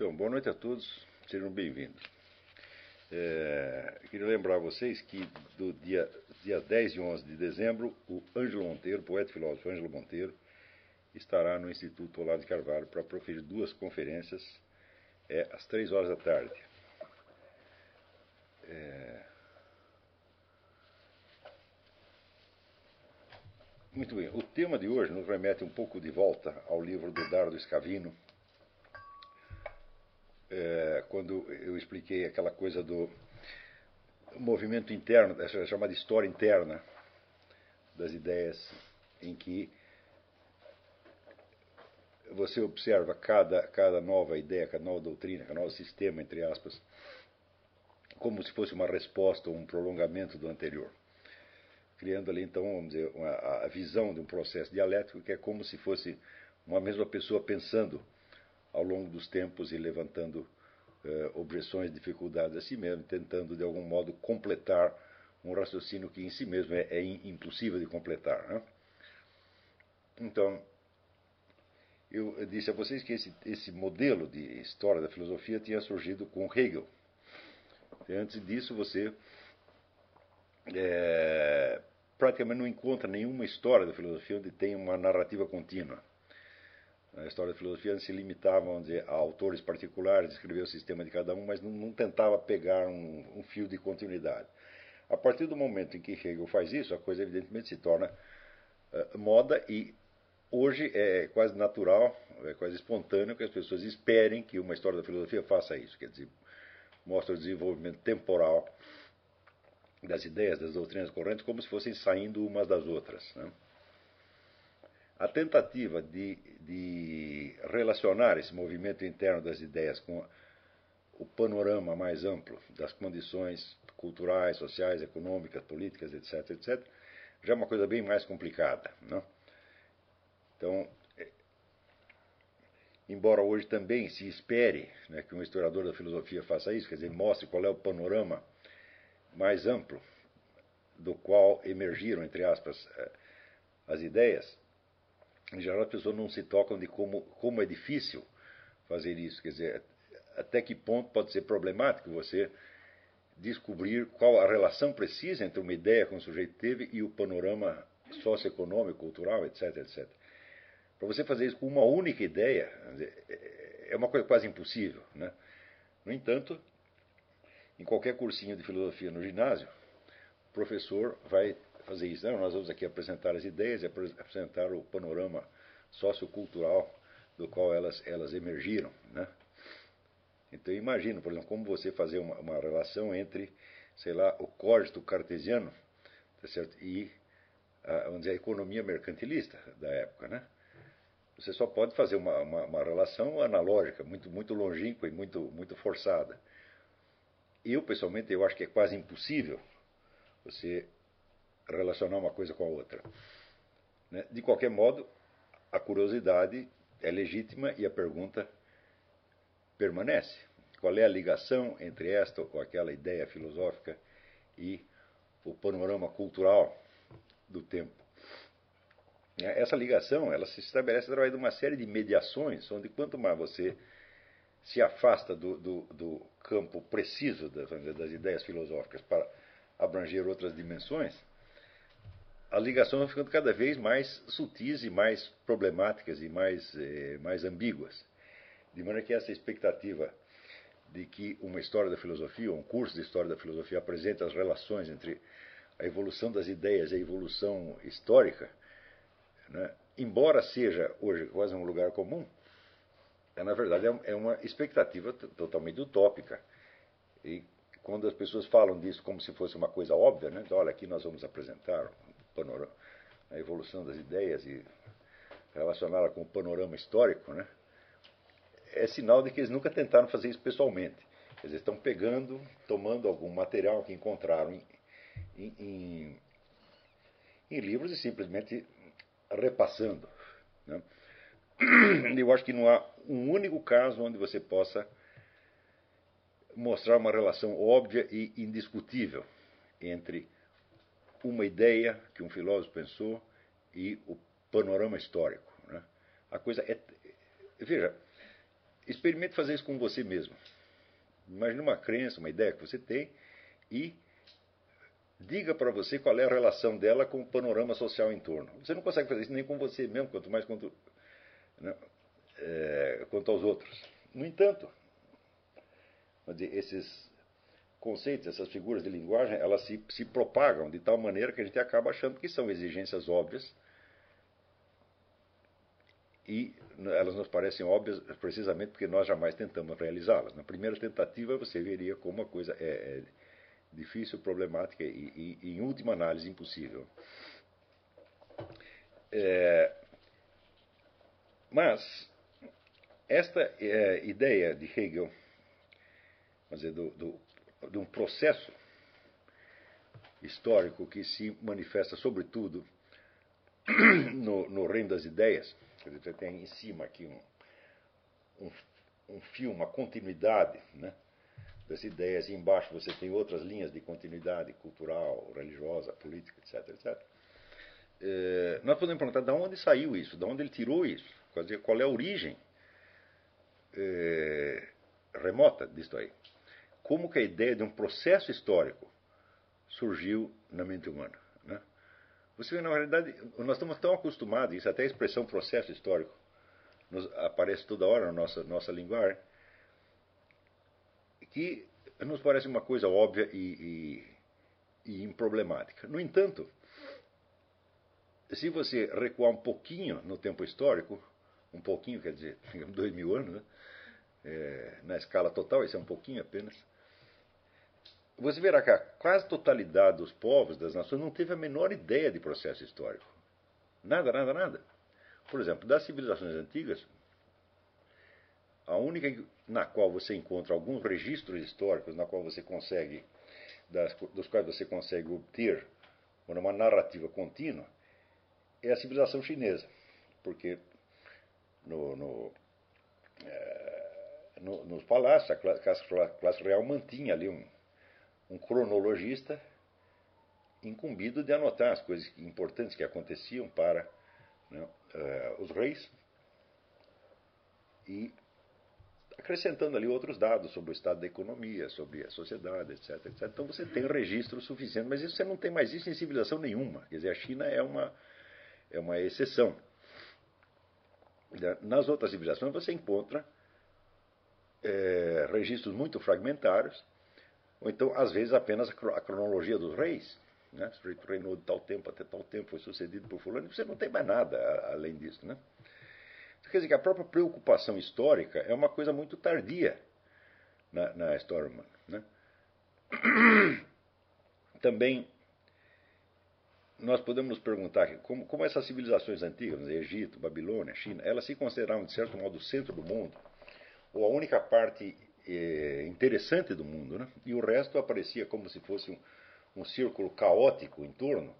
Então, boa noite a todos, sejam bem-vindos. É, queria lembrar a vocês que do dia, dia 10 e 11 de dezembro, o Ângelo Monteiro, poeta e filósofo Ângelo Monteiro, estará no Instituto Olavo de Carvalho para proferir duas conferências é, às três horas da tarde. É... Muito bem, o tema de hoje nos remete um pouco de volta ao livro do Dardo Scavino, é, quando eu expliquei aquela coisa do movimento interno, essa chamada história interna das ideias, em que você observa cada, cada nova ideia, cada nova doutrina, cada novo sistema, entre aspas, como se fosse uma resposta ou um prolongamento do anterior. Criando ali, então, vamos dizer, uma, a visão de um processo dialético que é como se fosse uma mesma pessoa pensando ao longo dos tempos e levantando eh, objeções, dificuldades a si mesmo, tentando de algum modo completar um raciocínio que em si mesmo é, é impossível de completar. Né? Então, eu disse a vocês que esse, esse modelo de história da filosofia tinha surgido com Hegel. Antes disso, você é, praticamente não encontra nenhuma história da filosofia onde tem uma narrativa contínua. A história da filosofia se limitava vamos dizer, a autores particulares, escrever o sistema de cada um, mas não, não tentava pegar um, um, fio de continuidade. A partir do momento em que Hegel faz isso, a coisa evidentemente se torna uh, moda e hoje é quase natural, é quase espontâneo que as pessoas esperem que uma história da filosofia faça isso. Quer dizer, mostra o desenvolvimento temporal das ideias, das doutrinas correntes, como se fossem saindo umas das outras. Né? A tentativa de, de, relacionar esse movimento interno das ideias com o panorama mais amplo das condições culturais, sociais, econômicas, políticas, etc., etc., já é uma coisa bem mais complicada. Não? Então, é, embora hoje também se espere né, que um historiador da filosofia faça isso, quer dizer, mostre qual é o panorama mais amplo do qual emergiram, entre aspas, é, as ideias, em geral as pessoas não se tocam de como, como é difícil fazer isso. Quer dizer, até que ponto pode ser problemático você descobrir qual a relação precisa entre uma ideia que um sujeito teve e o panorama socioeconômico, cultural, etc, etc. Para você fazer isso com uma única ideia, é uma coisa quase impossível. Né? No entanto, em qualquer cursinho de filosofia no ginásio, o professor vai fazer isso. Não, nós vamos aqui apresentar as ideias apresentar o panorama sociocultural do qual elas, elas emergiram. Né? Então, imagino, por exemplo, como você fazer uma, uma relação entre, sei lá, o código cartesiano tá certo? e a, vamos dizer, a economia mercantilista da época. Né? Você só pode fazer uma, uma, uma relação analógica, muito, muito longínqua e muito, muito forçada. Eu, pessoalmente, eu acho que é quase impossível você relacionar uma coisa com a outra. Né? De qualquer modo, a curiosidade é legítima e a pergunta permanece. Qual é a ligação entre esta ou aquela ideia filosófica e o panorama cultural do tempo? É, essa ligação ela se estabelece através de uma série de mediações, onde quanto mais você se afasta do, do, do campo preciso das, das, ideias filosóficas para abranger outras dimensões, a ligação vai ficando cada vez mais sutis e mais problemáticas e mais, eh, mais ambíguas. De maneira que essa expectativa de que uma história da filosofia, um curso de história da filosofia, apresente as relações entre a evolução das ideias e a evolução histórica, né? Embora seja hoje quase um lugar comum, é, na verdade é, é uma expectativa totalmente utópica. E quando as pessoas falam disso como se fosse uma coisa óbvia, né? então, olha, aqui nós vamos apresentar panorama, a evolução das ideias e relacioná-la com o panorama histórico, né? é sinal de que eles nunca tentaram fazer isso pessoalmente. Eles estão pegando, tomando algum material que encontraram em, em, em, livros e simplesmente repassando. Né? Eu acho que não há um único caso onde você possa mostrar uma relação óbvia e indiscutível entre uma ideia que um filósofo pensou e o panorama histórico. Né? A coisa é. Veja, experimente fazer isso com você mesmo. Imagine uma crença, uma ideia que você tem e diga para você qual é a relação dela com o panorama social em torno. Você não consegue fazer isso nem com você mesmo, quanto mais quanto, né, é, quanto aos outros. No entanto, esses conceitos, essas figuras de linguagem, elas se, se propagam de tal maneira que a gente acaba achando que são exigências óbvias e elas nos parecem óbvias precisamente porque nós jamais tentamos realizá-las. Na primeira tentativa você veria como a coisa é, é difícil, problemática e, e, em última análise, impossível. É, mas esta é, ideia de Hegel, dizer, do, do, de um processo histórico que se manifesta sobretudo no, no reino das ideias, você tem em cima aqui um, um, um fio, uma continuidade, né? das ideias, e embaixo você tem outras linhas de continuidade cultural, religiosa, política, etc. etc. É, nós podemos perguntar de onde saiu isso, de onde ele tirou isso, qual é a origem é, remota disso aí. Como que a ideia de um processo histórico surgiu na mente humana. Né? Você vê, na realidade, nós estamos tão acostumados, isso até a expressão processo histórico nos, aparece toda hora na nossa, nossa linguagem, que nos parece uma coisa óbvia e, e, e improblemática. No entanto, se você recuar um pouquinho no tempo histórico, um pouquinho quer dizer, dois mil anos, né? é, na escala total, isso é um pouquinho apenas, você verá que a quase totalidade dos povos, das nações, não teve a menor ideia de processo histórico. Nada, nada, nada. Por exemplo, das civilizações antigas, a única na qual você encontra alguns registros históricos, na qual você consegue, das, dos quais você consegue obter uma narrativa contínua, é a civilização chinesa. Porque no, no, é, no, nos palácios, a classe, a classe, real mantinha ali um, um cronologista incumbido de anotar as coisas importantes que aconteciam para né, uh, os reis. E acrescentando ali outros dados sobre o estado da economia, sobre a sociedade, etc, etc. Então você tem registro suficiente, mas isso você não tem mais isso em civilização nenhuma. Quer dizer, a China é uma, é uma exceção. Nas outras civilizações você encontra é, registros muito fragmentários, ou então, às vezes, apenas a cronologia dos reis. Né? O rei reinou de tal tempo até tal tempo, foi sucedido por fulano, e você não tem mais nada além disso. Né? Quer dizer que a própria preocupação histórica é uma coisa muito tardia na, na história humana. Né? Também nós podemos nos perguntar como, como essas civilizações antigas, Egito, Babilônia, China, elas se consideravam de certo modo o centro do mundo, ou a única parte eh, interessante do mundo, né? e o resto aparecia como se fosse um, um círculo caótico em torno.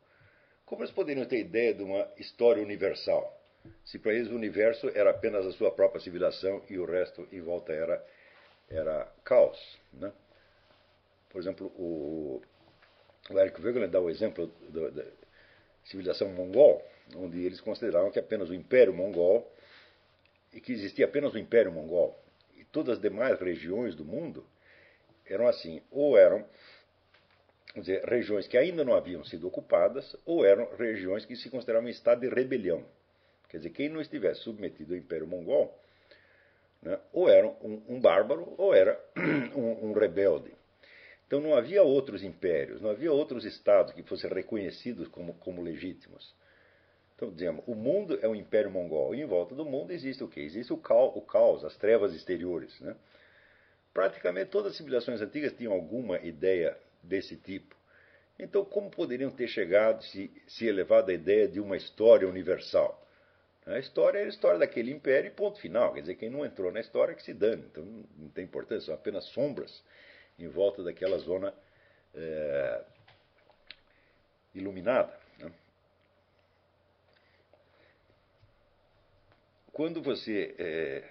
Como eles poderiam ter ideia de uma história universal? se para eles o universo era apenas a sua própria civilização e o resto em volta era, era caos. Né? Por exemplo, o, o Eric Wegener dá o exemplo da civilização mongol, onde eles consideravam que apenas o Império Mongol, e que existia apenas o Império Mongol, todas as demais regiões do mundo eram assim, ou eram dizer, regiões que ainda não haviam sido ocupadas, ou eram regiões que se consideravam em estado de rebelião. Quer dizer, quem não estivesse submetido ao Império Mongol, né, ou era um, um, bárbaro ou era um, um, rebelde. Então não havia outros impérios, não havia outros estados que fossem reconhecidos como, como legítimos. Então, dizemos, o mundo é um império mongol, e em volta do mundo existe o quê? Existe o caos, o caos as trevas exteriores. Né? Praticamente todas as civilizações antigas tinham alguma ideia desse tipo. Então, como poderiam ter chegado, se, se elevado à ideia de uma história universal? A história é a história daquele império e ponto final. Quer dizer, quem não entrou na história que se dane. Então não tem importância, são apenas sombras em volta daquela zona é, iluminada. Né? Quando você é,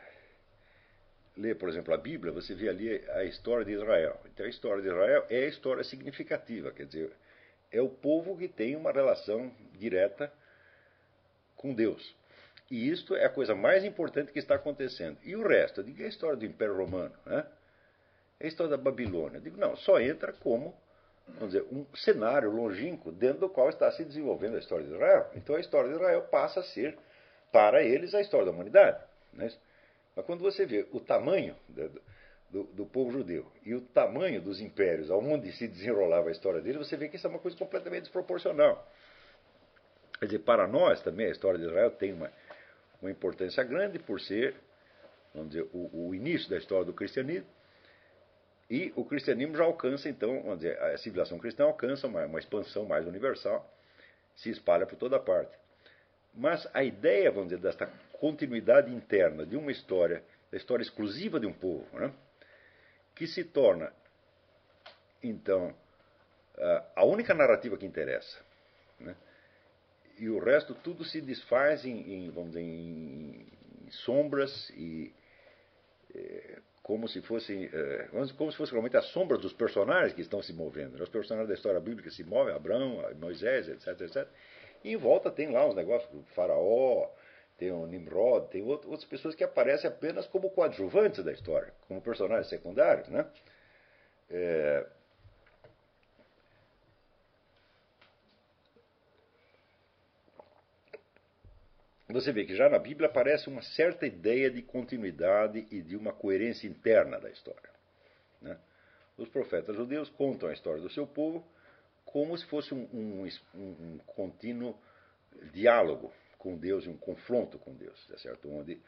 lê, por exemplo, a Bíblia, você vê ali a história de Israel. Então a história de Israel é a história significativa, quer dizer, é o povo que tem uma relação direta com Deus. E isto é a coisa mais importante que está acontecendo. E o resto? Eu digo, é a história do Império Romano, né? é a história da Babilônia. Eu digo, não, só entra como vamos dizer, um cenário longínquo dentro do qual está se desenvolvendo a história de Israel. Então a história de Israel passa a ser, para eles, a história da humanidade. Né? Mas quando você vê o tamanho do, do, povo judeu e o tamanho dos impérios onde se desenrolava a história deles, você vê que isso é uma coisa completamente desproporcional. Quer dizer, para nós também a história de Israel tem uma, uma importância grande por ser, vamos dizer, o, o início da história do cristianismo e o cristianismo já alcança, então, vamos dizer, a civilização cristã alcança uma, uma expansão mais universal, se espalha por toda parte. Mas a ideia, vamos dizer, desta continuidade interna de uma história, da história exclusiva de um povo, né, que se torna, então, a única narrativa que interessa. Né, e o resto tudo se desfaz em, em vamos dizer, em, em sombras e eh, como se fossem, é, como se fosse realmente a sombra dos personagens que estão se movendo. Os personagens da história bíblica se movem, Abraão, Moisés, etc, etc. E em volta tem lá uns negócios do faraó, tem o Nimrod, tem outras pessoas que aparecem apenas como coadjuvantes da história, como personagens secundários, né? É, você vê que já na Bíblia aparece uma certa ideia de continuidade e de uma coerência interna da história. Né? Os profetas judeus contam a história do seu povo como se fosse um, um, um, um contínuo diálogo com Deus um confronto com Deus, tá certo? onde,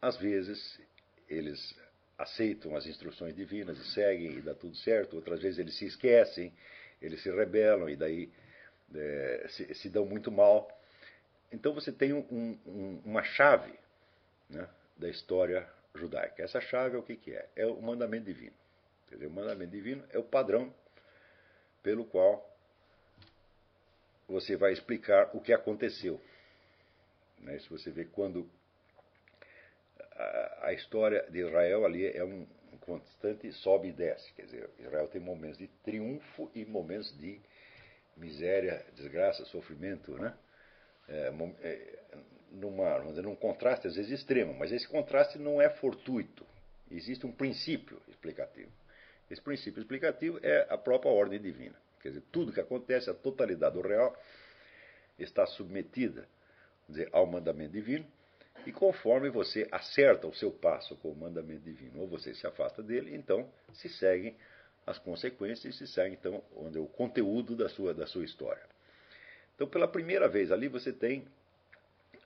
às vezes, eles aceitam as instruções divinas e seguem e dá tudo certo, outras vezes eles se esquecem, eles se rebelam e daí é, se, se dão muito mal. Então você tem um, um, uma chave né, da história judaica. Essa chave é o que, que é? É o mandamento divino. O mandamento divino é o padrão pelo qual você vai explicar o que aconteceu. Né? Se você vê quando a, a, história de Israel ali é um, constante sobe e desce. Quer dizer, Israel tem momentos de triunfo e momentos de miséria, desgraça, sofrimento, né? é, é, numa, dizer, num contraste às vezes extremo, mas esse contraste não é fortuito. Existe um princípio explicativo. Esse princípio explicativo é a própria ordem divina. Quer dizer, tudo que acontece, a totalidade do real, está submetida dizer, ao mandamento divino, e conforme você acerta o seu passo com o mandamento divino, ou você se afasta dele, então se seguem as consequências e se segue então onde é o conteúdo da sua, da sua história. Então, pela primeira vez ali, você tem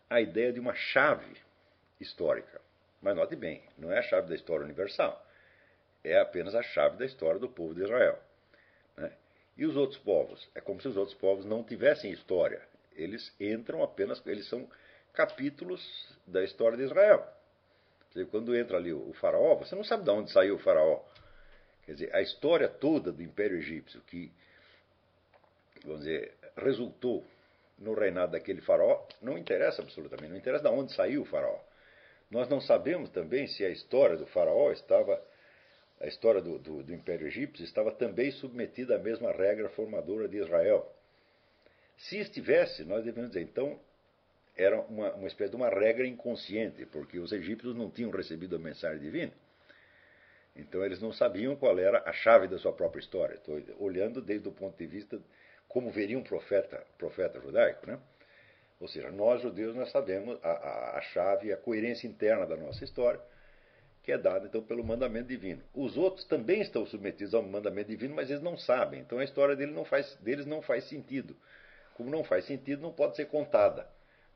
a ideia de uma chave histórica. Mas note bem, não é a chave da história universal. É apenas a chave da história do povo de Israel. Né? E os outros povos? É como se os outros povos não tivessem história. Eles entram apenas, eles são capítulos da história de Israel. Dizer, quando entra ali o faraó, você não sabe de onde saiu o faraó. Quer dizer, a história toda do Império Egípcio, que, vamos dizer, resultou no reinado daquele faraó não interessa absolutamente, não interessa de onde saiu o faraó. Nós não sabemos também se a história do faraó estava, a história do, do, do Império Egípcio estava também submetida à mesma regra formadora de Israel. Se estivesse, nós devemos dizer, então, era uma, uma espécie de uma regra inconsciente, porque os egípcios não tinham recebido a mensagem divina. Então eles não sabiam qual era a chave da sua própria história. Estou olhando desde o ponto de vista como veria um profeta, profeta judaico, né? Ou seja, nós judeus nós sabemos a, a, a chave, a coerência interna da nossa história, que é dada então pelo mandamento divino. Os outros também estão submetidos ao mandamento divino, mas eles não sabem. Então a história dele não faz, deles não faz sentido. Como não faz sentido, não pode ser contada.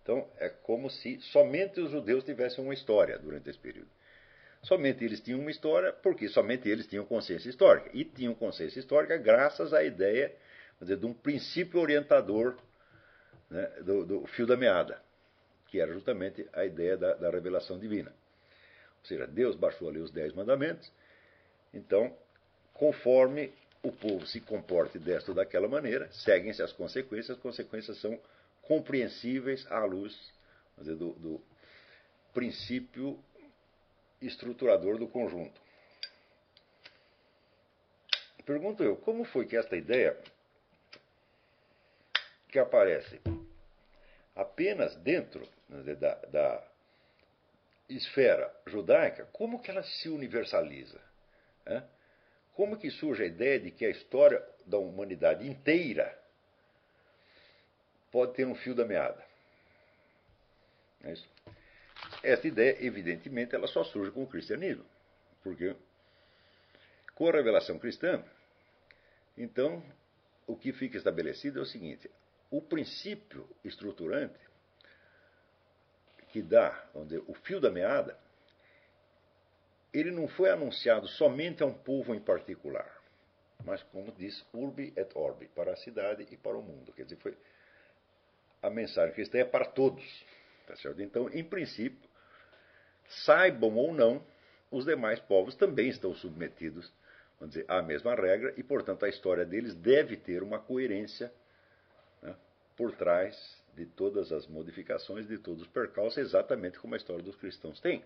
Então é como se somente os judeus tivessem uma história durante esse período. Somente eles tinham uma história, porque somente eles tinham consciência histórica. E tinham consciência histórica graças à ideia dizer, de um princípio orientador né, do, do, fio da meada, que era justamente a ideia da, da revelação divina. Ou seja, Deus baixou ali os dez mandamentos, então, conforme o povo se comporte desta ou daquela maneira, seguem-se as consequências, as consequências são compreensíveis à luz dizer, do, do princípio estruturador do conjunto. Pergunto eu, como foi que esta ideia que aparece. apenas dentro né, da, da esfera judaica, como que ela se universaliza? Né? Como que surge a ideia de que a história da humanidade inteira pode ter um fio da meada? É isso? Essa ideia, evidentemente, ela só surge com o cristianismo. Porque com a revelação cristã, então, o que fica estabelecido é o seguinte: o princípio estruturante que dá dizer, o fio da meada, ele não foi anunciado somente a um povo em particular, mas, como diz, urbi et orbi, para a cidade e para o mundo. Quer dizer, foi a mensagem cristã é para todos. Tá então, em princípio, saibam ou não, os demais povos também estão submetidos vamos dizer, à mesma regra e, portanto, a história deles deve ter uma coerência né, por trás de todas as modificações, de todos os percalços, exatamente como a história dos cristãos tem.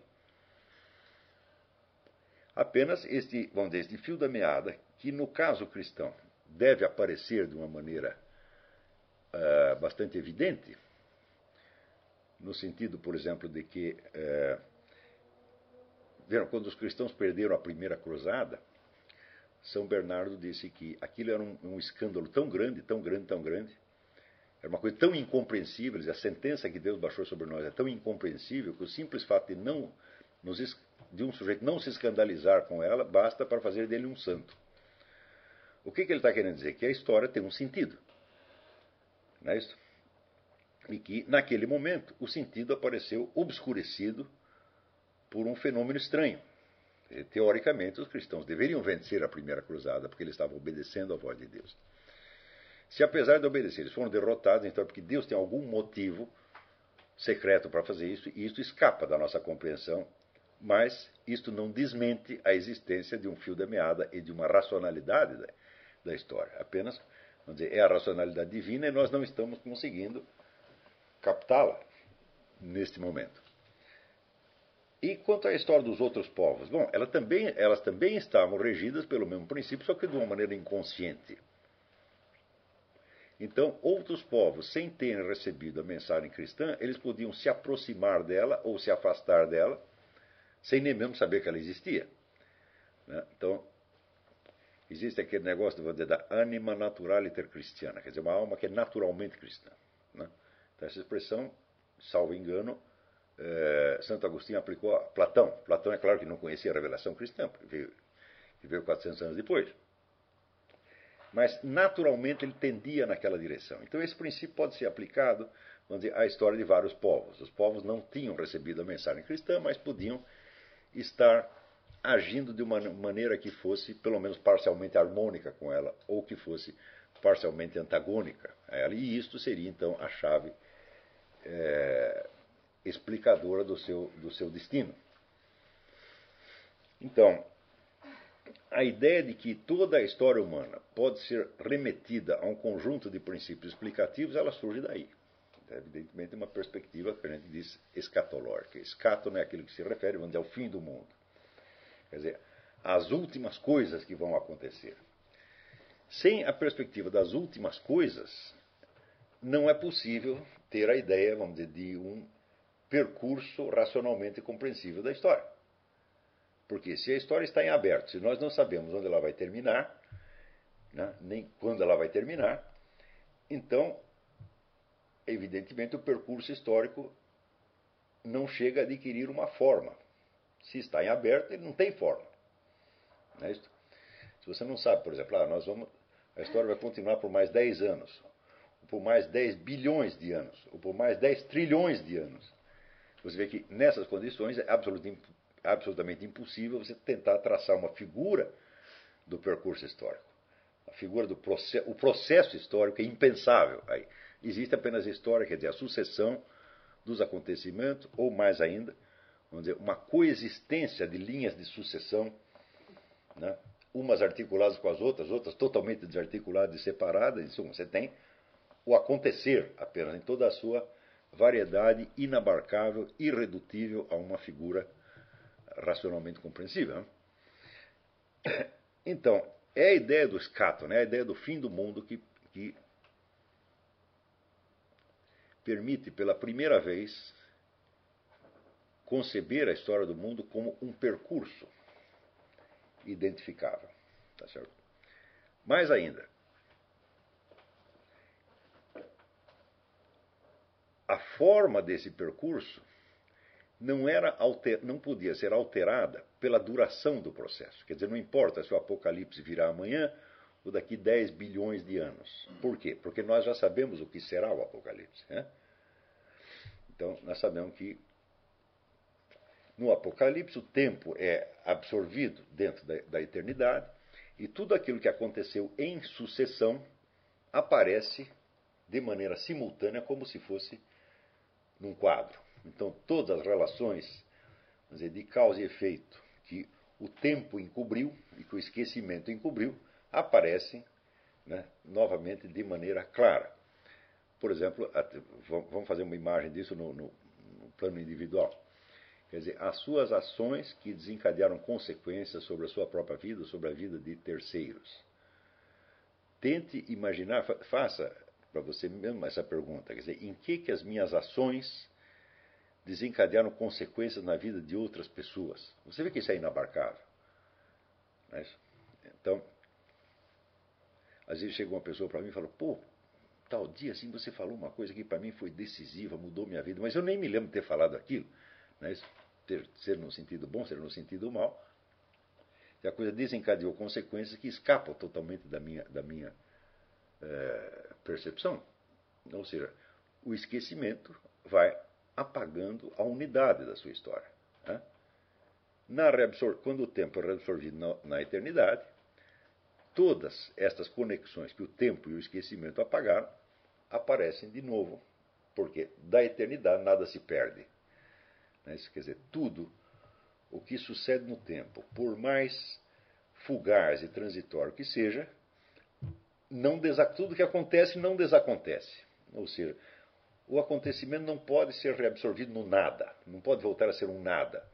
Apenas este, vamos dizer, este fio da meada, que no caso cristão deve aparecer de uma maneira uh, bastante evidente, no sentido, por exemplo, de que, uh, viram, quando os cristãos perderam a primeira cruzada, São Bernardo disse que aquilo era um, um escândalo tão grande, tão grande, tão grande, era uma coisa tão incompreensível, a sentença que Deus baixou sobre nós é tão incompreensível que o simples fato de não nos, de um sujeito não se escandalizar com ela basta para fazer dele um santo. O que, que ele está querendo dizer? Que a história tem um sentido. Não é isso? E que, naquele momento, o sentido apareceu obscurecido por um fenômeno estranho. Teoricamente, os cristãos deveriam vencer a primeira cruzada porque eles estavam obedecendo à voz de Deus. Se apesar de obedecer eles foram derrotados, então é porque Deus tem algum motivo secreto para fazer isso e isso escapa da nossa compreensão, mas isto não desmente a existência de um fio da meada e de uma racionalidade da, da história. Apenas, dizer, é a racionalidade divina e nós não estamos conseguindo captá-la neste momento. E quanto à história dos outros povos? Bom, ela também, elas também estavam regidas pelo mesmo princípio, só que de uma maneira inconsciente. Então, outros povos, sem terem recebido a mensagem cristã, eles podiam se aproximar dela ou se afastar dela, sem nem mesmo saber que ela existia. Né? Então, existe aquele negócio dizer, da anima naturaliter cristiana, quer dizer, uma alma que é naturalmente cristã. Né? Então, essa expressão, salvo engano, é, Santo Agostinho aplicou a Platão. Platão, é claro que não conhecia a revelação cristã, porque veio, veio 400 anos depois mas naturalmente ele tendia naquela direção. Então esse princípio pode ser aplicado vamos dizer, à história de vários povos. Os povos não tinham recebido a mensagem cristã, mas podiam estar agindo de uma maneira que fosse pelo menos parcialmente harmônica com ela, ou que fosse parcialmente antagônica a ela. E isto seria então a chave é, explicadora do seu, do seu destino. Então, a ideia de que toda a história humana pode ser remetida a um conjunto de princípios explicativos, ela surge daí. É evidentemente uma perspectiva que a gente diz escatológica. Escato não é aquilo que se refere, vamos dizer, ao fim do mundo. Quer dizer, as últimas coisas que vão acontecer. Sem a perspectiva das últimas coisas, não é possível ter a ideia, vamos dizer, de um percurso racionalmente compreensível da história. Porque se a história está em aberto, se nós não sabemos onde ela vai terminar, né, nem quando ela vai terminar, então, evidentemente, o percurso histórico não chega a adquirir uma forma. Se está em aberto, ele não tem forma. Não é? Se você não sabe, por exemplo, ah, nós vamos, a história vai continuar por mais 10 anos, ou por mais 10 bilhões de anos, ou por mais 10 trilhões de anos. Você vê que nessas condições é absolutamente absolutamente impossível você tentar traçar uma figura do percurso histórico. A figura do processo, o processo histórico é impensável. Aí existe apenas a história, quer dizer, a sucessão dos acontecimentos, ou mais ainda, vamos dizer, uma coexistência de linhas de sucessão, né? umas articuladas com as outras, outras totalmente desarticuladas e separadas. Isso você tem o acontecer apenas em toda a sua variedade inabarcável, irredutível a uma figura racionalmente compreensível. Né? Então, é a ideia do escato, né? a ideia do fim do mundo que, que permite pela primeira vez conceber a história do mundo como um percurso identificável. Tá certo? Mais ainda, a forma desse percurso não, era alter, não podia ser alterada pela duração do processo. Quer dizer, não importa se o apocalipse virá amanhã ou daqui 10 bilhões de anos. Por quê? Porque nós já sabemos o que será o apocalipse. Né? Então, nós sabemos que no Apocalipse o tempo é absorvido dentro da, da eternidade e tudo aquilo que aconteceu em sucessão aparece de maneira simultânea, como se fosse num quadro. Então, todas as relações dizer, de causa e efeito que o tempo encobriu e que o esquecimento encobriu aparecem né, novamente de maneira clara. Por exemplo, vamos fazer uma imagem disso no, no, no plano individual. Quer dizer, as suas ações que desencadearam consequências sobre a sua própria vida, sobre a vida de terceiros. Tente imaginar, faça para você mesmo essa pergunta, quer dizer, em que que as minhas ações desencadearam consequências na vida de outras pessoas? Você vê que isso é inabarcável. É? Então, às vezes chega uma pessoa para mim e fala, pô, tal dia assim você falou uma coisa que para mim foi decisiva, mudou minha vida, mas eu nem me lembro de ter falado aquilo. Né? Ter, ser no sentido bom, ser no sentido mal. E a coisa desencadeou consequências que escapam totalmente da minha, da minha é, percepção. Ou seja, o esquecimento vai apagando a unidade da sua história. Né? Na quando o tempo é reabsorvido na, eternidade, todas estas conexões que o tempo e o esquecimento apagaram aparecem de novo, porque da eternidade nada se perde. Né? Isso quer dizer, tudo o que sucede no tempo, por mais fugaz e transitório que seja, não tudo que acontece não desacontece. Ou seja, o acontecimento não pode ser reabsorvido no nada, não pode voltar a ser um nada.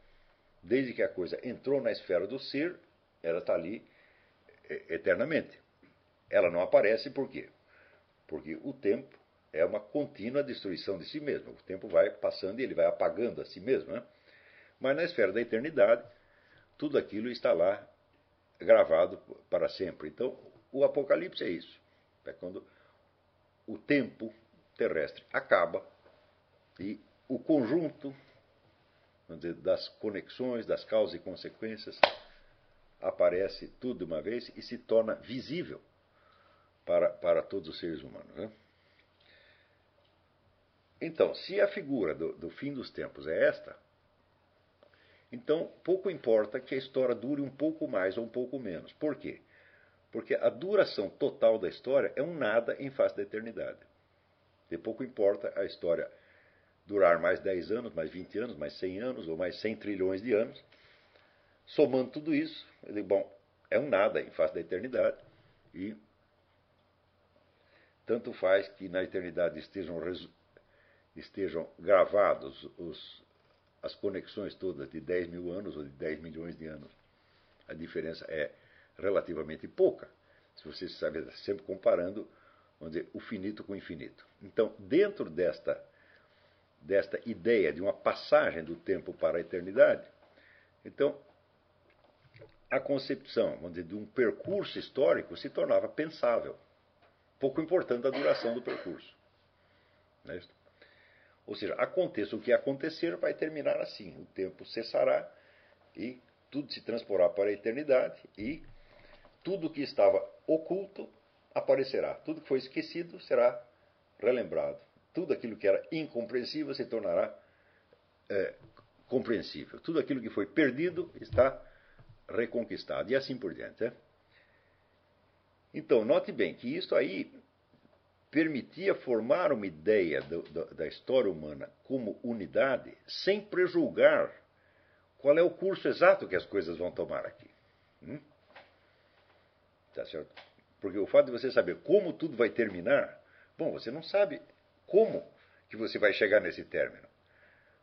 Desde que a coisa entrou na esfera do ser, ela está ali eternamente. Ela não aparece por quê? Porque o tempo é uma contínua destruição de si mesmo. O tempo vai passando e ele vai apagando a si mesmo. Né? Mas na esfera da eternidade, tudo aquilo está lá gravado para sempre. Então, o Apocalipse é isso. É quando o tempo terrestre acaba e o conjunto dizer, das conexões, das causas e consequências aparece tudo de uma vez e se torna visível para, para todos os seres humanos. Né? Então, se a figura do, do fim dos tempos é esta, então pouco importa que a história dure um pouco mais ou um pouco menos. Por quê? Porque a duração total da história é um nada em face da eternidade. De pouco importa a história durar mais 10 anos, mais 20 anos, mais 100 anos ou mais 100 trilhões de anos. Somando tudo isso, digo, bom, é um nada em face da eternidade. E tanto faz que na eternidade estejam estejam gravados os, as conexões todas de 10 mil anos ou de 10 milhões de anos. A diferença é relativamente pouca, se você sabe, sempre comparando vamos dizer, o finito com o infinito. Então, dentro desta, desta ideia de uma passagem do tempo para a eternidade, então, a concepção vamos dizer, de um percurso histórico se tornava pensável, pouco importante a duração do percurso. É? Ou seja, aconteça o que acontecer, vai terminar assim. O tempo cessará e tudo se transportará para a eternidade e tudo que estava oculto aparecerá. Tudo que foi esquecido será relembrado. Tudo aquilo que era incompreensível se tornará é, compreensível. Tudo aquilo que foi perdido está reconquistado. E assim por diante. É? Então, note bem que isso aí permitia formar uma ideia do, do, da história humana como unidade sem prejulgar qual é o curso exato que as coisas vão tomar aqui. Hum? Tá certo? Porque o fato de você saber como tudo vai terminar, bom, você não sabe como que você vai chegar nesse término.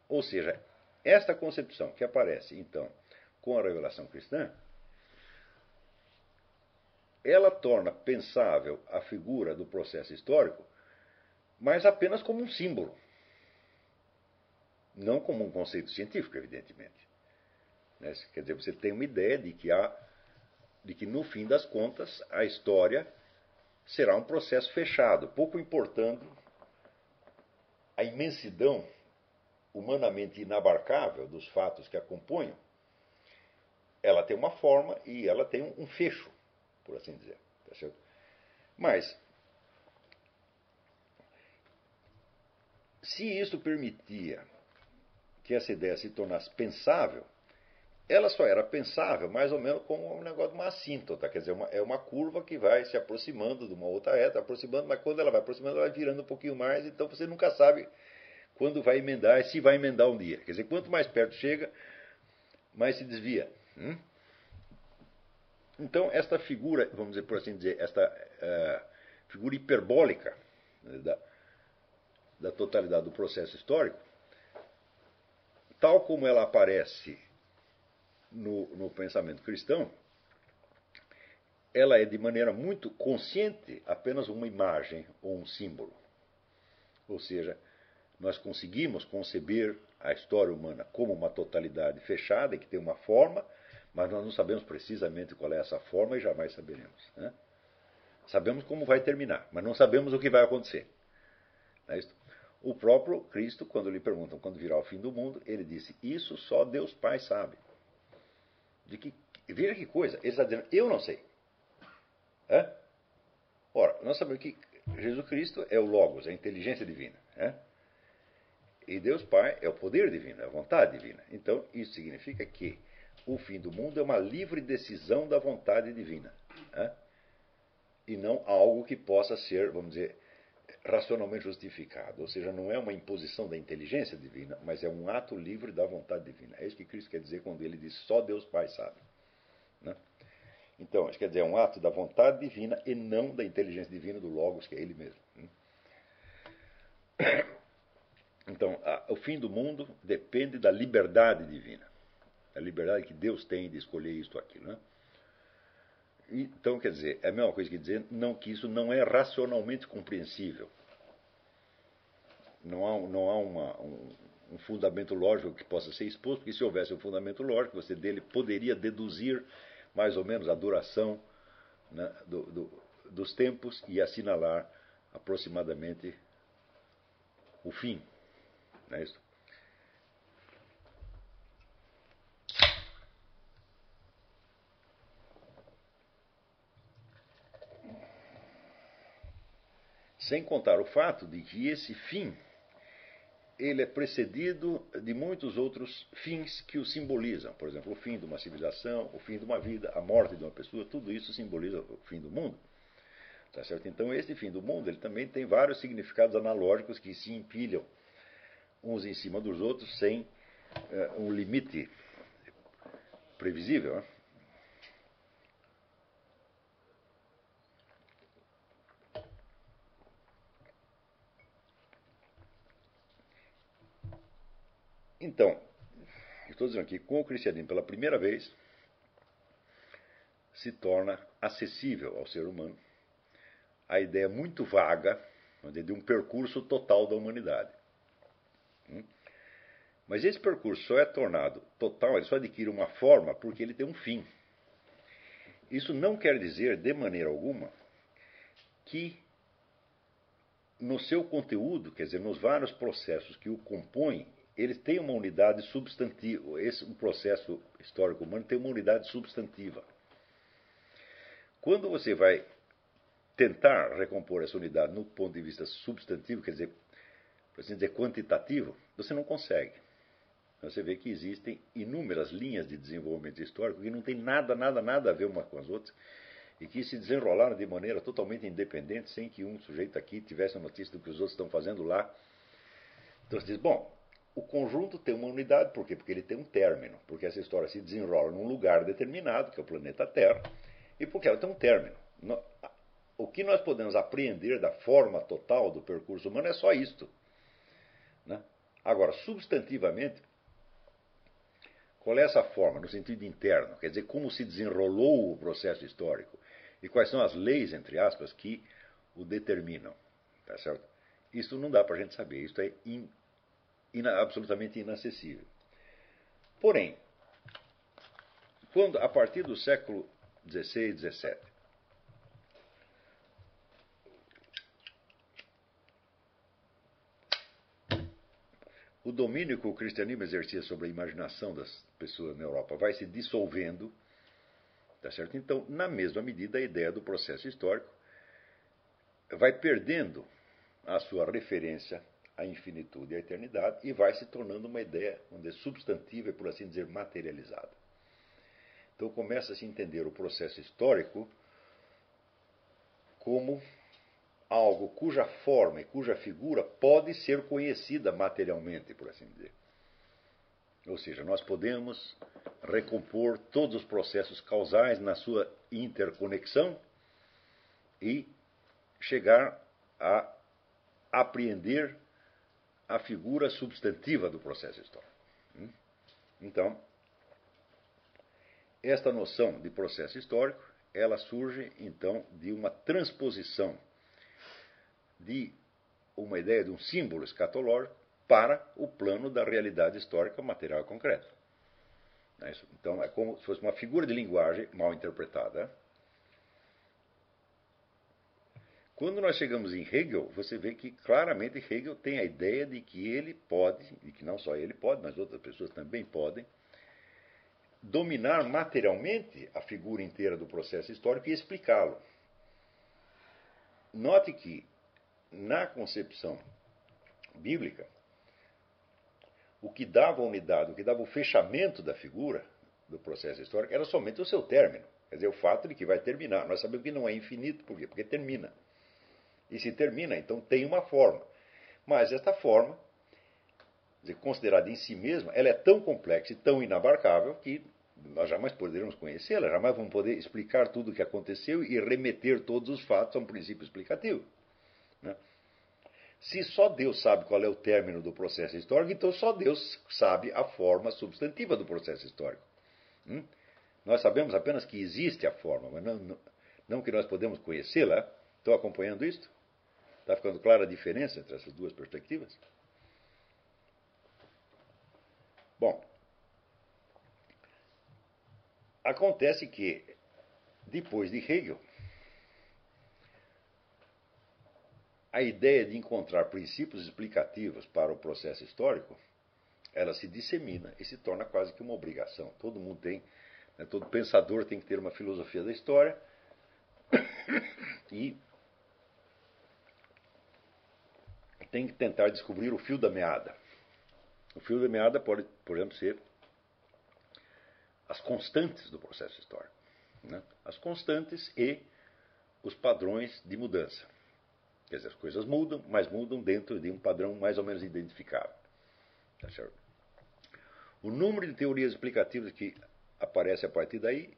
Ou seja, esta concepção que aparece, então, com a revelação cristã, ela torna pensável a figura do processo histórico mas apenas como um símbolo, não como um conceito científico, evidentemente. Né? Quer dizer, você tem uma ideia de que, há, de que, no fim das contas, a história será um processo fechado, pouco importando a imensidão humanamente inabarcável dos fatos que a compunham, ela tem uma forma e ela tem um fecho, por assim dizer. Tá Mas, se isso permitia que essa ideia se tornasse pensável, ela só era pensável mais ou menos como um negócio de uma assíntota, quer dizer, uma, é uma curva que vai se aproximando de uma outra reta, aproximando, mas quando ela vai aproximando, ela vai virando um pouquinho mais, então você nunca sabe quando vai emendar e se vai emendar um dia. Quer dizer, quanto mais perto chega, mais se desvia. Hum? Então, esta figura, vamos dizer por assim dizer, esta uh, figura hiperbólica né, da, da totalidade do processo histórico, tal como ela aparece no, no pensamento cristão, ela é de maneira muito consciente apenas uma imagem ou um símbolo. Ou seja, nós conseguimos conceber a história humana como uma totalidade fechada que tem uma forma, mas nós não sabemos precisamente qual é essa forma e jamais saberemos. Né? Sabemos como vai terminar, mas não sabemos o que vai acontecer. É o próprio Cristo, quando lhe perguntam quando virá o fim do mundo, ele disse: Isso só Deus Pai sabe. De que, veja que coisa, ele está dizendo: Eu não sei. É? Ora, nós sabemos que Jesus Cristo é o Logos, a inteligência divina. É? E Deus Pai é o poder divino, é a vontade divina. Então, isso significa que o fim do mundo é uma livre decisão da vontade divina. Né? E não algo que possa ser, vamos dizer, racionalmente justificado. Ou seja, não é uma imposição da inteligência divina, mas é um ato livre da vontade divina. É isso que Cristo quer dizer quando ele diz só Deus Pai sabe. Né? Então, isso quer dizer, é um ato da vontade divina e não da inteligência divina do Logos, que é ele mesmo. Né? Então, a, o fim do mundo depende da liberdade divina, a liberdade que Deus tem de escolher isto ou aquilo. Né? Então, quer dizer, é a mesma coisa que dizer não, que isso não é racionalmente compreensível. Não há, não há uma, um, um, fundamento lógico que possa ser exposto, porque se houvesse um fundamento lógico, você dele poderia deduzir mais ou menos a duração né, do, do, dos tempos e assinalar aproximadamente o fim. Não é isso? Sem contar o fato de que esse fim ele é precedido de muitos outros fins que o simbolizam. Por exemplo, o fim de uma civilização, o fim de uma vida, a morte de uma pessoa, tudo isso simboliza o fim do mundo. Tá certo? Então, esse fim do mundo ele também tem vários significados analógicos que se empilham uns em cima dos outros sem é, um limite previsível. Né? Então, estou dizendo aqui, com o cristianismo pela primeira vez, se torna acessível ao ser humano a ideia muito vaga de um percurso total da humanidade. Hum? Mas esse percurso só é tornado total, ele só adquire uma forma porque ele tem um fim. Isso não quer dizer, de maneira alguma, que no seu conteúdo, quer dizer, nos vários processos que o compõem, eles têm uma unidade substantiva. Esse um processo histórico humano tem uma unidade substantiva. Quando você vai tentar recompor essa unidade no ponto de vista substantivo, quer dizer, por assim dizer, quantitativo, você não consegue. Você vê que existem inúmeras linhas de desenvolvimento histórico que não tem nada, nada, nada a ver uma com as outras e que se desenrolaram de maneira totalmente independente, sem que um sujeito aqui tivesse notícia do que os outros estão fazendo lá. Então você diz, bom, o conjunto tem uma unidade, por quê? Porque ele tem um término, porque essa história se desenrola num lugar determinado, que é o planeta Terra, e porque ela tem um término. O que nós podemos apreender da forma total do percurso humano é só isto. Né? Agora, substantivamente, qual é essa forma, no sentido interno? Quer dizer, como se desenrolou o processo histórico e quais são as leis, entre aspas, que o determinam. Tá certo? Isso não dá para a gente saber, isso é in, in, absolutamente inacessível. Porém, quando a partir do século XVI XVII, o domínio que o cristianismo exercia sobre a imaginação das pessoas na Europa vai se dissolvendo, tá certo? Então, na mesma medida, a ideia do processo histórico vai perdendo a sua referência à infinitude e à eternidade e vai se tornando uma ideia, vamos dizer, substantiva e, por assim dizer, materializada. Então começa a se entender o processo histórico como algo cuja forma e cuja figura pode ser conhecida materialmente, por assim dizer. Ou seja, nós podemos recompor todos os processos causais na sua interconexão e chegar a apreender a figura substantiva do processo histórico. Hum? Então, esta noção de processo histórico, ela surge então de uma transposição de uma ideia de um símbolo escatológico para o plano da realidade histórica material concreta. É então, é como se fosse uma figura de linguagem mal interpretada. Quando nós chegamos em Hegel, você vê que claramente Hegel tem a ideia de que ele pode, e que não só ele pode, mas outras pessoas também podem, dominar materialmente a figura inteira do processo histórico e explicá-lo. Note que, na concepção bíblica, o que dava a unidade, o que dava o fechamento da figura do processo histórico era somente o seu término. Quer dizer, o fato de que vai terminar. Nós sabemos que não é infinito, por quê? Porque termina. E se termina, então tem uma forma. Mas esta forma, considerada em si mesma, ela é tão complexa e tão inabarcável que nós jamais poderemos conhecê-la, jamais vamos poder explicar tudo o que aconteceu e remeter todos os fatos a um princípio explicativo. Né? Se só Deus sabe qual é o término do processo histórico, então só Deus sabe a forma substantiva do processo histórico. Hum? Nós sabemos apenas que existe a forma, mas não, não, não que nós podemos conhecê-la. Estão acompanhando isto? Está ficando clara a diferença entre essas duas perspectivas? Bom, acontece que, depois de Hegel, a ideia de encontrar princípios explicativos para o processo histórico, ela se dissemina e se torna quase que uma obrigação. Todo mundo tem, né, todo pensador tem que ter uma filosofia da história e tem que tentar descobrir o fio da meada. O fio da meada pode, por exemplo, ser as constantes do processo histórico. Né? As constantes e os padrões de mudança. Quer dizer, as coisas mudam, mas mudam dentro de um padrão mais ou menos identificável. Tá certo? O número de teorias explicativas que aparece a partir daí,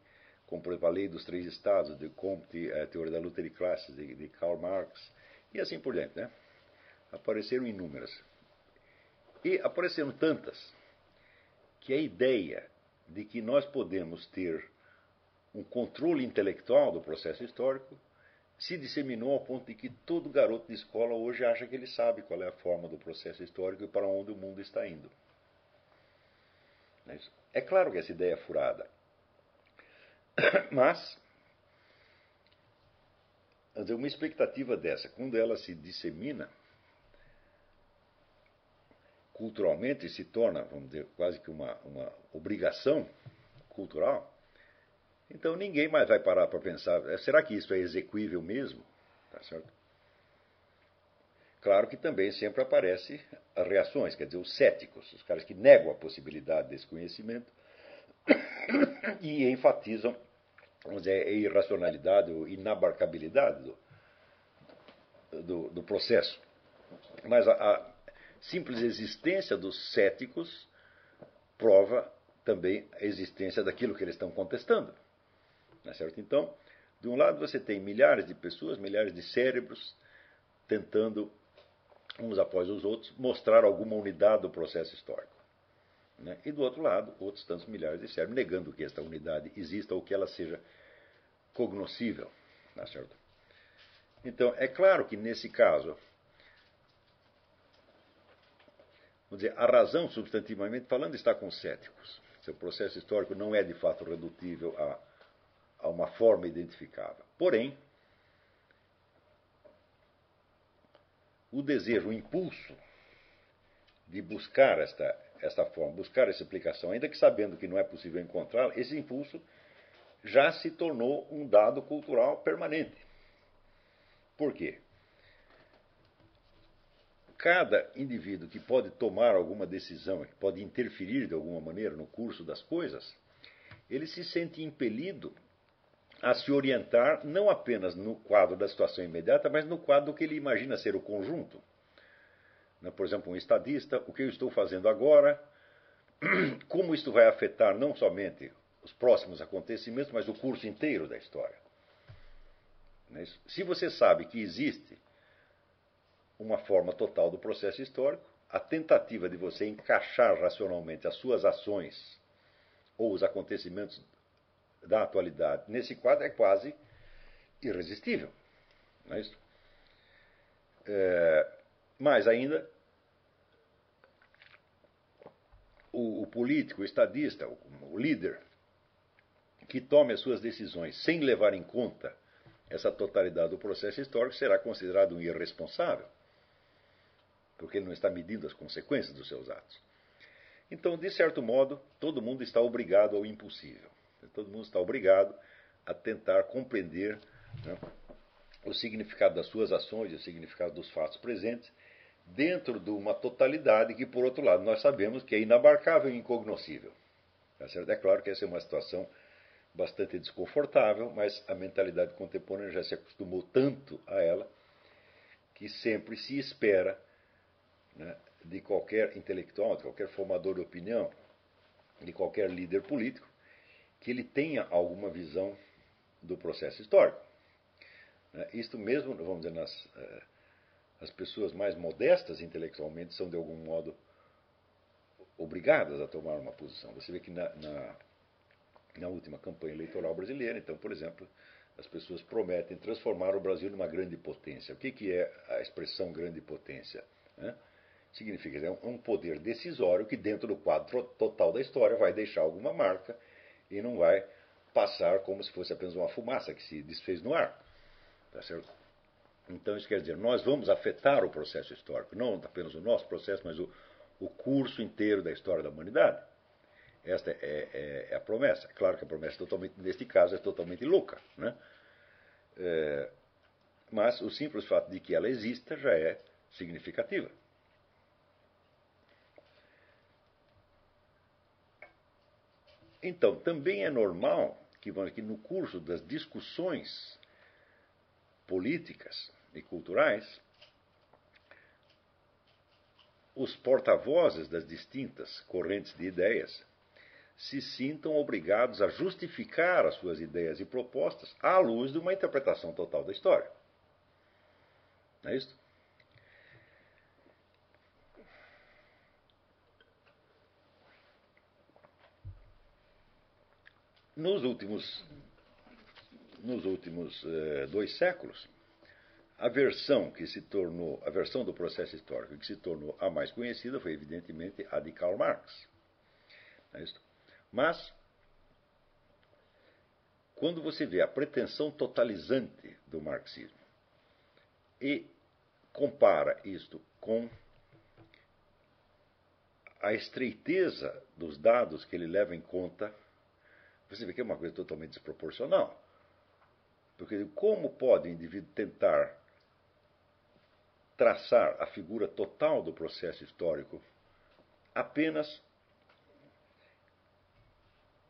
como por exemplo a lei dos três estados de Comte, a teoria da luta de classes de, de Karl Marx, e assim por diante. Né? Apareceram inúmeras. E apareceram tantas que a ideia de que nós podemos ter um controle intelectual do processo histórico se disseminou ao ponto de que todo garoto de escola hoje acha que ele sabe qual é a forma do processo histórico e para onde o mundo está indo. É claro que essa ideia é furada. Mas, uma expectativa dessa, quando ela se dissemina, culturalmente se torna, vamos dizer, quase que uma, uma obrigação cultural, então ninguém mais vai parar para pensar, é, será que isso é execuível mesmo? Tá certo? Claro que também sempre aparecem as reações, quer dizer, os céticos, os caras que negam a possibilidade desse conhecimento e enfatizam, vamos dizer, a irracionalidade ou inabarcabilidade do, do, do processo. Mas a, a simples existência dos céticos prova também a existência daquilo que eles estão contestando. É certo? Então, de um lado você tem milhares de pessoas, milhares de cérebros tentando, uns após os outros, mostrar alguma unidade do processo histórico. Né? E do outro lado, outros tantos milhares de cérebros negando que esta unidade exista ou que ela seja cognoscível. É certo? Então, é claro que nesse caso, vamos dizer, a razão, substantivamente falando, está com os céticos. Seu processo histórico não é de fato redutível a, a uma forma identificável. Porém, o desejo, o impulso de buscar esta, esta forma, buscar essa explicação, ainda que sabendo que não é possível encontrá-la, esse impulso já se tornou um dado cultural permanente. Por quê? Cada indivíduo que pode tomar alguma decisão, que pode interferir de alguma maneira no curso das coisas, ele se sente impelido a se orientar não apenas no quadro da situação imediata, mas no quadro que ele imagina ser o conjunto. Né, por exemplo, um estadista, o que eu estou fazendo agora, como isto vai afetar não somente os próximos acontecimentos, mas o curso inteiro da história. Né, se você sabe que existe uma forma total do processo histórico, a tentativa de você encaixar racionalmente as suas ações ou os acontecimentos da atualidade nesse quadro é quase irresistível. Não é isso? É, mais ainda, o, o, político, o estadista, o, o líder, que tome as suas decisões sem levar em conta essa totalidade do processo histórico será considerado um irresponsável, porque ele não está medindo as consequências dos seus atos. Então, de certo modo, todo mundo está obrigado ao impossível. Todo mundo está obrigado a tentar compreender né, o significado das suas ações o significado dos fatos presentes dentro de uma totalidade que, por outro lado, nós sabemos que é inabarcável e incognoscível. Tá é claro que essa é uma situação bastante desconfortável, mas a mentalidade contemporânea já se acostumou tanto a ela que sempre se espera né, de qualquer intelectual, de qualquer formador de opinião, de qualquer líder político, que ele tenha alguma visão do processo histórico. Né? Isto mesmo, vamos dizer, nas, uh, as pessoas mais modestas intelectualmente são de algum modo obrigadas a tomar uma posição. Você vê que na, na, na última campanha eleitoral brasileira, então, por exemplo, as pessoas prometem transformar o Brasil numa grande potência. O que, que é a expressão grande potência? Né? Significa é um poder decisório que, dentro do quadro total da história, vai deixar alguma marca e não vai passar como se fosse apenas uma fumaça que se desfez no ar. Tá certo? Então, isso quer dizer, nós vamos afetar o processo histórico, não apenas o nosso processo, mas o, o curso inteiro da história da humanidade. Esta é, é, é, a promessa. Claro que a promessa, totalmente, neste caso, é totalmente louca. Né? É, mas o simples fato de que ela exista já é significativa. Então, também é normal que, que no curso das discussões políticas e culturais, os porta-vozes das distintas correntes de ideias se sintam obrigados a justificar as suas ideias e propostas à luz de uma interpretação total da história. Não é isso? Nos últimos, nos últimos eh, dois séculos, a versão que se tornou, a versão do processo histórico que se tornou a mais conhecida foi evidentemente a de Karl Marx. É Mas, quando você vê a pretensão totalizante do marxismo e compara isto com a estreiteza dos dados que ele leva em conta você vê que é uma coisa totalmente desproporcional. Porque como pode o indivíduo tentar traçar a figura total do processo histórico apenas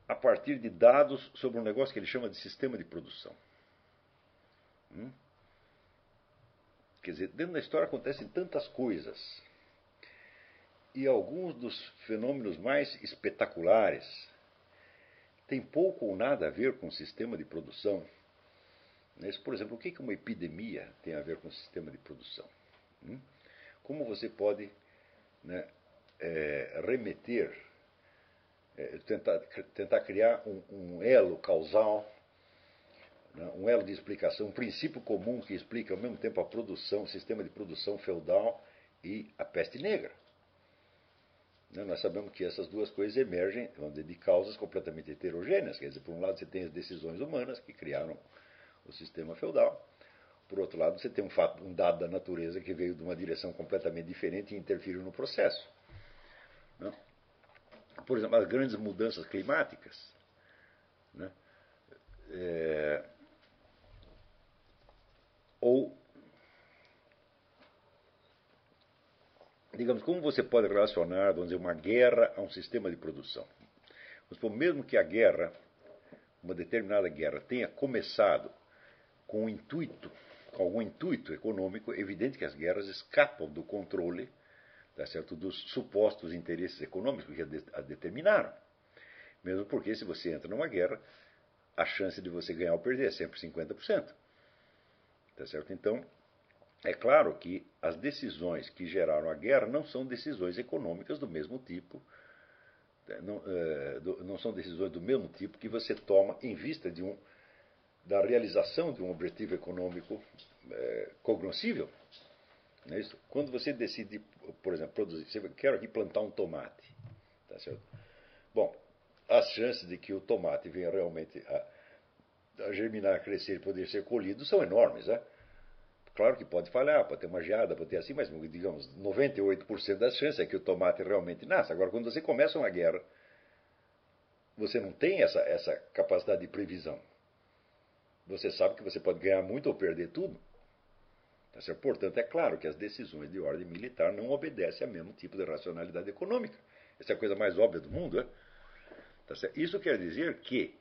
a partir de dados sobre um negócio que ele chama de sistema de produção? Hum? Quer dizer, dentro da história acontecem tantas coisas. E alguns dos fenômenos mais espetaculares tem pouco ou nada a ver com o sistema de produção. Por exemplo, o que uma epidemia tem a ver com o sistema de produção? Hum? Como você pode né, é, remeter, é, tentar, tentar criar um, um elo causal, né, um elo de explicação, um princípio comum que explica ao mesmo tempo a produção, o sistema de produção feudal e a peste negra? Né? Nós sabemos que essas duas coisas emergem dizer, de causas completamente heterogêneas. Quer dizer, por um lado, você tem as decisões humanas que criaram o sistema feudal. Por outro lado, você tem um, fato, um dado da natureza que veio de uma direção completamente diferente e interferiu no processo. Né? Por exemplo, as grandes mudanças climáticas. Né? É, ou digamos, como você pode relacionar, vamos dizer, uma guerra a um sistema de produção? Vamos mesmo que a guerra, uma determinada guerra, tenha começado com um intuito, com algum intuito econômico, é evidente que as guerras escapam do controle tá certo, dos supostos interesses econômicos que a determinaram. Mesmo porque, se você entra numa guerra, a chance de você ganhar ou perder é sempre 50%. Tá certo? Então, é claro que as decisões que geraram a guerra não são decisões econômicas do mesmo tipo, né, não, é, não são decisões do mesmo tipo que você toma em vista de um, da realização de um objetivo econômico é, cognoscível. É Quando você decide, por exemplo, produzir, você quer aqui plantar um tomate, tá certo? Bom, as chances de que o tomate venha realmente a, a germinar, a crescer e poder ser colhido são enormes, né? Claro que pode falhar, pode ter uma geada, pode ter assim, mas digamos, 98% das chances é que o tomate realmente nasça. Agora, quando você começa uma guerra, você não tem essa, essa capacidade de previsão. Você sabe que você pode ganhar muito ou perder tudo. Tá Portanto, é claro que as decisões de ordem militar não obedecem ao mesmo tipo de racionalidade econômica. Essa é a coisa mais óbvia do mundo. É? Tá Isso quer dizer que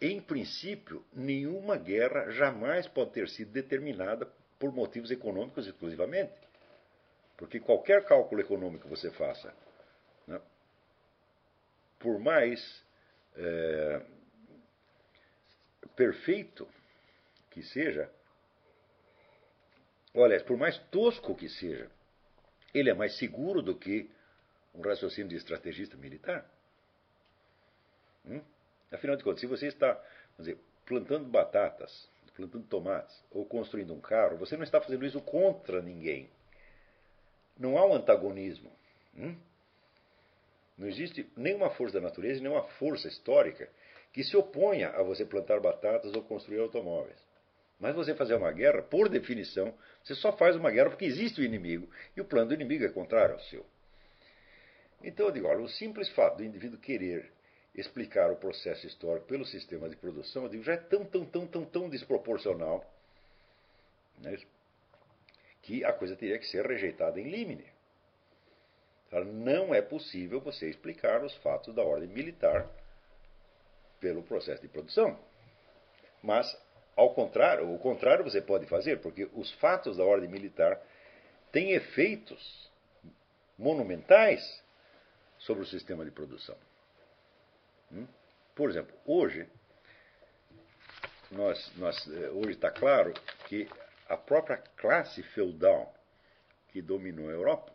em princípio, nenhuma guerra jamais pode ter sido determinada por motivos econômicos exclusivamente. Porque qualquer cálculo econômico que você faça, né, por mais é, perfeito que seja, olha, por mais tosco que seja, ele é mais seguro do que um raciocínio de estrategista militar. Hum? Afinal de contas, se você está dizer, plantando batatas, plantando tomates ou construindo um carro, você não está fazendo isso contra ninguém. Não há um antagonismo. Hum? Não existe nenhuma força da natureza, nenhuma força histórica que se oponha a você plantar batatas ou construir automóveis. Mas você fazer uma guerra, por definição, você só faz uma guerra porque existe o inimigo e o plano do inimigo é contrário ao seu. Então eu digo, olha, o simples fato do indivíduo querer explicar o processo histórico pelo sistema de produção, eu digo, já é tão, tão, tão, tão, tão desproporcional né, que a coisa teria que ser rejeitada em limine. Não é possível você explicar os fatos da ordem militar pelo processo de produção. Mas, ao contrário, o contrário você pode fazer, porque os fatos da ordem militar têm efeitos monumentais sobre o sistema de produção. Hum? Por exemplo, hoje, nós, nós, eh, hoje está claro que a própria classe feudal que dominou a Europa,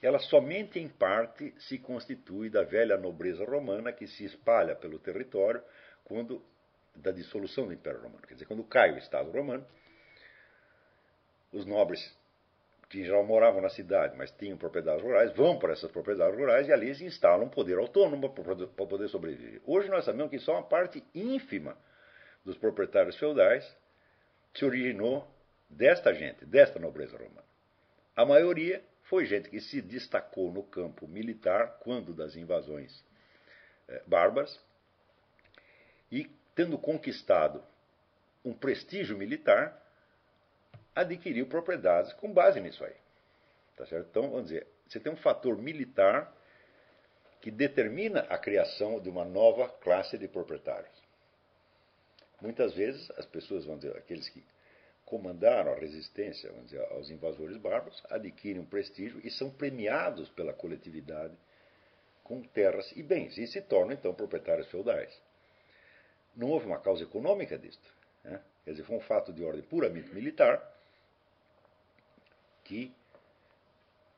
ela somente em parte se constitui da velha nobreza romana que se espalha pelo território quando da dissolução do Império Romano. Quer dizer, quando cai o Estado romano, os nobres que em geral moravam na cidade, mas tinham propriedades rurais, vão para essas propriedades rurais e ali se instalam um poder autônomo para poder sobreviver. Hoje nós sabemos que só uma parte ínfima dos proprietários feudais se originou desta gente, desta nobreza romana. A maioria foi gente que se destacou no campo militar quando das invasões eh, bárbaras e, tendo conquistado um prestígio militar, adquiriu propriedades com base nisso aí. Tá certo? Então, vamos dizer, você tem um fator militar que determina a criação de uma nova classe de proprietários. Muitas vezes as pessoas, vamos dizer, aqueles que comandaram a resistência vamos dizer, aos invasores bárbaros, adquirem um prestígio e são premiados pela coletividade com terras e bens, e se tornam então proprietários feudais. Não houve uma causa econômica disto. Né? Quer dizer, foi um fato de ordem puramente militar que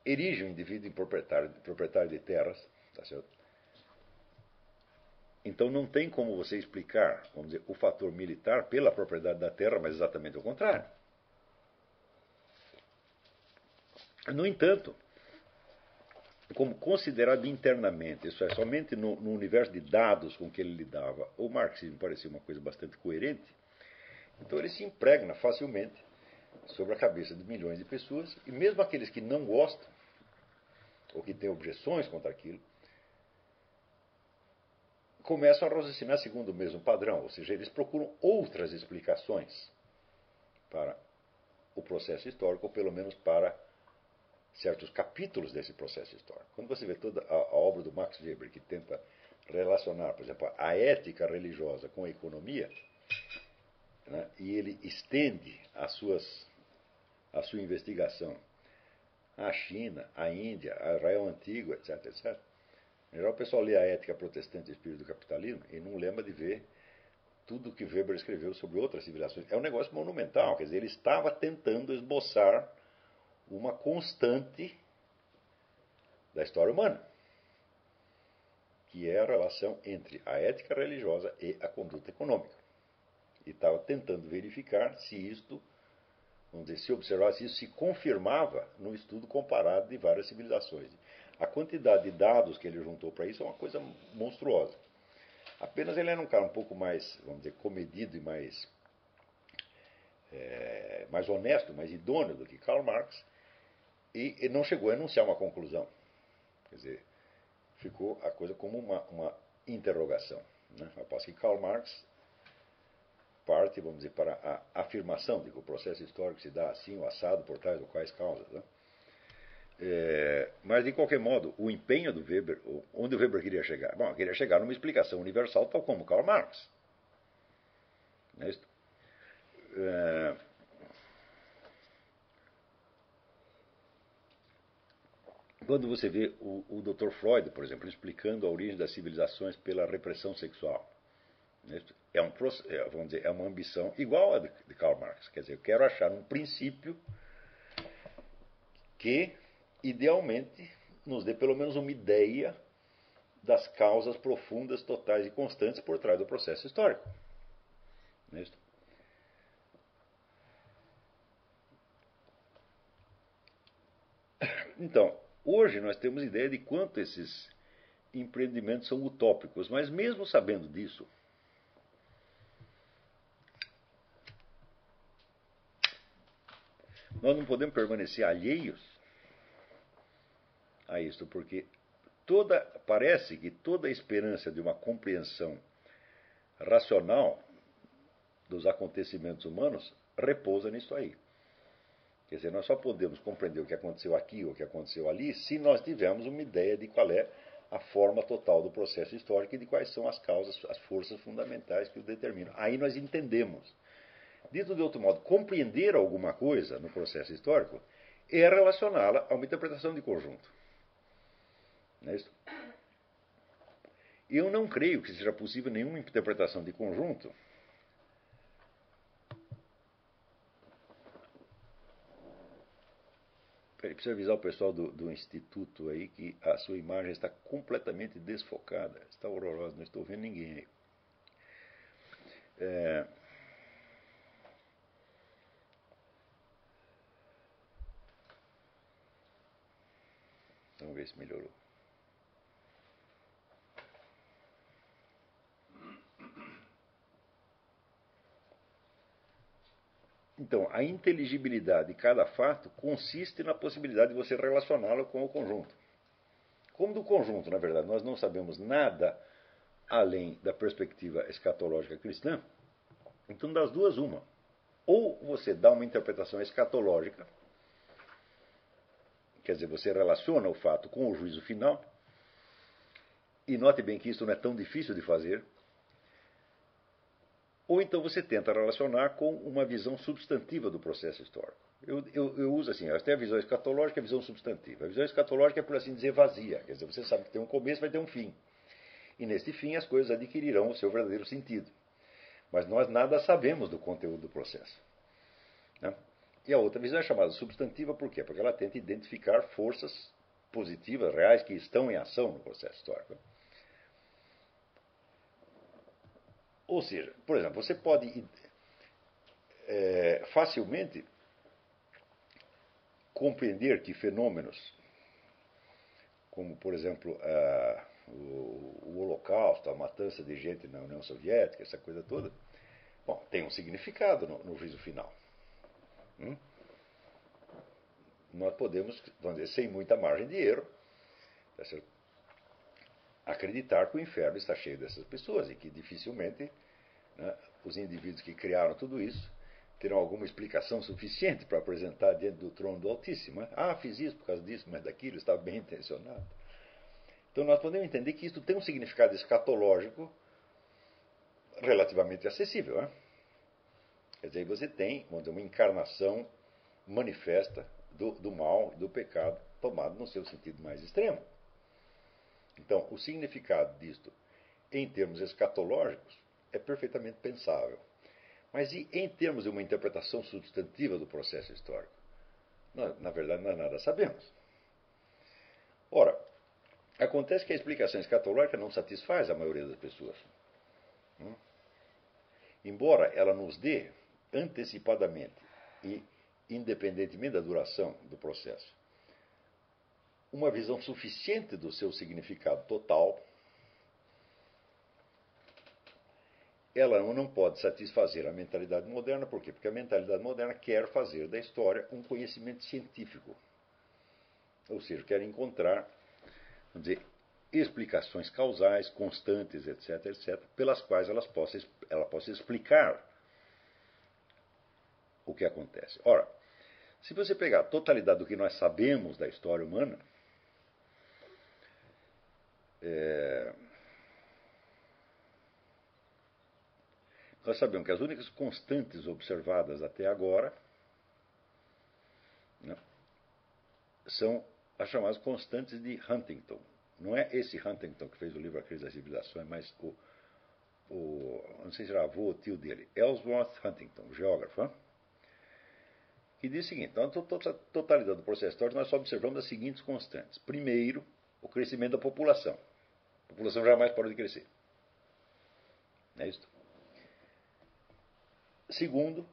erige o indivíduo em proprietário, proprietário de terras, tá? Então não tem como você explicar, vamos dizer, o fator militar pela propriedade da terra, mas exatamente o contrário. No entanto, como considerado internamente, isso é, somente no, no, universo de dados com que ele lidava, o marxismo parecia uma coisa bastante coerente, então ele se impregna facilmente sobre a cabeça de milhões de pessoas, e mesmo aqueles que não gostam, ou que têm objeções contra aquilo, começam a raciocinar segundo o mesmo padrão, ou seja, eles procuram outras explicações para o processo histórico, ou pelo menos para certos capítulos desse processo histórico. Quando você vê toda a, a obra do Max Weber, que tenta relacionar, por exemplo, a ética religiosa com a economia, né, e ele estende as suas, a sua investigação à China, à Índia, a Israel Antigo, etc, etc. Em geral, o pessoal lê a ética protestante e o espírito do capitalismo e não lembra de ver tudo que Weber escreveu sobre outras civilizações. É um negócio monumental, quer dizer, ele estava tentando esboçar uma constante da história humana, que é a relação entre a ética religiosa e a conduta econômica. Estava tentando verificar se isto, vamos dizer, se observar se isso se confirmava no estudo comparado de várias civilizações. A quantidade de dados que ele juntou para isso é uma coisa monstruosa. Apenas ele era um cara um pouco mais, vamos dizer, comedido e mais, é, mais honesto, mais idôneo do que Karl Marx, e, e não chegou a enunciar uma conclusão. Quer dizer, ficou a coisa como uma, uma interrogação. Né? Após que Karl Marx parte, vamos dizer, para a afirmação de que o processo histórico se dá assim, o assado, por trás de quais causas. Né? É, mas, de qualquer modo, o empenho do Weber, onde o Weber queria chegar? Bom, queria chegar numa explicação universal, tal como Karl Marx. Não é isso? É, quando você vê o, o Dr. Freud, por exemplo, explicando a origem das civilizações pela repressão sexual, é, vamos dizer, é uma ambição igual a de, de Karl Marx. Quer dizer, eu quero achar um princípio que, idealmente, nos dê pelo menos uma ideia das causas profundas, totais e constantes por trás do processo histórico. Né? Então, Hoje nós temos ideia de quanto esses empreendimentos são utópicos, mas mesmo sabendo disso, nós não podemos permanecer alheios a isso, porque toda parece que toda a esperança de uma compreensão racional dos acontecimentos humanos repousa nisso aí. Quer dizer, nós só podemos compreender o que aconteceu aqui ou o que aconteceu ali se nós tivermos uma ideia de qual é a forma total do processo histórico e de quais são as causas, as forças fundamentais que o determinam. Aí nós entendemos. Dito de outro modo, compreender alguma coisa no processo histórico é relacioná-la a uma interpretação de conjunto. Não é isso? Eu não creio que seja possível nenhuma interpretação de conjunto Peraí, precisa avisar o pessoal do, do, instituto aí que a sua imagem está completamente desfocada. Está horrorosa, não estou vendo ninguém aí. É... Vamos ver se melhorou. Então, a inteligibilidade de cada fato consiste na possibilidade de você relacioná-lo com o conjunto. Como do conjunto, na verdade, nós não sabemos nada além da perspectiva escatológica cristã, então das duas, uma. Ou você dá uma interpretação escatológica, quer dizer, você relaciona o fato com o juízo final, e note bem que isso não é tão difícil de fazer, ou então você tenta relacionar com uma visão substantiva do processo histórico. Eu, eu, eu uso assim, tem a visão escatológica e a visão substantiva. A visão escatológica é, por assim dizer, vazia. Quer dizer, você sabe que tem um começo vai ter um fim. E neste fim as coisas adquirirão o seu verdadeiro sentido. Mas nós nada sabemos do conteúdo do processo. Né? E a outra visão é chamada substantiva por quê? Porque ela tenta identificar forças positivas, reais, que estão em ação no processo histórico. Ou seja, por exemplo, você pode é, facilmente compreender que fenômenos como, por exemplo, a, o, o, Holocausto, a matança de gente na União Soviética, essa coisa toda, bom, tem um significado no, no juízo final. Hum? Nós podemos, vamos dizer, sem muita margem de erro, tá acreditar que o inferno está cheio dessas pessoas e que dificilmente né, os indivíduos que criaram tudo isso terão alguma explicação suficiente para apresentar diante do trono do Altíssimo. Né? Ah, fiz isso por causa disso, mas daquilo, estava bem intencionado. Então nós podemos entender que isso tem um significado escatológico relativamente acessível. Né? Quer dizer, você tem uma encarnação manifesta do, do mal, do pecado, tomado no seu sentido mais extremo. Então, o significado disto, em termos escatológicos, é perfeitamente pensável. Mas e em termos de uma interpretação substantiva do processo histórico? Nós, na verdade, nós nada sabemos. Ora, acontece que a explicação escatológica não satisfaz a maioria das pessoas. Hum? Embora ela nos dê antecipadamente e independentemente da duração do processo, uma visão suficiente do seu significado total, ela não pode satisfazer a mentalidade moderna, por quê? Porque a mentalidade moderna quer fazer da história um conhecimento científico. Ou seja, quer encontrar, vamos dizer, explicações causais, constantes, etc., etc., pelas quais elas possam, ela possa explicar o que acontece. Ora, se você pegar a totalidade do que nós sabemos da história humana, é, nós sabemos que as únicas constantes observadas até agora né, são as chamadas constantes de Huntington. Não é esse Huntington que fez o livro A Crise das Civilizações, mas o, o não sei se era avô ou tio dele, Ellsworth Huntington, geógrafo. Hein? Que diz o seguinte: então, na totalidade do processo histórico, nós só observamos as seguintes constantes. Primeiro, o crescimento da população. A população jamais parou de crescer. É isso. Segundo,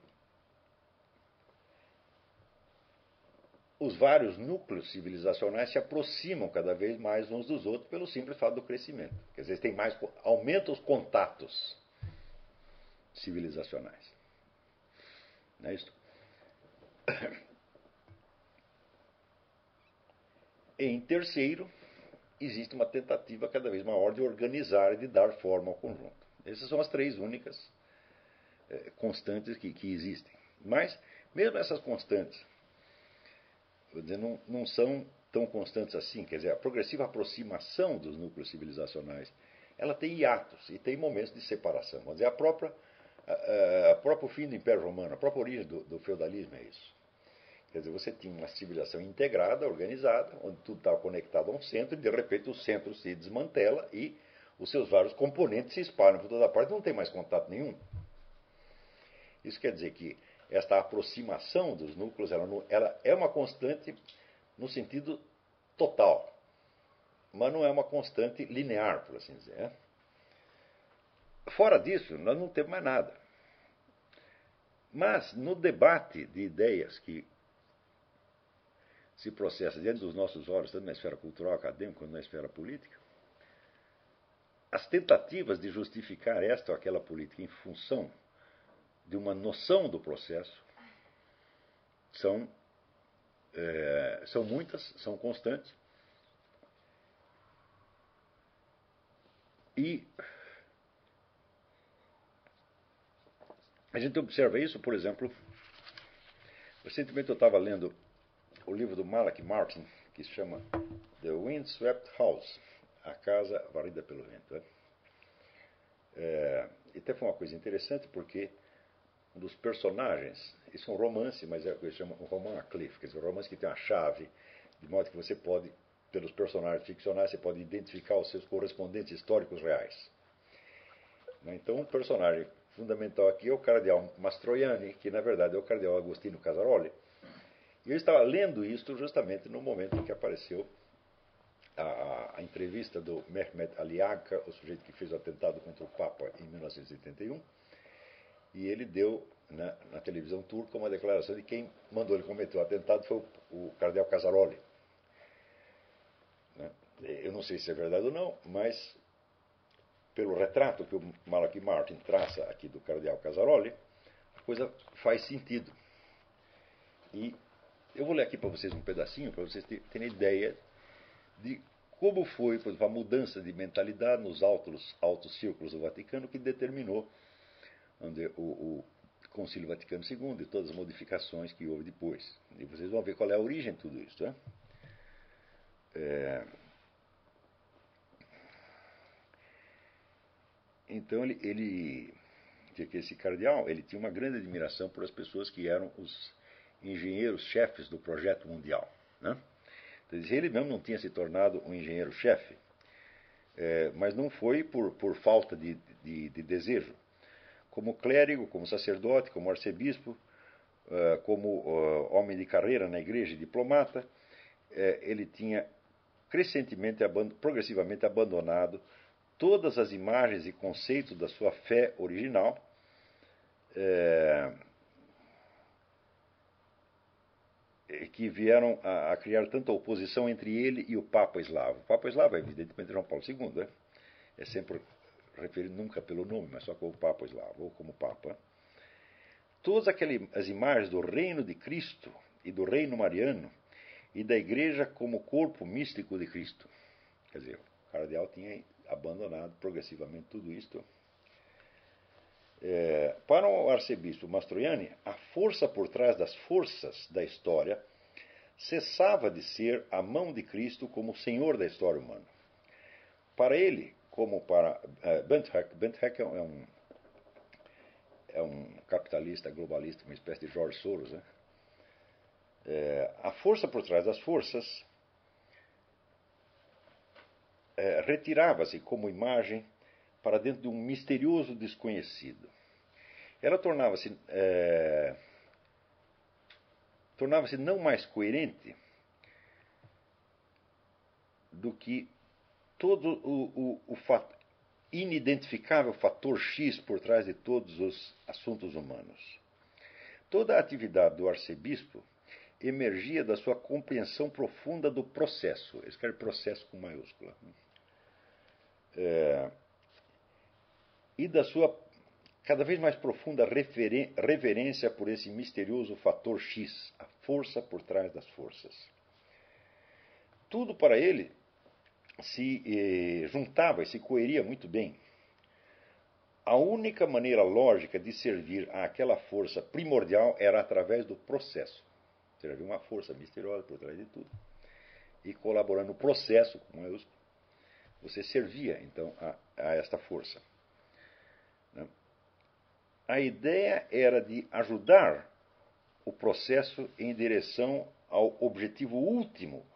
os vários núcleos civilizacionais se aproximam cada vez mais uns dos outros pelo simples fato do crescimento. Quer dizer, tem mais, aumenta os contatos civilizacionais. Não é isso? Em terceiro, existe uma tentativa cada vez maior de organizar e de dar forma ao conjunto. Essas são as três únicas é, constantes que, que, existem. Mas, mesmo essas constantes, dizer, não, não são tão constantes assim. Quer dizer, a progressiva aproximação dos núcleos civilizacionais ela tem hiatos e tem momentos de separação. Vamos dizer, a própria, a, a, a próprio fim do Império Romano, a própria origem do, do feudalismo é isso. Quer dizer, você tinha uma civilização integrada, organizada, onde tudo estava conectado a um centro, e de repente o centro se desmantela e os seus vários componentes se espalham por toda parte, não tem mais contato nenhum. Isso quer dizer que esta aproximação dos núcleos ela, ela é uma constante no sentido total, mas não é uma constante linear, por assim dizer. Né? Fora disso, nós não temos mais nada. Mas no debate de ideias que se processa diante dos nossos olhos, tanto na esfera cultural, acadêmica, quanto na esfera política, as tentativas de justificar esta ou aquela política em função de uma noção do processo são, é, são muitas, são constantes. E a gente observa isso, por exemplo, recentemente eu estava lendo o livro do Malak Martin, que se chama The Windswept House, A Casa Varrida pelo Vento. Né? É, e até foi uma coisa interessante porque um dos personagens, isso é um romance, mas é o que se chama um romance cliff, quer dizer, um romance que tem uma chave, de modo que você pode, pelos personagens ficcionais, você pode identificar os seus correspondentes históricos reais. Né? Então, um personagem fundamental aqui é o cardeal Mastroianni, que na verdade é o cardeal Agostino Casaroli, e eu estava lendo isto justamente no momento em que apareceu a, a entrevista do Mehmet Ali Agca, o sujeito que fez o atentado contra o Papa em 1981, e ele deu na, na, televisão turca uma declaração de quem mandou ele cometer o atentado foi o, o cardeal Casaroli. Né? eu não sei se é verdade ou não, mas pelo retrato que o Malachi Martin traça aqui do cardeal Casaroli, a coisa faz sentido. E eu vou ler aqui para vocês um pedacinho, para vocês terem ideia de como foi exemplo, a mudança de mentalidade nos altos, altos círculos do Vaticano que determinou o, o Concílio Vaticano II e todas as modificações que houve depois. E vocês vão ver qual é a origem de tudo isso. Né? É... Então ele, ele que esse cardeal ele tinha uma grande admiração por as pessoas que eram os engenheiros chefes do projeto mundial. Né? Ele mesmo não tinha se tornado um engenheiro-chefe, é, mas não foi por, por falta de, de, de, desejo. Como clérigo, como sacerdote, como arcebispo, uh, como homem de carreira na igreja, diplomata, uh, ele tinha crescentemente, progressivamente abandonado todas as imagens e conceitos da sua fé original. É, que vieram a, a, criar tanta oposição entre ele e o Papa Eslavo. O Papa Eslavo é evidentemente João Paulo II, né? é sempre referido nunca pelo nome, mas só como Papa Eslavo ou como Papa. Todas aquelas as imagens do reino de Cristo e do reino mariano e da igreja como corpo místico de Cristo. Quer dizer, o cardeal tinha abandonado progressivamente tudo isto. É, para o arcebispo Mastroianni, a força por trás das forças da história cessava de ser a mão de Cristo como senhor da história humana. Para ele, como para uh, Benthek, Benthek é um, é um capitalista globalista, uma espécie de George Soros, né? é, a força por trás das forças é, retirava-se como imagem para dentro de um misterioso desconhecido. Ela tornava-se é, tornava-se não mais coerente do que todo o, o, o fato, inidentificável fator X por trás de todos os assuntos humanos. Toda a atividade do arcebispo emergia da sua compreensão profunda do processo. Esse quer processo com maiúscula. É, e da sua cada vez mais profunda reverência por esse misterioso fator X, a força por trás das forças. Tudo para ele se eh, juntava e se coeria muito bem. A única maneira lógica de servir àquela força primordial era através do processo. Seja, havia uma força misteriosa por trás de tudo. E colaborando no processo, como eu, você servia então a, a esta força. A ideia era de ajudar o processo em direção ao objetivo último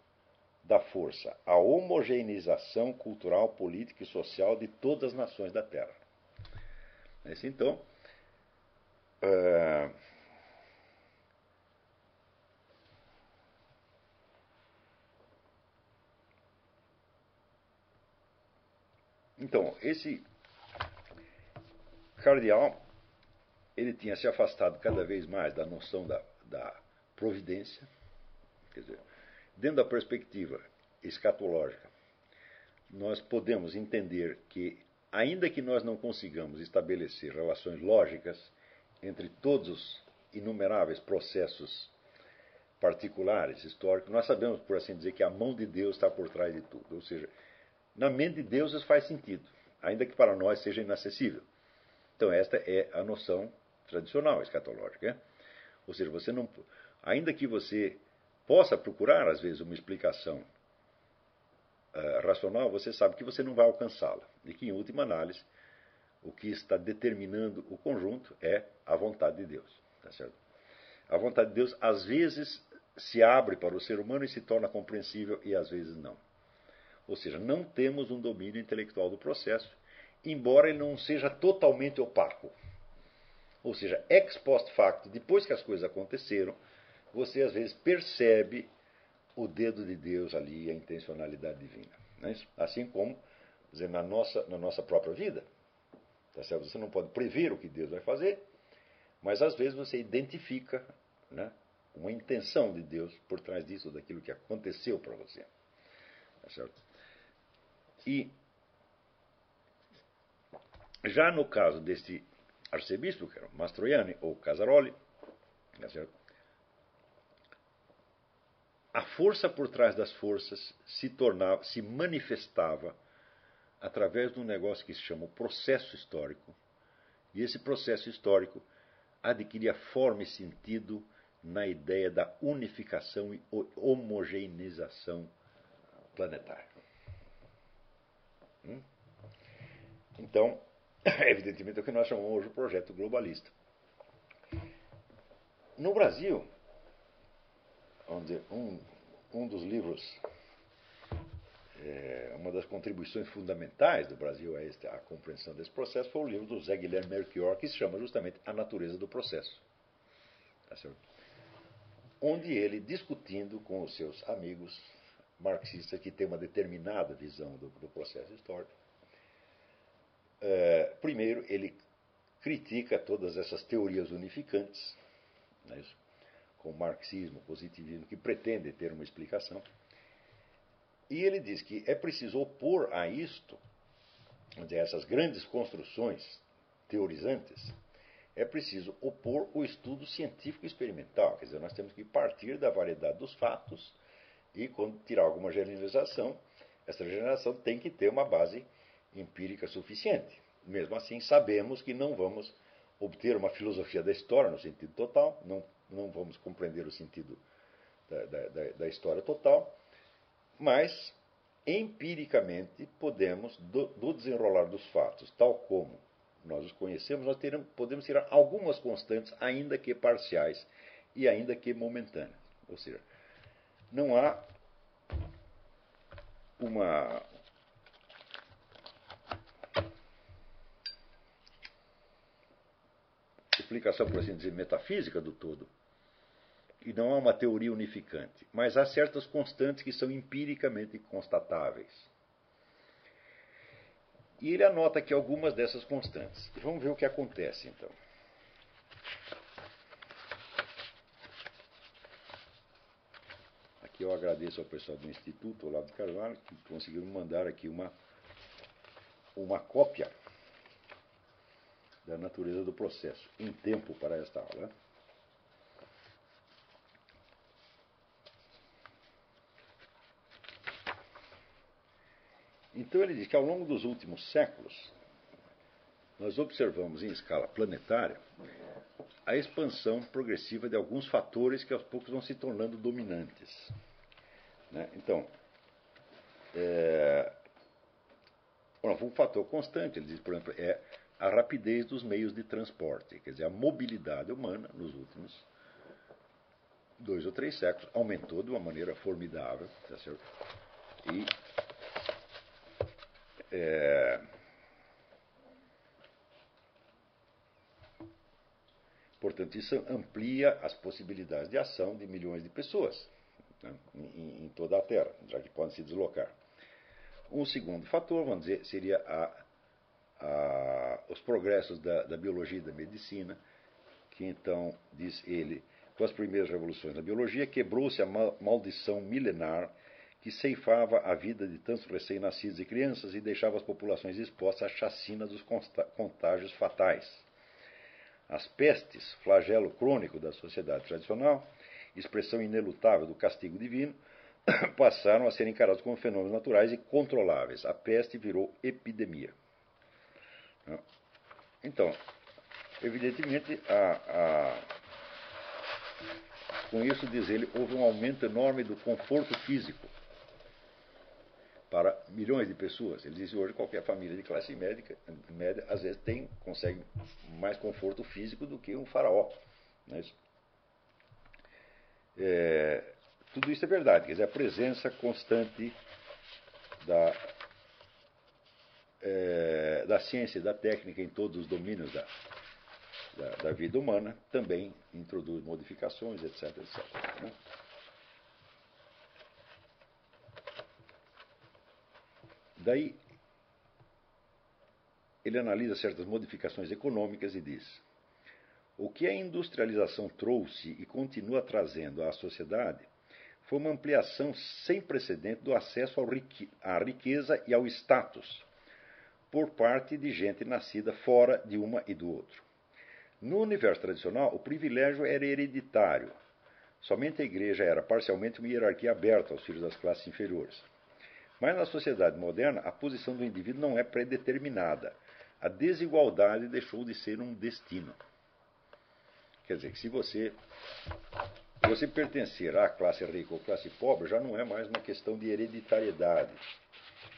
da força, a homogeneização cultural, política e social de todas as nações da Terra. Esse, então, uh, então, esse cardeal ele tinha se afastado cada vez mais da noção da, da providência, quer dizer, dentro da perspectiva escatológica, nós podemos entender que, ainda que nós não consigamos estabelecer relações lógicas entre todos os inumeráveis processos particulares, históricos, nós sabemos, por assim dizer, que a mão de Deus está por trás de tudo. Ou seja, na mente de Deus isso faz sentido, ainda que para nós seja inacessível. Então, esta é a noção tradicional escatológica. É? Ou seja, você não, ainda que você possa procurar, às vezes, uma explicação uh, racional, você sabe que você não vai alcançá-la. E que, em última análise, o que está determinando o conjunto é a vontade de Deus. Tá certo? A vontade de Deus, às vezes, se abre para o ser humano e se torna compreensível, e às vezes não. Ou seja, não temos um domínio intelectual do processo, embora ele não seja totalmente opaco. Ou seja, ex post facto, depois que as coisas aconteceram, você às vezes percebe o dedo de Deus ali, a intencionalidade divina. É assim como dizer, na, nossa, na nossa própria vida. Tá certo? Você não pode prever o que Deus vai fazer, mas às vezes você identifica né, uma intenção de Deus por trás disso, daquilo que aconteceu para você. Tá certo? E já no caso deste arcebispo, que era Mastroianni ou Casaroli, a força por trás das forças se tornava, se manifestava através de um negócio que se chama o processo histórico. E esse processo histórico adquiria forma e sentido na ideia da unificação e homogeneização planetária. Hum? Então, evidentemente, é o que nós chamamos hoje de projeto globalista. No Brasil, onde um, um dos livros é, uma das contribuições fundamentais do Brasil a, esta, a compreensão desse processo foi o livro do Zé Guilherme Melchior, que se chama justamente A Natureza do Processo. Tá Onde ele, discutindo com os seus amigos marxistas que têm uma determinada visão do, do processo histórico, é, primeiro ele critica todas essas teorias unificantes, né, com o marxismo, positivismo, que pretendem ter uma explicação. E ele diz que é preciso opor a isto, a essas grandes construções teorizantes, é preciso opor o estudo científico experimental. Quer dizer, nós temos que partir da variedade dos fatos e, quando tirar alguma generalização, essa generalização tem que ter uma base empírica suficiente. Mesmo assim, sabemos que não vamos obter uma filosofia da história no sentido total, não, não vamos compreender o sentido da, da, da história total, mas, empiricamente, podemos, do, do desenrolar dos fatos, tal como nós os conhecemos, nós teremos, podemos tirar algumas constantes, ainda que parciais e ainda que momentâneas. Ou seja, não há uma explicação, por assim dizer, metafísica do todo e não há uma teoria unificante, mas há certas constantes que são empiricamente constatáveis. E ele anota aqui algumas dessas constantes. Vamos ver o que acontece então. Aqui eu agradeço ao pessoal do Instituto Olavo de Carvalho que conseguiu me mandar aqui uma, uma cópia da natureza do processo em tempo para esta aula. Então ele diz que ao longo dos últimos séculos, nós observamos em escala planetária a expansão progressiva de alguns fatores que aos poucos vão se tornando dominantes. Né? Então, é, um fator constante, ele diz, por exemplo, é a rapidez dos meios de transporte, quer dizer, a mobilidade humana nos últimos dois ou três séculos aumentou de uma maneira formidável, tá certo? E é... Portanto, isso amplia as possibilidades de ação de milhões de pessoas né, em, em, toda a Terra, já que podem se deslocar. Um segundo fator, vamos dizer, seria a, a, os progressos da, da biologia e da medicina, que então, diz ele, com as primeiras revoluções da biologia, quebrou-se a maldição milenar que ceifava a vida de tantos recém-nascidos e crianças e deixava as populações expostas à chacina dos contágios fatais. As pestes, flagelo crônico da sociedade tradicional, expressão inelutável do castigo divino, passaram a ser encarados como fenômenos naturais e controláveis. A peste virou epidemia. Então, evidentemente, a, a, com isso, diz ele, houve um aumento enorme do conforto físico para milhões de pessoas. Ele diz hoje qualquer família de classe médica, média às vezes tem, consegue mais conforto físico do que um faraó. Não é isso? É, tudo isso é verdade, quer dizer, a presença constante da, é, da ciência e da técnica em todos os domínios da, da, da vida humana também introduz modificações, etc. etc né? Daí, ele analisa certas modificações econômicas e diz: o que a industrialização trouxe e continua trazendo à sociedade foi uma ampliação sem precedente do acesso à riqueza e ao status por parte de gente nascida fora de uma e do outro. No universo tradicional, o privilégio era hereditário. Somente a igreja era parcialmente uma hierarquia aberta aos filhos das classes inferiores. Mas na sociedade moderna, a posição do indivíduo não é predeterminada. A desigualdade deixou de ser um destino. Quer dizer, que se você, você pertencer à classe rica ou classe pobre, já não é mais uma questão de hereditariedade.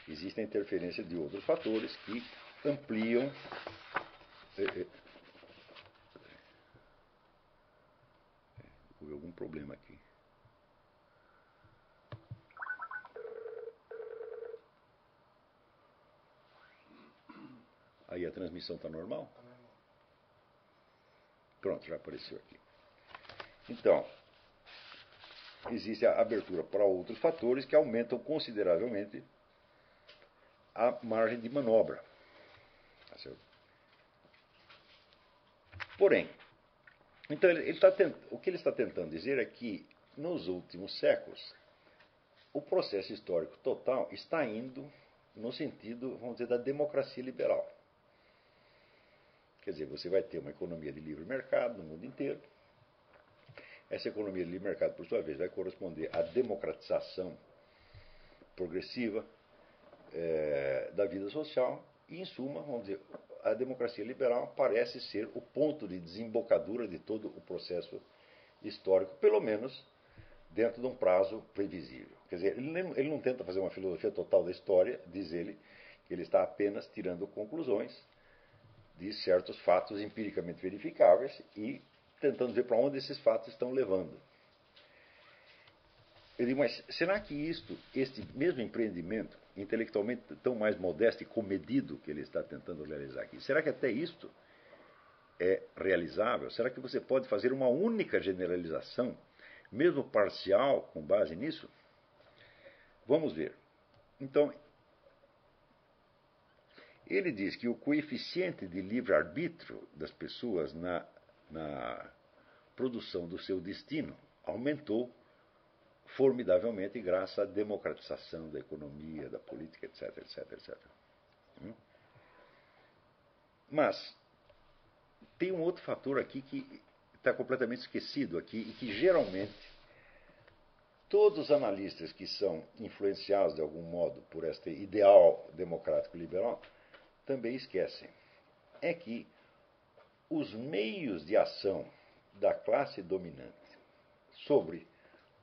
Existe a interferência de outros fatores que ampliam. Eh, eh, houve algum problema aqui. Aí a transmissão está normal? Pronto, já apareceu aqui. Então, existe a abertura para outros fatores que aumentam consideravelmente a margem de manobra. Tá Porém, então ele, ele tá tent... o que ele está tentando dizer é que nos últimos séculos o processo histórico total está indo no sentido, vamos dizer, da democracia liberal. Quer dizer, você vai ter uma economia de livre mercado no mundo inteiro. Essa economia de livre mercado, por sua vez, vai corresponder à democratização progressiva é, da vida social. E, em suma, vamos dizer, a democracia liberal parece ser o ponto de desembocadura de todo o processo histórico, pelo menos dentro de um prazo previsível. Quer dizer, ele, não tenta fazer uma filosofia total da história, diz ele, que ele está apenas tirando conclusões de certos fatos empiricamente verificáveis e tentando ver para onde esses fatos estão levando. Eu digo, mas será que isto, este mesmo empreendimento, intelectualmente tão mais modesto e comedido que ele está tentando realizar aqui, será que até isto é realizável? Será que você pode fazer uma única generalização, mesmo parcial, com base nisso? Vamos ver. Então, ele diz que o coeficiente de livre-arbítrio das pessoas na, na produção do seu destino aumentou formidavelmente graças à democratização da economia, da política, etc, etc, etc. Hum? Mas tem um outro fator aqui que está completamente esquecido aqui e que geralmente todos os analistas que são influenciados de algum modo por este ideal democrático liberal também esquecem. É que os meios de ação da classe dominante sobre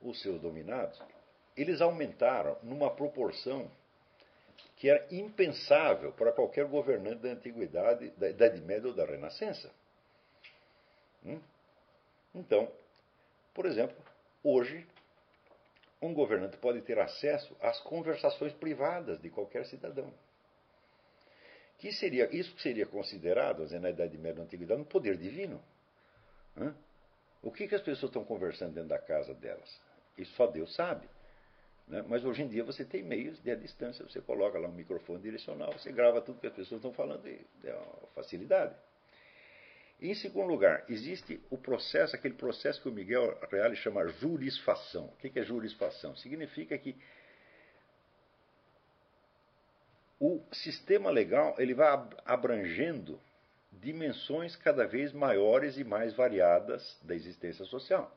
os seus dominados, eles aumentaram numa proporção que era impensável para qualquer governante da antiguidade, da Idade Média ou da Renascença. Hum? Então, por exemplo, hoje, um governante pode ter acesso às conversações privadas de qualquer cidadão. Que seria, isso seria considerado, na Idade Média da Antiguidade, um poder divino. O que, que as pessoas estão conversando dentro da casa delas? Isso só Deus sabe. Né? Mas hoje em dia você tem meios de a distância, você coloca lá um microfone direcional, você grava tudo que as pessoas estão falando e é uma facilidade. Em segundo lugar, existe o processo, aquele processo que o Miguel Reale chama jurisfação. O que é jurisfação? Significa que o sistema legal ele vai abrangendo dimensões cada vez maiores e mais variadas da existência social.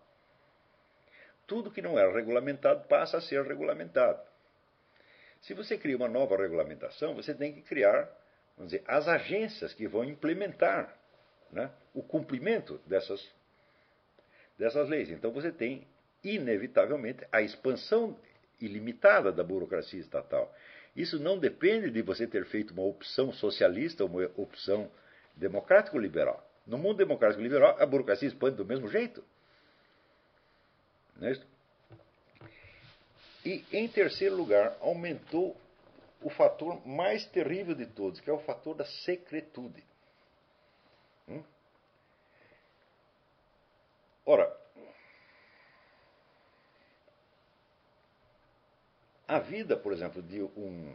Tudo que não era regulamentado passa a ser regulamentado. Se você cria uma nova regulamentação, você tem que criar, vamos dizer, as agências que vão implementar né, o cumprimento dessas, dessas leis. Então você tem, inevitavelmente, a expansão ilimitada da burocracia estatal. Isso não depende de você ter feito uma opção socialista ou uma opção democrático-liberal. No mundo democrático-liberal, a burocracia expande do mesmo jeito. É? E, em terceiro lugar, aumentou o fator mais terrível de todos, que é o fator da secretude. Hum? Ora, A vida, por exemplo, de um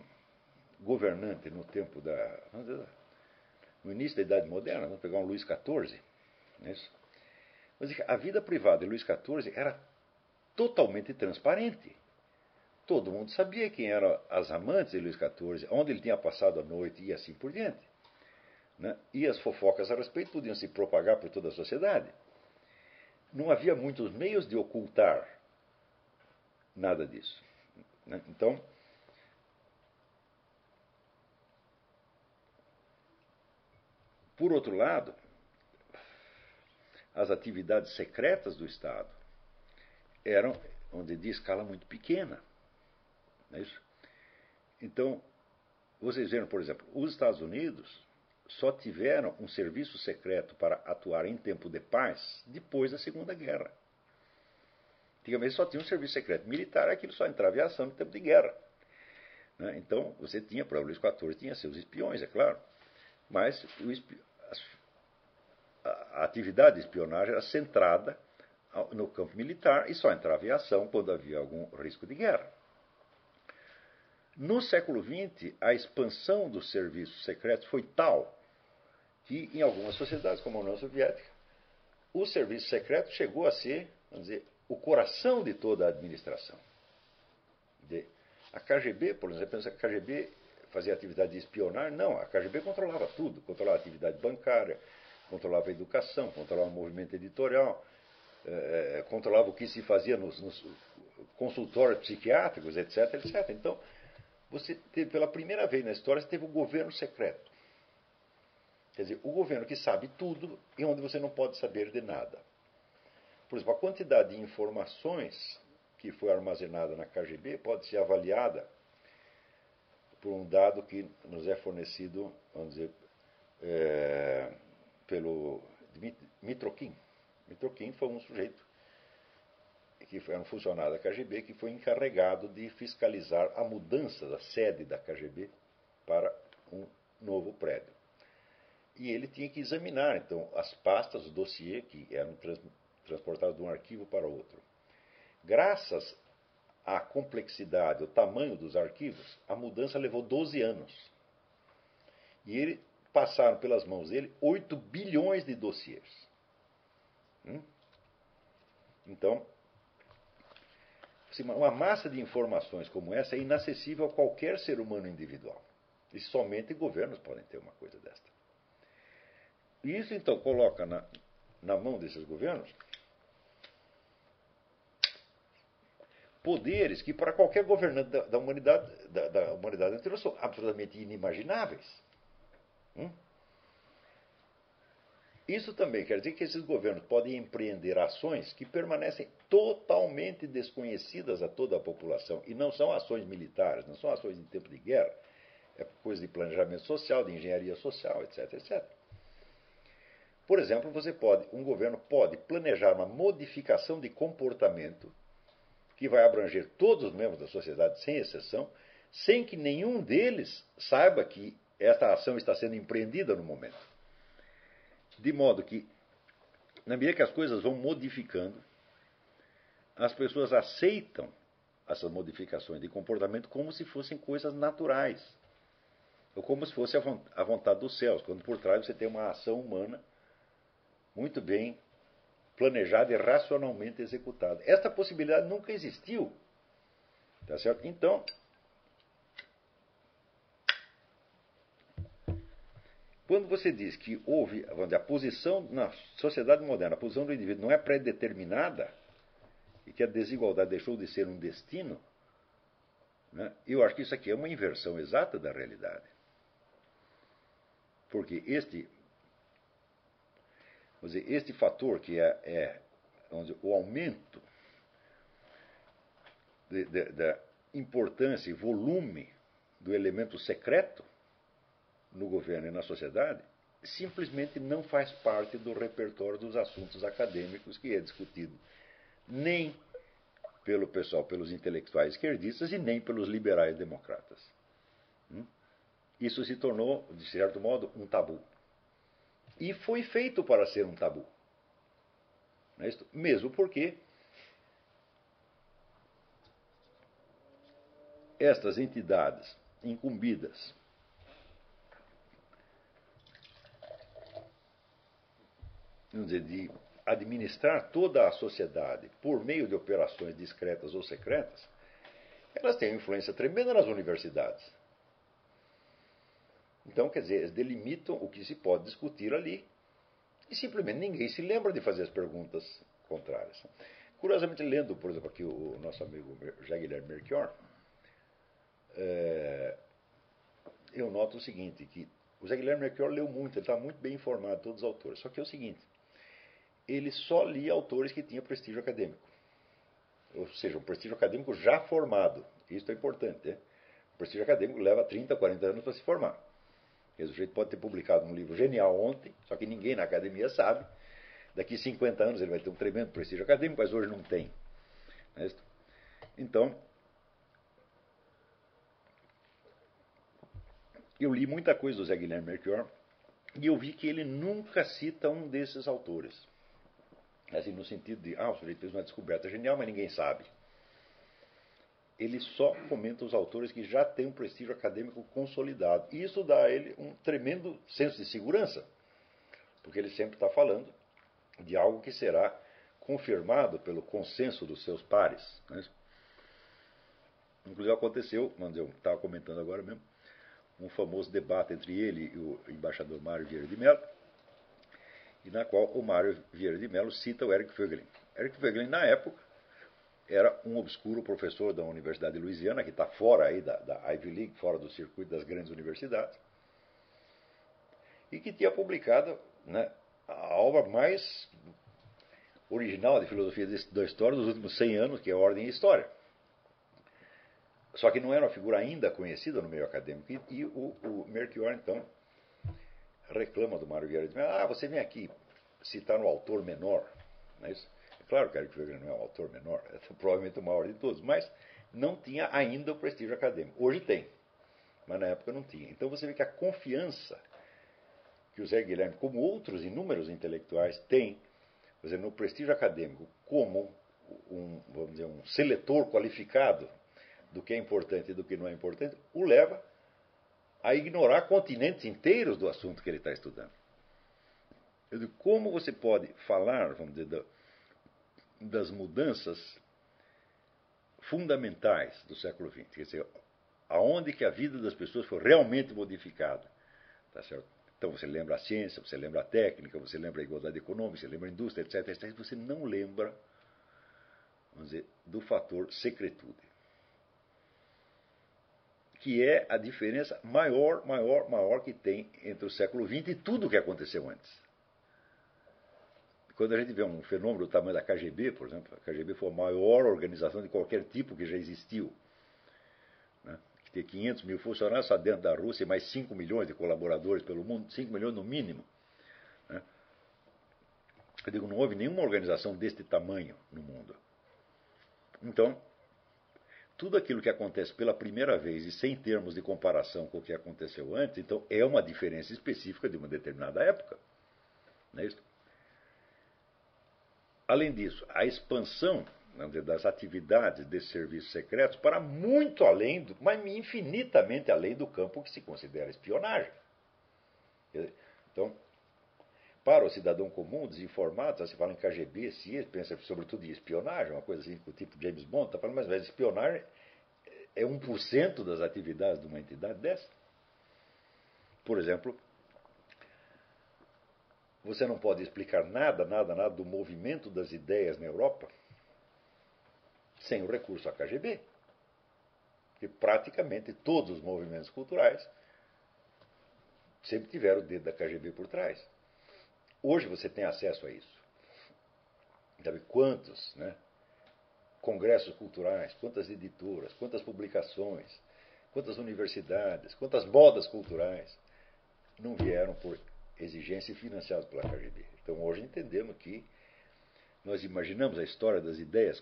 governante no tempo da. No início da Idade Moderna, vamos pegar um Luís XIV, é? Mas a vida privada de Luís XIV era totalmente transparente. Todo mundo sabia quem eram as amantes de Luís XIV, onde ele tinha passado a noite e assim por diante. Né? E as fofocas a respeito podiam se propagar por toda a sociedade. Não havia muitos meios de ocultar nada disso. Né? Então, por outro lado, as atividades secretas do Estado eram, onde de escala muito pequena. Não é isso? Então, vocês viram, por exemplo, os Estados Unidos só tiveram um serviço secreto para atuar em tempo de paz depois da Segunda Guerra. Antigamente só tinha um serviço secreto militar, aquilo só entrava em ação no tempo de guerra. Né? Então, você tinha, para o Luís XIV, tinha seus espiões, é claro, mas espi... a atividade de espionagem era centrada no campo militar e só entrava em ação quando havia algum risco de guerra. No século XX, a expansão dos serviços secretos foi tal que, em algumas sociedades, como a União Soviética, o serviço secreto chegou a ser, vamos dizer, o coração de toda a administração. A KGB, por exemplo, a KGB fazia atividade de espionagem. Não, a KGB controlava tudo. Controlava a atividade bancária, controlava a educação, controlava o movimento editorial, eh, controlava o que se fazia nos, nos consultórios psiquiátricos, etc, etc. Então, você teve, pela primeira vez na história, você teve o um governo secreto. Quer dizer, o governo que sabe tudo e onde você não pode saber de nada. Por exemplo, a quantidade de informações que foi armazenada na KGB pode ser avaliada por um dado que nos é fornecido, vamos dizer, é, pelo Mitrokin. Mitrokin foi um sujeito que foi um funcionário da KGB que foi encarregado de fiscalizar a mudança da sede da KGB para um novo prédio. E ele tinha que examinar, então, as pastas, o dossiê que eram transportado de um arquivo para outro. Graças à complexidade, ao tamanho dos arquivos, a mudança levou 12 anos. E ele passaram pelas mãos dele 8 bilhões de dossiês. Hum? Então, assim, uma massa de informações como essa é inacessível a qualquer ser humano individual. E somente governos podem ter uma coisa desta. Isso então coloca na, na mão desses governos poderes que para qualquer governante da, da humanidade, da, da, humanidade anterior são absolutamente inimagináveis. Hum? Isso também quer dizer que esses governos podem empreender ações que permanecem totalmente desconhecidas a toda a população. E não são ações militares, não são ações em tempo de guerra. É coisa de planejamento social, de engenharia social, etc, etc. Por exemplo, você pode, um governo pode planejar uma modificação de comportamento que vai abranger todos os membros da sociedade, sem exceção, sem que nenhum deles saiba que esta ação está sendo empreendida no momento. De modo que, na medida que as coisas vão modificando, as pessoas aceitam essas modificações de comportamento como se fossem coisas naturais. Ou como se fosse a vontade dos céus, quando por trás você tem uma ação humana muito bem planejada e racionalmente executada. Esta possibilidade nunca existiu. Tá certo? Então, quando você diz que houve a posição na sociedade moderna, a posição do indivíduo não é pré-determinada e que a desigualdade deixou de ser um destino, né, eu acho que isso aqui é uma inversão exata da realidade. Porque este dizer, este fator que é, é dizer, o aumento da importância e volume do elemento secreto no governo e na sociedade, simplesmente não faz parte do repertório dos assuntos acadêmicos que é discutido nem pelo pessoal, pelos intelectuais esquerdistas e nem pelos liberais democratas. Hum? Isso se tornou, de certo modo, um tabu. E foi feito para ser um tabu. É Mesmo porque estas entidades incumbidas dizer, de administrar toda a sociedade por meio de operações discretas ou secretas, elas têm uma influência tremenda nas universidades. Então, quer dizer, eles delimitam o que se pode discutir ali e simplesmente ninguém se lembra de fazer as perguntas contrárias. Curiosamente, lendo, por exemplo, aqui o nosso amigo José Guilherme Melchior, é, eu noto o seguinte, que o Zé Guilherme Melchior leu muito, ele está muito bem informado todos os autores. Só que é o seguinte, ele só lia autores que tinham prestígio acadêmico. Ou seja, um prestígio acadêmico já formado. Isso é importante. Né? O prestígio acadêmico leva 30, 40 anos para se formar. o sujeito pode ter publicado um livro genial ontem, só que ninguém na academia sabe. Daqui 50 anos ele vai ter um tremendo prestígio acadêmico, mas hoje não tem. Né? Então, eu li muita coisa do Zé Guilherme Melchior e eu vi que ele nunca cita um desses autores. Assim, no sentido de, ah, o sujeito fez uma descoberta genial, mas ninguém sabe. Ele só comenta os autores que já têm um prestígio acadêmico consolidado. E isso dá a ele um tremendo senso de segurança, porque ele sempre está falando de algo que será confirmado pelo consenso dos seus pares. Né? Inclusive aconteceu, eu estava comentando agora mesmo, um famoso debate entre ele e o embaixador Mário Vieira de Mello, e na qual o Mário Vieira de Mello cita o Eric Fögelin. Eric Fögelin, na época, era um obscuro professor da Universidade de Louisiana, que está fora aí da, da Ivy League, fora do circuito das grandes universidades, e que tinha publicado né, a obra mais original de filosofia da história dos últimos 100 anos, que é Ordem e História. Só que não era uma figura ainda conhecida no meio acadêmico. E, e o, o Melchior, então, reclama do Mário Vieira. Diz, ah, você vem aqui citar um autor menor. Não é isso? É claro que Eric Wegener não é um autor menor, é provavelmente o maior de todos, mas não tinha ainda o prestígio acadêmico. Hoje tem, mas na época não tinha. Então você vê que a confiança que o Zé Guilherme, como outros inúmeros intelectuais, tem dizer, no prestígio acadêmico como um, vamos dizer, um seletor qualificado do que é importante e do que não é importante, o leva a ignorar continentes inteiros do assunto que ele está estudando. Eu digo, como você pode falar, vamos dizer, das mudanças fundamentais do século XX, quer dizer, aonde que a vida das pessoas foi realmente modificada, tá certo? Então você lembra a ciência, você lembra a técnica, você lembra a igualdade econômica, você lembra a indústria, etc, etc, você não lembra, vamos dizer, do fator secretude que é a diferença maior, maior, maior que tem entre o século XX e tudo o que aconteceu antes. Quando a gente vê um fenômeno do tamanho da KGB, por exemplo, a KGB foi a maior organização de qualquer tipo que já existiu. Né? Que tem 500 mil funcionários só dentro da Rússia e mais 5 milhões de colaboradores pelo mundo, 5 milhões no mínimo. Né? Eu digo, não houve nenhuma organização deste tamanho no mundo. Então, tudo aquilo que acontece pela primeira vez e sem termos de comparação com o que aconteceu antes, então é uma diferença específica de uma determinada época. Não é isso? Além disso, a expansão dizer, das atividades desses serviços secretos para muito além, do, mas infinitamente além do campo que se considera espionagem. Então, para o cidadão comum, desinformado, se fala em KGB, CIA, pensa sobretudo em espionagem, uma coisa assim, o tipo James Bond, está falando, mas, mas espionagem é 1% das atividades de uma entidade dessa. Por exemplo, você não pode explicar nada, nada, nada do movimento das ideias na Europa sem o recurso à KGB. Porque praticamente todos os movimentos culturais sempre tiveram o dedo da KGB por trás. Hoje você tem acesso a isso. Sabe quantos né, congressos culturais, quantas editoras, quantas publicações, quantas universidades, quantas modas culturais não vieram por exigência e financiadas pela KGB. Então hoje entendemos que nós imaginamos a história das ideias,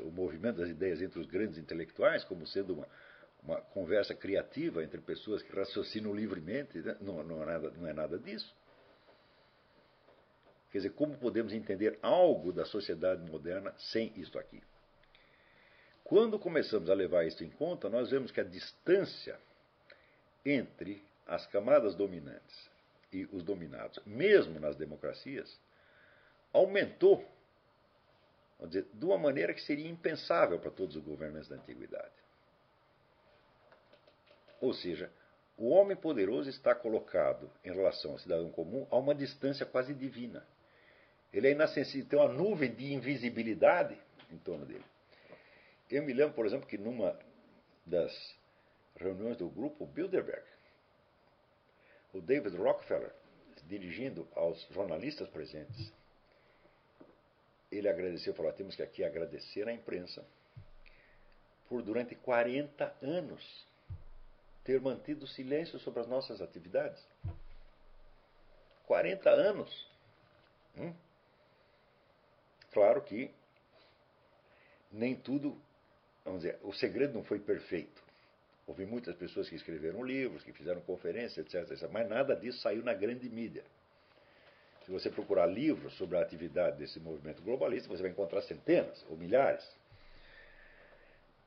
o movimento das ideias entre os grandes intelectuais como sendo uma, uma conversa criativa entre pessoas que raciocinam livremente. Né? Não, não, é nada, não é nada disso. Quer dizer, como podemos entender algo da sociedade moderna sem isto aqui? Quando começamos a levar isso em conta, nós vemos que a distância entre as camadas dominantes e os dominados, mesmo nas democracias, aumentou, dizer, de uma maneira que seria impensável para todos os governantes da antiguidade. Ou seja, o homem poderoso está colocado em relação ao cidadão comum a uma distância quase divina. Ele é inacessível, tem uma nuvem de invisibilidade em torno dele. Eu me lembro, por exemplo, que numa das reuniões do grupo Bilderberg, o David Rockefeller, dirigindo aos jornalistas presentes, ele agradeceu, falou: temos que aqui agradecer à imprensa por durante 40 anos ter mantido silêncio sobre as nossas atividades. 40 anos. Hum? Claro que nem tudo, vamos dizer, o segredo não foi perfeito. Houve muitas pessoas que escreveram livros, que fizeram conferências, etc, etc. Mas nada disso saiu na grande mídia. Se você procurar livros sobre a atividade desse movimento globalista, você vai encontrar centenas ou milhares.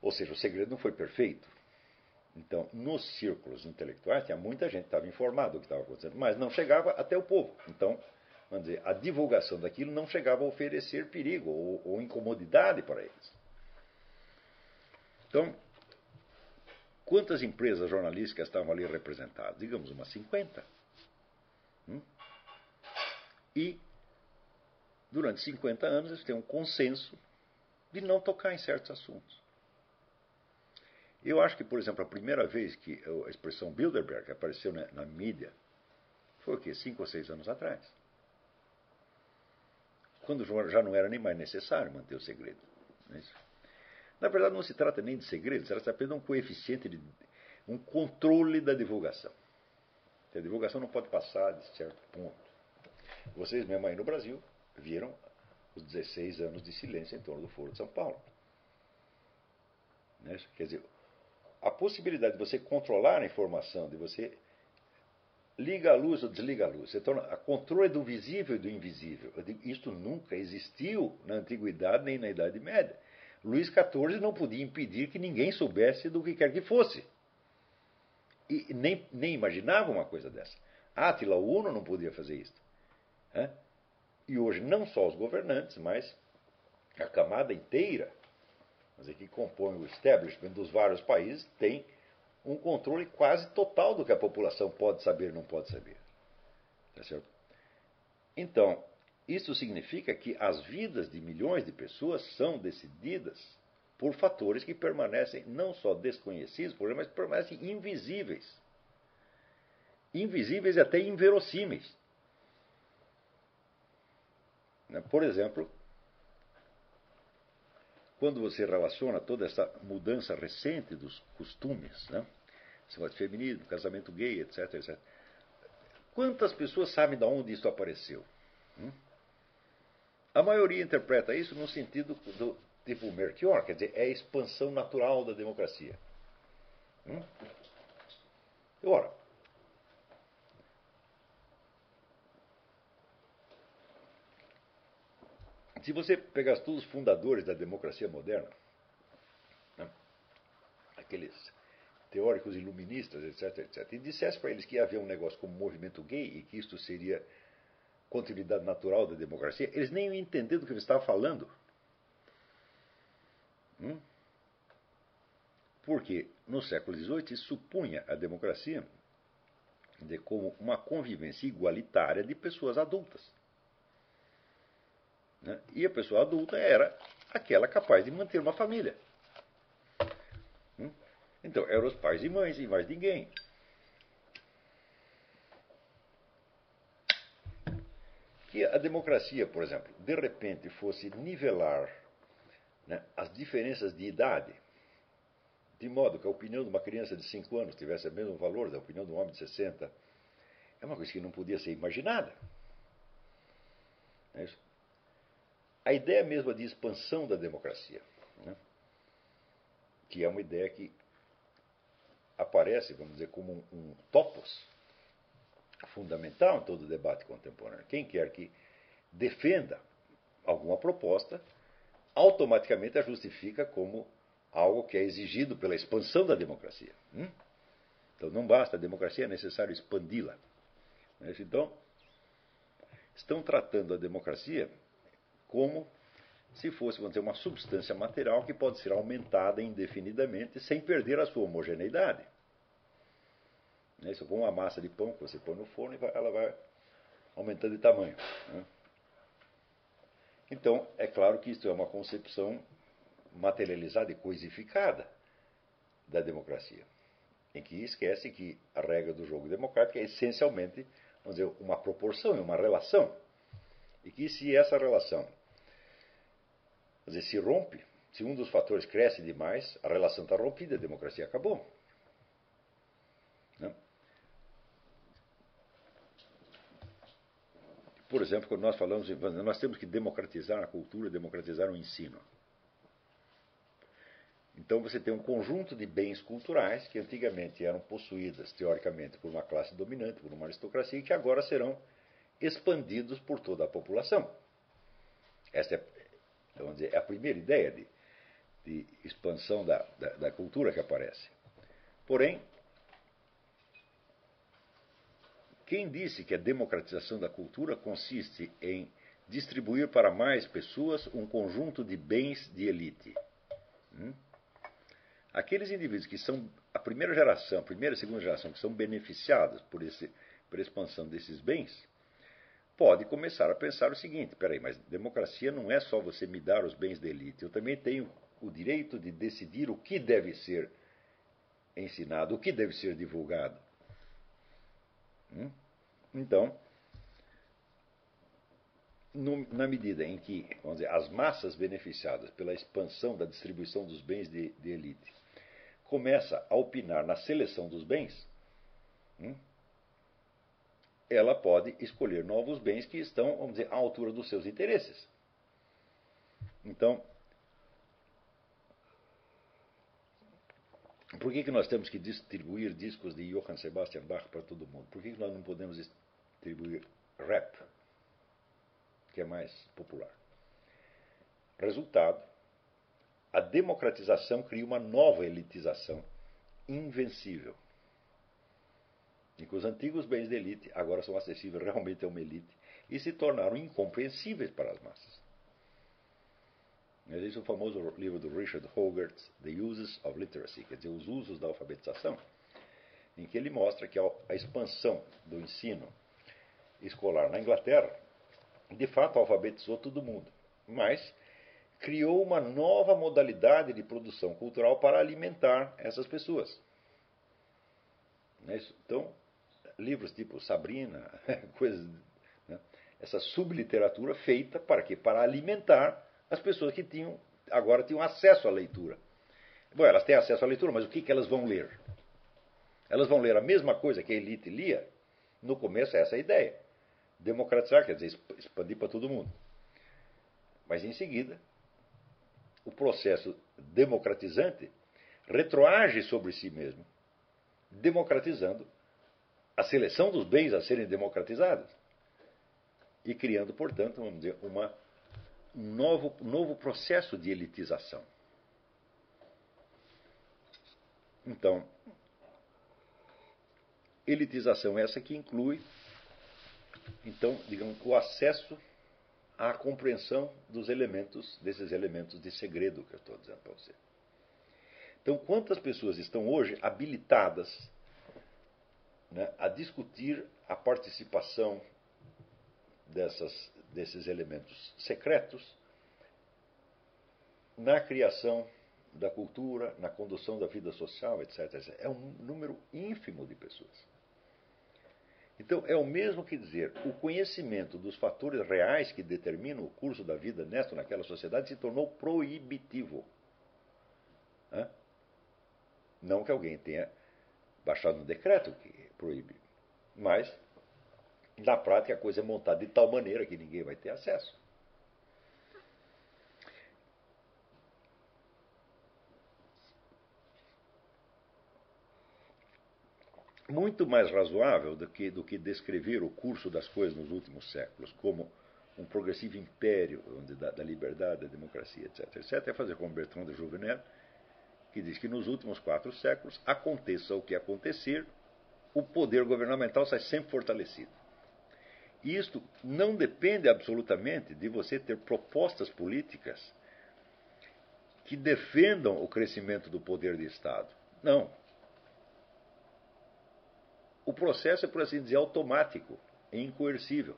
Ou seja, o segredo não foi perfeito. Então, nos círculos intelectuais, tinha muita gente que estava informada do que estava acontecendo, mas não chegava até o povo. Então, vamos dizer, a divulgação daquilo não chegava a oferecer perigo ou, ou incomodidade para eles. Então, quantas empresas jornalísticas estavam ali representadas? Digamos umas 50. Hum? E, durante 50 anos, eles têm um consenso de não tocar em certos assuntos. Eu acho que, por exemplo, a primeira vez que a expressão Bilderberg apareceu na, na mídia foi o quê? Cinco ou seis anos atrás. Quando já não era nem mais necessário manter o segredo. É na verdade, não se trata nem de segredo, se trata apenas de um coeficiente, de um controle da divulgação. A divulgação não pode passar de certo ponto. Vocês mesmo aí no Brasil viram os 16 anos de silêncio em torno do Foro de São Paulo. Né? Quer dizer, a possibilidade de você controlar a informação, de você liga a luz ou desliga a luz, você torna a controle do visível e do invisível. Digo, isto nunca existiu na antiguidade nem na Idade Média. Luís XIV não podia impedir que ninguém soubesse do que quer que fosse. E nem, nem imaginava uma coisa dessa. Átila Uno não podia fazer isso. E hoje não só os governantes, mas a camada inteira mas que compõe o establishment dos vários países, tem um controle quase total do que a população pode saber e não pode saber. Tá certo? Então, isso significa que as vidas de milhões de pessoas são decididas por fatores que permanecem não só desconhecidos, mas permanecem invisíveis. Invisíveis e até inverossímeis. Né? Por exemplo, quando você relaciona toda essa mudança recente dos costumes, né? Esse feminismo, casamento gay, etc, etc. Quantas pessoas sabem de onde isso apareceu? Hum? A maioria interpreta isso no sentido do tipo Melchior, quer dizer, é a expansão natural da democracia. Hum? Ora, Se você pegar todos os fundadores da democracia moderna, né, aqueles teóricos iluministas, etc., etc., e dissesse para eles que ia haver um negócio como movimento gay e que isto seria continuidade natural da democracia, eles nem iam entender do que eu estava falando. Hum? Porque no século XVIII supunha a democracia de como uma convivência igualitária de pessoas adultas. Né? E a pessoa adulta era aquela capaz de manter uma família. Hum? Então, eram os pais e mães e mais ninguém. Que a democracia, por exemplo, de repente fosse nivelar né, as diferenças de idade, de modo que a opinião de uma criança de 5 anos tivesse o mesmo valor da opinião de um homem de 60, é uma coisa que não podia ser imaginada. É isso? A ideia mesma de expansão da democracia, né? que é uma ideia que aparece, vamos dizer, como um, um topos fundamental em todo o debate contemporâneo. Quem quer que defenda alguma proposta, automaticamente a justifica como algo que é exigido pela expansão da democracia. Hum? Então não basta a democracia, é necessário expandi-la. Então, estão tratando a democracia como se fosse, vamos dizer, uma substância material que pode ser aumentada indefinidamente sem perder a sua homogeneidade. Né? Se eu pôr uma massa de pão que você põe no forno, ela vai aumentando de tamanho. Né? Então, é claro que isso é uma concepção materializada e coisificada da democracia, em que esquece que a regra do jogo democrático é essencialmente, vamos dizer, uma proporção, uma relação. E que se essa relação dizer, se rompe, se um dos fatores cresce demais, a relação está rompida, a democracia acabou. Né? Por exemplo, quando nós falamos, nós temos que democratizar a cultura, democratizar o ensino. Então você tem um conjunto de bens culturais que antigamente eram possuídas, teoricamente, por uma classe dominante, por uma aristocracia, e que agora serão expandidos por toda a população. Esta é, vamos dizer, é a primeira ideia de, de expansão da, da, da cultura que aparece. Porém, quem disse que a democratização da cultura consiste em distribuir para mais pessoas um conjunto de bens de elite? Hum? Aqueles indivíduos que são a primeira geração, a primeira e segunda geração, que são beneficiados por, esse, por expansão desses bens, pode começar a pensar o seguinte: peraí, mas democracia não é só você me dar os bens da elite, eu também tenho o direito de decidir o que deve ser ensinado, o que deve ser divulgado. Hum? Então, no, na medida em que dizer, as massas beneficiadas pela expansão da distribuição dos bens de, de elite começa a opinar na seleção dos bens, hum, ela pode escolher novos bens que estão, vamos dizer, à altura dos seus interesses. Então, por que, que nós temos que distribuir discos de Johann Sebastian Bach para todo mundo? Por que, que nós não podemos distribuir rap, que é mais popular? Resultado: a democratização cria uma nova elitização invencível. E que os antigos bens de elite agora são acessíveis realmente a uma elite e se tornaram incompreensíveis para as massas. Existe o famoso livro do Richard Hogarth, The Uses of Literacy, quer dizer, os usos da alfabetização, em que ele mostra que a expansão do ensino escolar na Inglaterra, de fato, alfabetizou todo mundo. Mas criou uma nova modalidade de produção cultural para alimentar essas pessoas. É então, livros tipo Sabrina, coisas, né? essa subliteratura feita para quê? Para alimentar as pessoas que tinham agora tinham acesso à leitura. Bom, elas têm acesso à leitura, mas o que, que elas vão ler? Elas vão ler a mesma coisa que a elite lia? No começo, essa é a ideia. Democratizar, quer dizer, expandir para todo mundo. Mas em seguida, o processo democratizante retroage sobre si mesmo, democratizando a seleção dos bens a serem democratizados e criando, portanto, vamos dizer, uma, um novo, novo processo de elitização. Então, elitização essa que inclui, então, digamos, o acesso à compreensão dos elementos, desses elementos de segredo que eu estou dizendo para você. Então, quantas pessoas estão hoje habilitadas né, a discutir a participação dessas, desses elementos secretos na criação da cultura, na condução da vida social, etc. etc. É um número ínfimo de pessoas. Então, é o mesmo que dizer, o conhecimento dos fatores reais que determinam o curso da vida nesta ou naquela sociedade se tornou proibitivo. Não que alguém tenha baixado um decreto que proíbe, mas, na prática, a coisa é montada de tal maneira que ninguém vai ter acesso. muito mais razoável do que, do que descrever o curso das coisas nos últimos séculos como um progressivo império da, da liberdade, da democracia, etc., etc., é fazer como Bertrand de Jouvenel, que diz que nos últimos quatro séculos, aconteça o que acontecer, o poder governamental sai sempre fortalecido. E isto não depende absolutamente de você ter propostas políticas que defendam o crescimento do poder de Estado. Não. O processo é, por assim dizer, automático e incoercível.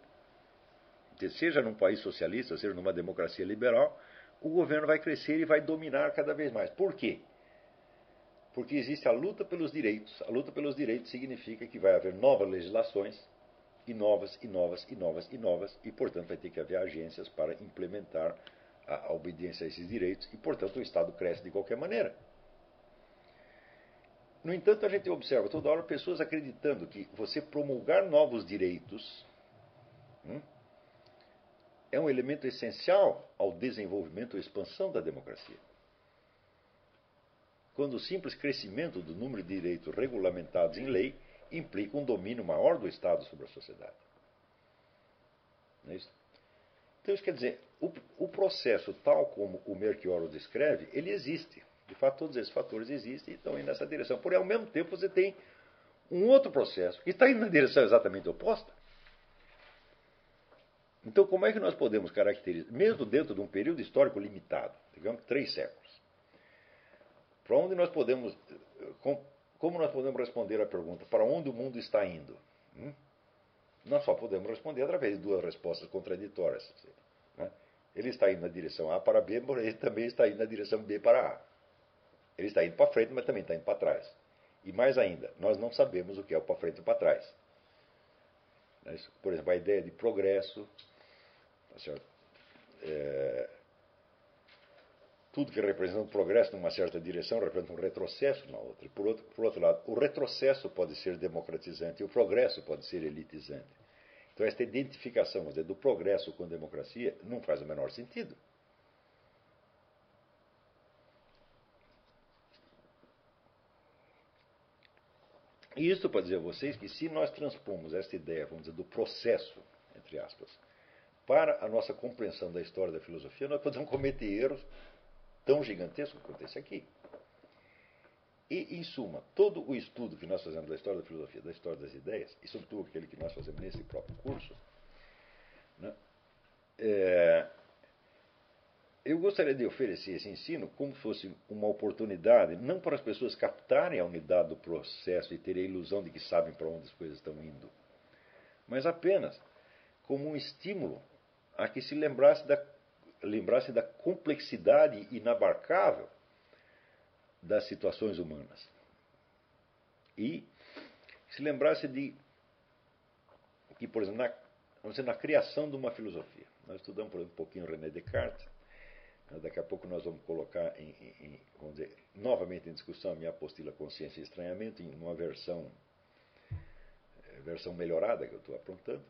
Seja num país socialista, seja numa democracia liberal, o governo vai crescer e vai dominar cada vez mais. Por quê? Porque existe a luta pelos direitos. A luta pelos direitos significa que vai haver novas legislações, e novas, e novas, e novas, e novas, e portanto vai ter que haver agências para implementar a, obediência a esses direitos, e portanto o Estado cresce de qualquer maneira. No entanto, a gente observa toda hora pessoas acreditando que você promulgar novos direitos hum, é um elemento essencial ao desenvolvimento ou expansão da democracia. Quando o simples crescimento do número de direitos regulamentados em lei implica um domínio maior do Estado sobre a sociedade. Não é isso? Então, isso quer dizer, o, o processo tal como o Melchior o descreve, ele existe. De fato, todos esses fatores existem e estão indo nessa direção. Porém, ao mesmo tempo, você tem um outro processo que está indo na direção exatamente oposta. Então, como é que nós podemos caracterizar, mesmo dentro de um período histórico limitado, digamos três séculos, para onde nós podemos, como nós podemos responder à pergunta para onde o mundo está indo? Hum? Nós só podemos responder através de duas respostas contraditórias. Né? Ele está indo na direção A para B, mas ele também está indo na direção B para A. Ele está indo para frente, mas também está indo para trás. E mais ainda, nós não sabemos o que é o para frente e para trás. Né? Por exemplo, a ideia de progresso, tá é, tudo que representa um progresso numa certa direção representa um retrocesso na outra. Por outro, por outro lado, o retrocesso pode ser democratizante e o progresso pode ser elitizante. Então, esta identificação dizer, do progresso com a democracia não faz o menor sentido. E isso para dizer a vocês que se nós transpomos esta ideia, vamos dizer, do processo, entre aspas, para a nossa compreensão da história da filosofia, nós podemos cometer erros tão gigantesco que acontece aqui. E, em suma, todo o estudo que nós fazemos da história da filosofia, da história das ideias, e sobretudo aquele que nós fazemos nesse próprio curso, né, é, eu gostaria de oferecer esse ensino como se fosse uma oportunidade, não para as pessoas captarem a unidade do processo e terem a ilusão de que sabem para onde as coisas estão indo, mas apenas como um estímulo a que se lembrasse da lembrasse da complexidade inabarcável das situações humanas. E se lembrasse de que, por exemplo, na, vamos dizer, na criação de uma filosofia. Nós estudamos, por exemplo, um pouquinho René Descartes. Né, daqui a pouco nós vamos colocar, em, em, vamos dizer, novamente em discussão a minha apostila Consciência e Estranhamento, em uma versão, eh, versão melhorada que eu estou aprontando.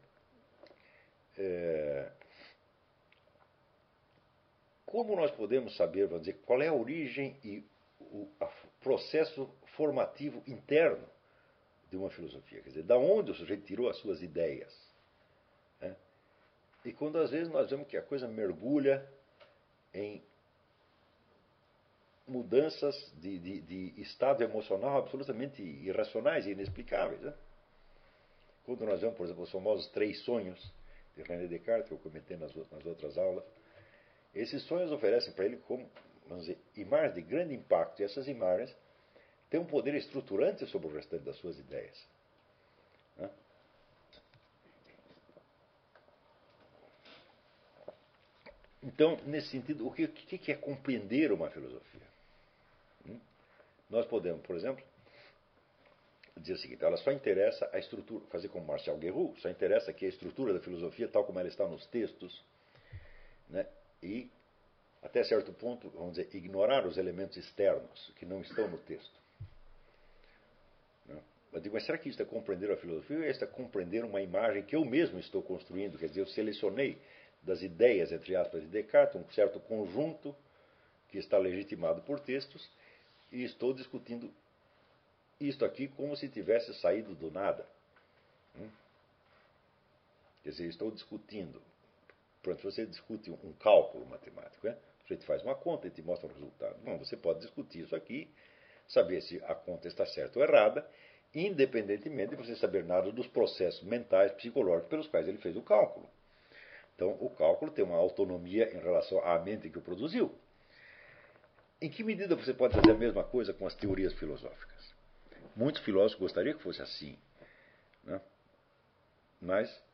É, como nós podemos saber, vamos dizer, qual é a origem e o processo formativo interno de uma filosofia? Quer dizer, da onde o sujeito tirou as suas ideias? Né? E quando às vezes nós vemos que a coisa mergulha em mudanças de, de, de estado emocional absolutamente irracionais e inexplicáveis. Né? Quando nós vemos, por exemplo, os famosos três sonhos de René Descartes, que eu comentei nas, nas outras aulas, esses sonhos oferecem para ele como vamos dizer, imagens de grande impacto, e essas imagens têm um poder estruturante sobre o restante das suas ideias. Né? Então, nesse sentido, o que, que é compreender uma filosofia? Hum? Nós podemos, por exemplo, dizer o seguinte: ela só interessa a estrutura, fazer como Marcel Guerrou, só interessa que a estrutura da filosofia, tal como ela está nos textos, né, e, até certo ponto, vamos dizer, ignorar os elementos externos que não estão no texto. Né? Eu digo, mas será que isso é compreender a filosofia ou é compreender uma imagem que eu mesmo estou construindo? Quer dizer, eu selecionei das ideias, entre aspas, de Descartes, um certo conjunto que está legitimado por textos e estou discutindo isto aqui como se tivesse saído do nada. Hum? Quer dizer, estou discutindo Pronto, você discute um cálculo matemático, né? a faz uma conta e te mostra o resultado. Bom, você pode discutir isso aqui, saber se a conta está certa ou errada, independentemente de você saber nada dos processos mentais, psicológicos pelos quais ele fez o cálculo. Então, o cálculo tem uma autonomia em relação à mente que o produziu. Em que medida você pode fazer a mesma coisa com as teorias filosóficas? Muitos filósofos gostariam que fosse assim. Né? Mas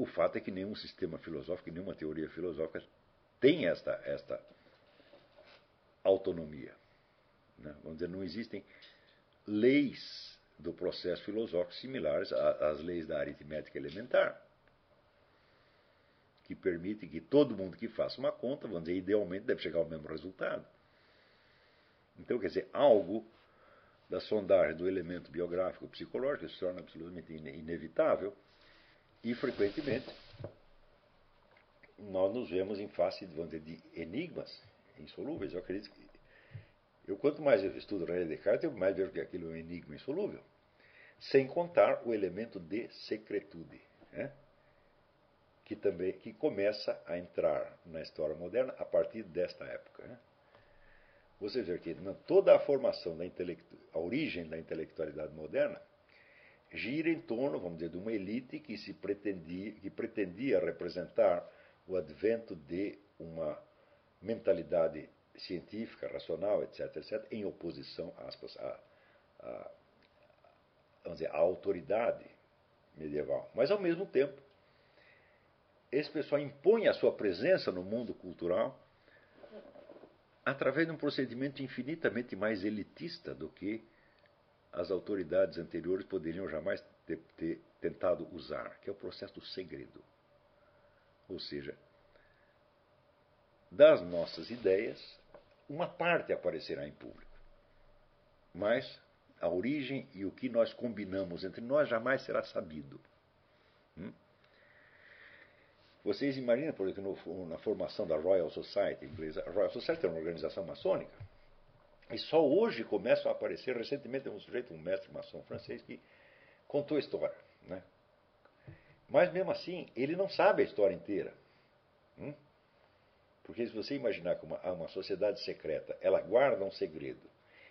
o fato é que nenhum sistema filosófico, nenhuma teoria filosófica tem esta, esta autonomia. Né? Vamos dizer, não existem leis do processo filosófico similares às leis da aritmética elementar, que permitem que todo mundo que faça uma conta, vamos dizer, idealmente deve chegar ao mesmo resultado. Então, quer dizer, algo da sondagem do elemento biográfico psicológico se torna absolutamente inevitável e, frequentemente, nós nos vemos em face dizer, de enigmas insolúveis. Eu acredito que eu, quanto mais eu estudo René Descartes, eu mais vejo que aquilo é um enigma insolúvel. Sem contar o elemento de secretude, né? que também que começa a entrar na história moderna a partir desta época. Né? Você vê que toda a formação da a origem da intelectualidade moderna gira em torno, vamos dizer, de uma elite que se pretendia, que pretendia representar o advento de uma mentalidade científica, racional, etc., etc., em oposição, aspas, à, à, vamos dizer, à autoridade medieval. Mas, ao mesmo tempo, esse pessoal impõe a sua presença no mundo cultural através de um procedimento infinitamente mais elitista do que as autoridades anteriores poderiam jamais ter, ter tentado usar, que é o processo do segredo. Ou seja, das nossas ideias, uma parte aparecerá em público. Mas a origem e o que nós combinamos entre nós jamais será sabido. Hum? Vocês imaginam, por exemplo, na formação da Royal Society inglesa, a Royal Society é uma organização maçônica, e só hoje começam a aparecer, recentemente um sujeito, um mestre maçom francês, que contou a história. Né? Mas mesmo assim, ele não sabe a história inteira. Hum? Porque se você imaginar que uma, uma sociedade secreta, ela guarda um segredo,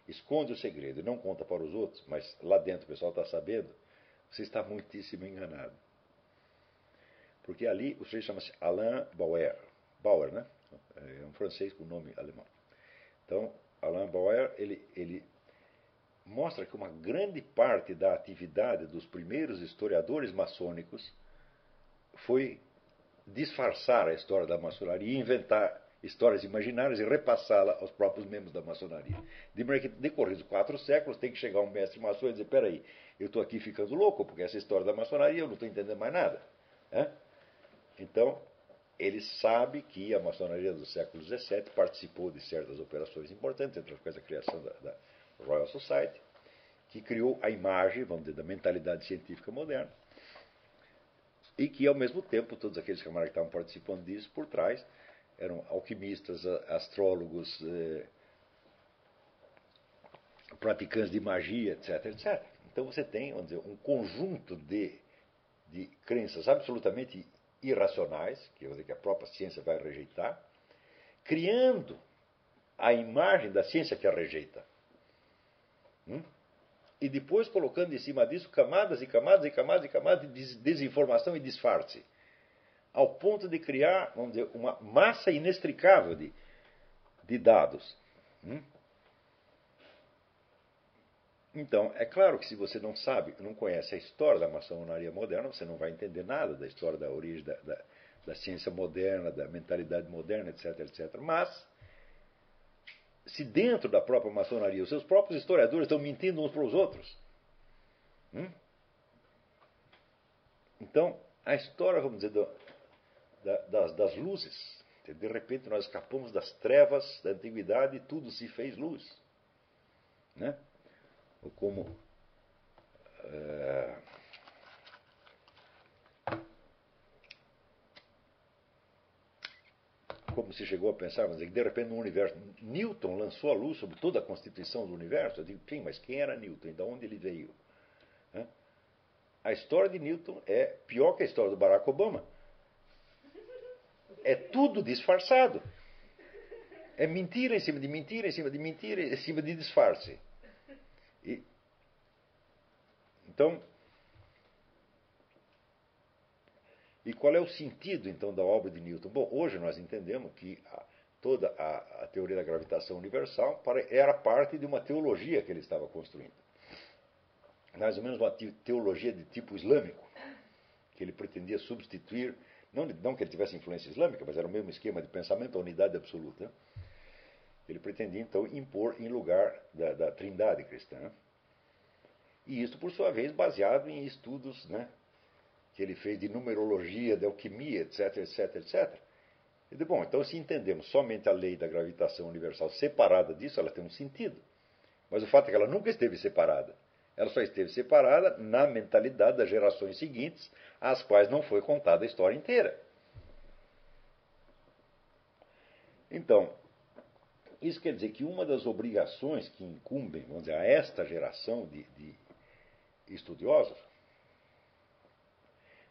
esconde o segredo e não conta para os outros, mas lá dentro o pessoal está sabendo, você está muitíssimo enganado. Porque ali o sujeito chama-se Alain Bauer. Bauer, né? É um francês com nome alemão. Então, Alain Bauer, ele, ele mostra que uma grande parte da atividade dos primeiros historiadores maçônicos foi disfarçar a história da maçonaria inventar histórias imaginárias e repassá-la aos próprios membros da maçonaria. De maneira que, decorridos quatro séculos, tem que chegar um mestre maçom e dizer: peraí, eu estou aqui ficando louco, porque essa história da maçonaria eu não estou entendendo mais nada. Então, ele sabe que a maçonaria do século XVII participou de certas operações importantes, entre as coisas a criação da, da Royal Society, que criou a imagem, vamos dizer, da mentalidade científica moderna e que, ao mesmo tempo, todos aqueles camaradas que estavam participando disso, por trás, eram alquimistas, astrólogos, eh, praticantes de magia, etc, etc. Então você tem, vamos dizer, um conjunto de, de crenças absolutamente irracionais, que, dizer, que a própria ciência vai rejeitar, criando a imagem da ciência que a rejeita. Hum? e depois colocando em cima disso camadas e camadas e camadas e camadas de desinformação e disfarce, ao ponto de criar, vamos dizer, uma massa inextricável de, de dados. Hum? Então, é claro que se você não sabe, não conhece a história da maçonaria moderna, você não vai entender nada da história da origem da, da, da ciência moderna, da mentalidade moderna, etc, etc. Mas se dentro da própria maçonaria os seus próprios historiadores estão mentindo uns para os outros. Hum? Então, a história, vamos dizer, do, da, das, das, luzes. De repente nós escapamos das trevas da antiguidade e tudo se fez luz. Né? Como. É, como se chegou a pensar, mas de repente no universo, Newton lançou a luz sobre toda a constituição do universo. Eu digo, sim, mas quem era Newton e de onde ele veio? A história de Newton é pior que a história do Barack Obama. É tudo disfarçado. É mentira em cima de mentira, em cima de mentira, em cima de disfarce. E Então, e qual é o sentido então da obra de Newton? Bom, hoje nós entendemos que a, toda a, a, teoria da gravitação universal era parte de uma teologia que ele estava construindo. Mais ou menos uma teologia de tipo islâmico, que ele pretendia substituir, não, não que ele tivesse influência islâmica, mas era o mesmo esquema de pensamento, a unidade absoluta. Ele pretendia então impor em lugar da, da trindade cristã. E isso, por sua vez, baseado em estudos né, que ele fez de numerologia, de alquimia, etc, etc, etc. Bom, então se entendemos somente a lei da gravitação universal separada disso, ela tem um sentido. Mas o fato é que ela nunca esteve separada. Ela só esteve separada na mentalidade das gerações seguintes, às quais não foi contada a história inteira. Então, isso quer dizer que uma das obrigações que incumbem, vamos dizer, a esta geração de, de estudiosos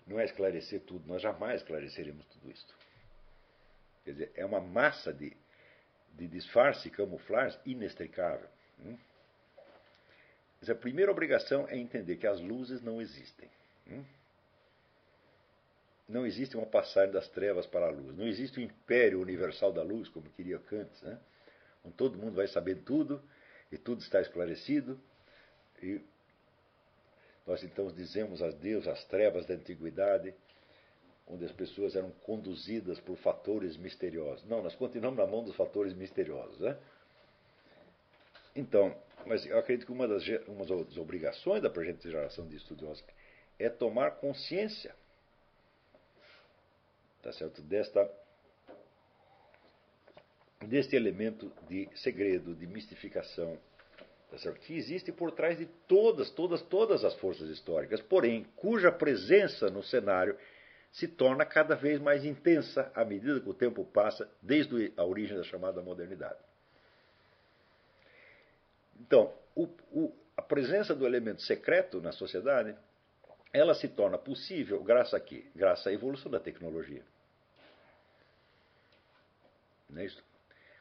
não é esclarecer tudo, nós jamais esclareceremos tudo isso. Quer dizer, é uma massa de, de disfarce e camuflagem inextricável. Hum? Mas a primeira obrigação é entender que as luzes não existem. Hum? Não existe uma passagem das trevas para a luz. Não existe o império universal da luz, como queria Kant, né? onde todo mundo vai saber tudo e tudo está esclarecido. E nós então dizemos a Deus as trevas da antiguidade, onde as pessoas eram conduzidas por fatores misteriosos. Não, nós continuamos na mão dos fatores misteriosos. Né? Então, mas eu acredito que uma das, uma das obrigações da presente geração de estudiosos é tomar consciência tá certo? Desta, deste elemento de segredo, de mistificação, que existe por trás de todas, todas, todas as forças históricas, porém, cuja presença no cenário se torna cada vez mais intensa à medida que o tempo passa, desde a origem da chamada modernidade. Então, o, o, a presença do elemento secreto na sociedade, ela se torna possível graças a quê? Graças à evolução da tecnologia. Não é isso?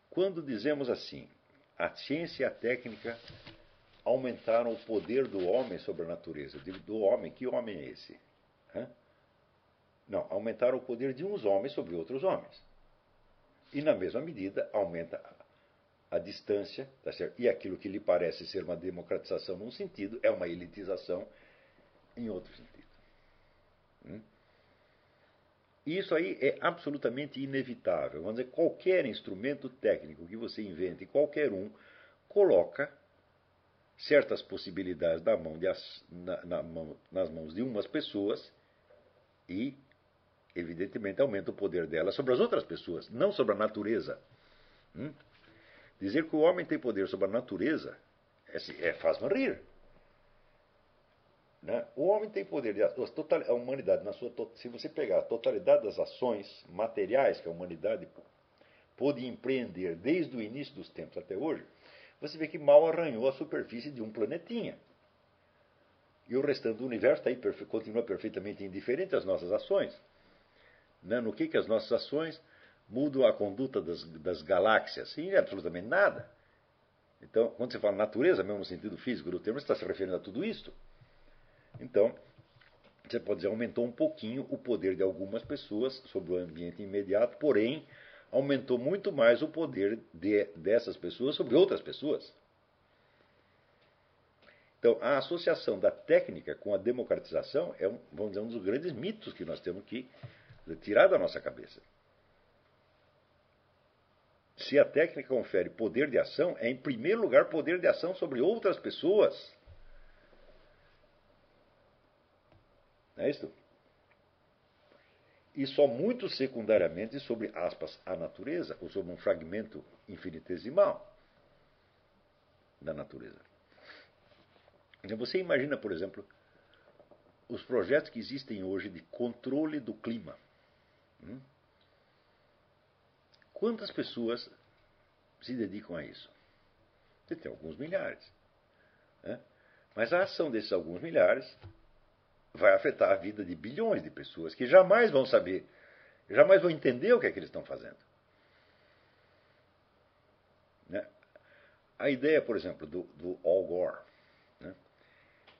Quando dizemos assim, a ciência e a técnica aumentaram o poder do homem sobre a natureza. Do homem, que homem é esse? Hã? Não, aumentaram o poder de uns homens sobre outros homens. E, na mesma medida, aumenta a distância, tá e aquilo que lhe parece ser uma democratização num sentido, é uma elitização em outro sentido. Hum? Isso aí é absolutamente inevitável. Vamos dizer, qualquer instrumento técnico que você invente, qualquer um, coloca certas possibilidades na mão de, na, na mão, nas mãos de umas pessoas e, evidentemente, aumenta o poder delas sobre as outras pessoas, não sobre a natureza. Hum? Dizer que o homem tem poder sobre a natureza é, é faz-me rir. Né? O homem tem poder de a humanidade na sua se você pegar a totalidade das ações materiais que a humanidade pôde empreender desde o início dos tempos até hoje, você vê que mal arranhou a superfície de um planetinha. E o restante do universo tá aí, continua perfeitamente indiferente às nossas ações. Né? No que, que as nossas ações mudam a conduta das, das galáxias? Em absolutamente nada. Então, quando você fala natureza, mesmo no sentido físico do termo, você está se referindo a tudo isso. Então, você pode dizer, aumentou um pouquinho o poder de algumas pessoas sobre o ambiente imediato, porém, aumentou muito mais o poder de, dessas pessoas sobre outras pessoas. Então, a associação da técnica com a democratização é, um, vamos dizer, um dos grandes mitos que nós temos que tirar da nossa cabeça. Se a técnica confere poder de ação, é em primeiro lugar poder de ação sobre outras pessoas. Não é isso? E só muito secundariamente sobre, aspas, a natureza, ou sobre um fragmento infinitesimal da natureza. Então você imagina, por exemplo, os projetos que existem hoje de controle do clima. Hum? Quantas pessoas se dedicam a isso? Você tem alguns milhares. Né? Mas a ação desses alguns milhares vai afetar a vida de bilhões de pessoas que jamais vão saber, jamais vão entender o que é que eles estão fazendo. Né? A ideia, por exemplo, do, do Al Gore, né?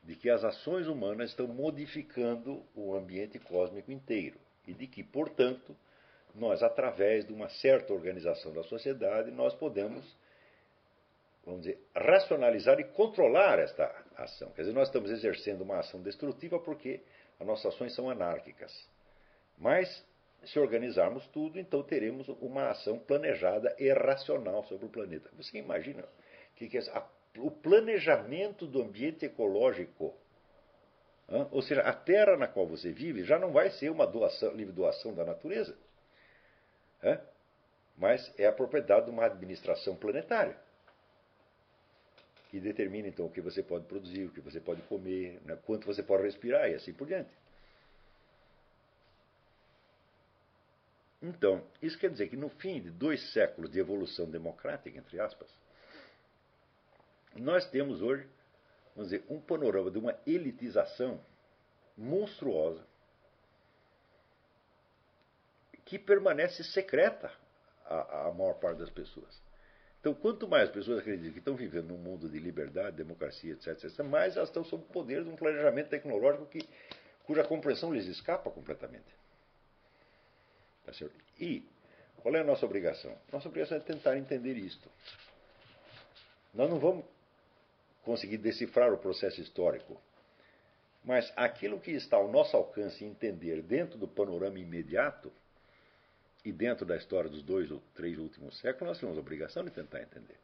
de que as ações humanas estão modificando o ambiente cósmico inteiro e de que, portanto, nós, através de uma certa organização da sociedade, nós podemos, vamos dizer, racionalizar e controlar esta ação. Quer dizer, nós estamos exercendo uma ação destrutiva porque as nossas ações são anárquicas. Mas, se organizarmos tudo, então teremos uma ação planejada e racional sobre o planeta. Você imagina que, é o planejamento do ambiente ecológico, ou seja, a terra na qual você vive já não vai ser uma doação, livre doação da natureza, mas é a propriedade de uma administração planetária que determina então o que você pode produzir, o que você pode comer, né, quanto você pode respirar e assim por diante. Então, isso quer dizer que no fim de dois séculos de evolução democrática, entre aspas, nós temos hoje, vamos dizer, um panorama de uma elitização monstruosa que permanece secreta à, à maior parte das pessoas. Então, quanto mais pessoas acreditam que estão vivendo num mundo de liberdade, democracia, etc., etc., mais elas estão sob o poder de um planejamento tecnológico que, cuja compreensão lhes escapa completamente. Tá e qual é a nossa obrigação? Nossa obrigação é tentar entender isto. Nós não vamos conseguir decifrar o processo histórico. Mas aquilo que está ao nosso alcance entender dentro do panorama imediato e dentro da história dos dois ou três últimos séculos, nós temos a obrigação de tentar entender.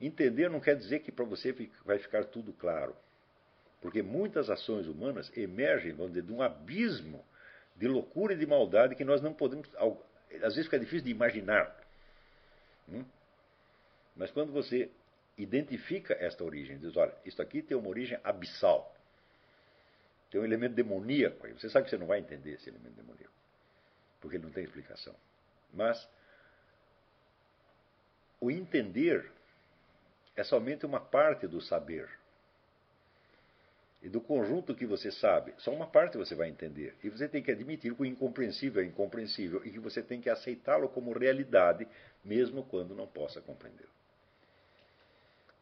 Entender não quer dizer que para você vai ficar tudo claro. Porque muitas ações humanas emergem, vamos dizer, de um abismo de loucura e de maldade que nós não podemos. Às vezes fica difícil de imaginar. Hum? Mas quando você identifica esta origem, diz: olha, isso aqui tem uma origem abissal, tem um elemento demoníaco aí. Você sabe que você não vai entender esse elemento demoníaco, porque ele não tem explicação. Mas o entender é somente uma parte do saber. E do conjunto que você sabe, só uma parte você vai entender. E você tem que admitir que o incompreensível é incompreensível e que você tem que aceitá-lo como realidade, mesmo quando não possa compreendê-lo.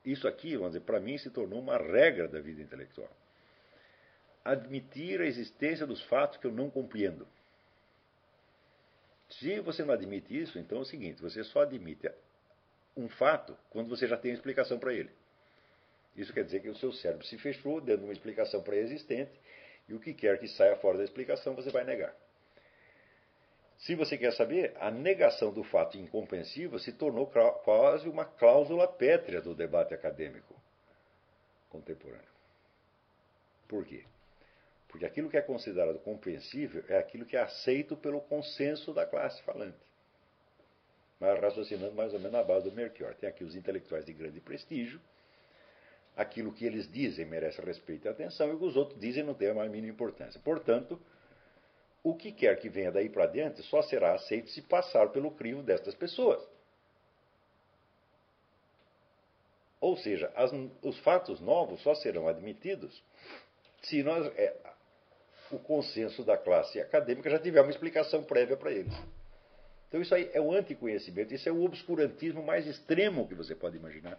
Isso aqui, vamos dizer, para mim se tornou uma regra da vida intelectual. Admitir a existência dos fatos que eu não compreendo. Se você não admite isso, então é o seguinte: você só admite um fato quando você já tem a explicação para ele. Isso quer dizer que o seu cérebro se fechou dando uma explicação pré-existente e o que quer que saia fora da explicação você vai negar. Se você quer saber, a negação do fato incompreensível se tornou quase uma cláusula pétrea do debate acadêmico contemporâneo. Por quê? Porque aquilo que é considerado compreensível é aquilo que é aceito pelo consenso da classe falante. Mas raciocinando mais ou menos na base do Melchior. Tem aqui os intelectuais de grande prestígio, aquilo que eles dizem merece respeito e atenção, e o que os outros dizem não tem a mais mínima importância. Portanto, o que quer que venha daí para diante só será aceito se passar pelo crivo destas pessoas. Ou seja, as, os fatos novos só serão admitidos se nós, é, o consenso da classe acadêmica já tiver uma explicação prévia para eles. Então isso aí é o anticonhecimento, isso é o obscurantismo mais extremo que você pode imaginar,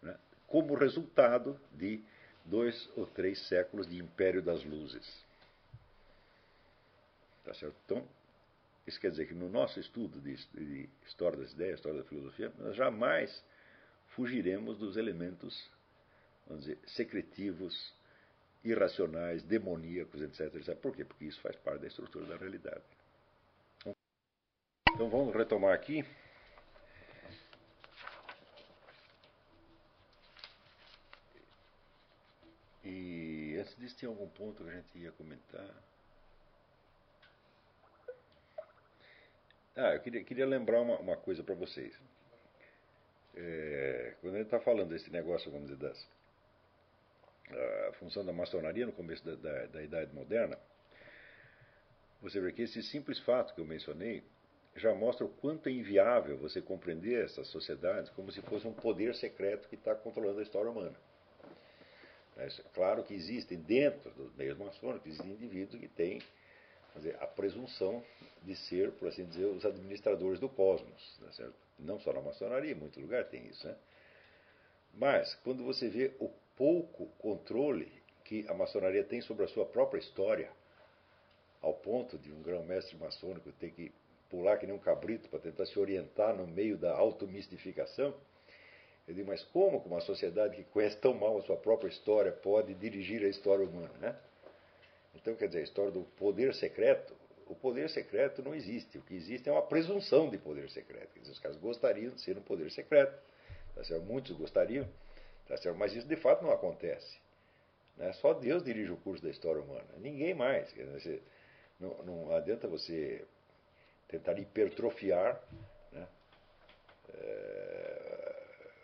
né? como resultado de dois ou três séculos de império das luzes. Tá certo? Então, isso quer dizer que no nosso estudo de, de história das ideias, história da filosofia, nós jamais fugiremos dos elementos, vamos dizer, secretivos, irracionais, demoníacos, etc. Por quê? Porque isso faz parte da estrutura da realidade. Então vamos retomar aqui. E antes disso, tinha algum ponto que a gente ia comentar? Ah, eu queria, queria lembrar uma, uma coisa para vocês. É, quando a gente está falando desse negócio, vamos dizer, das, a função da maçonaria no começo da, da, da Idade Moderna, você vê que esse simples fato que eu mencionei já mostra o quanto é inviável você compreender essas sociedades como se fosse um poder secreto que está controlando a história humana. É claro que existem dentro dos meios maçônicos existem indivíduos que têm dizer, a presunção de ser, por assim dizer, os administradores do cosmos. Né, Não só na maçonaria, em muito lugar tem isso. Né? Mas, quando você vê o pouco controle que a maçonaria tem sobre a sua própria história, ao ponto de um grão-mestre maçônico ter que pular que nem um cabrito para tentar se orientar no meio da automistificação. Eu digo, mas como uma sociedade que conhece tão mal a sua própria história pode dirigir a história humana, né? Então, quer dizer, a história do poder secreto, o poder secreto não existe. O que existe é uma presunção de poder secreto. Quer dizer, os caras gostariam de ser um poder secreto. Certo? Muitos gostariam, tá certo? mas isso de fato não acontece. Né? Só Deus dirige o curso da história humana. Ninguém mais. Dizer, não, não adianta você tentar hipertrofiar né? é,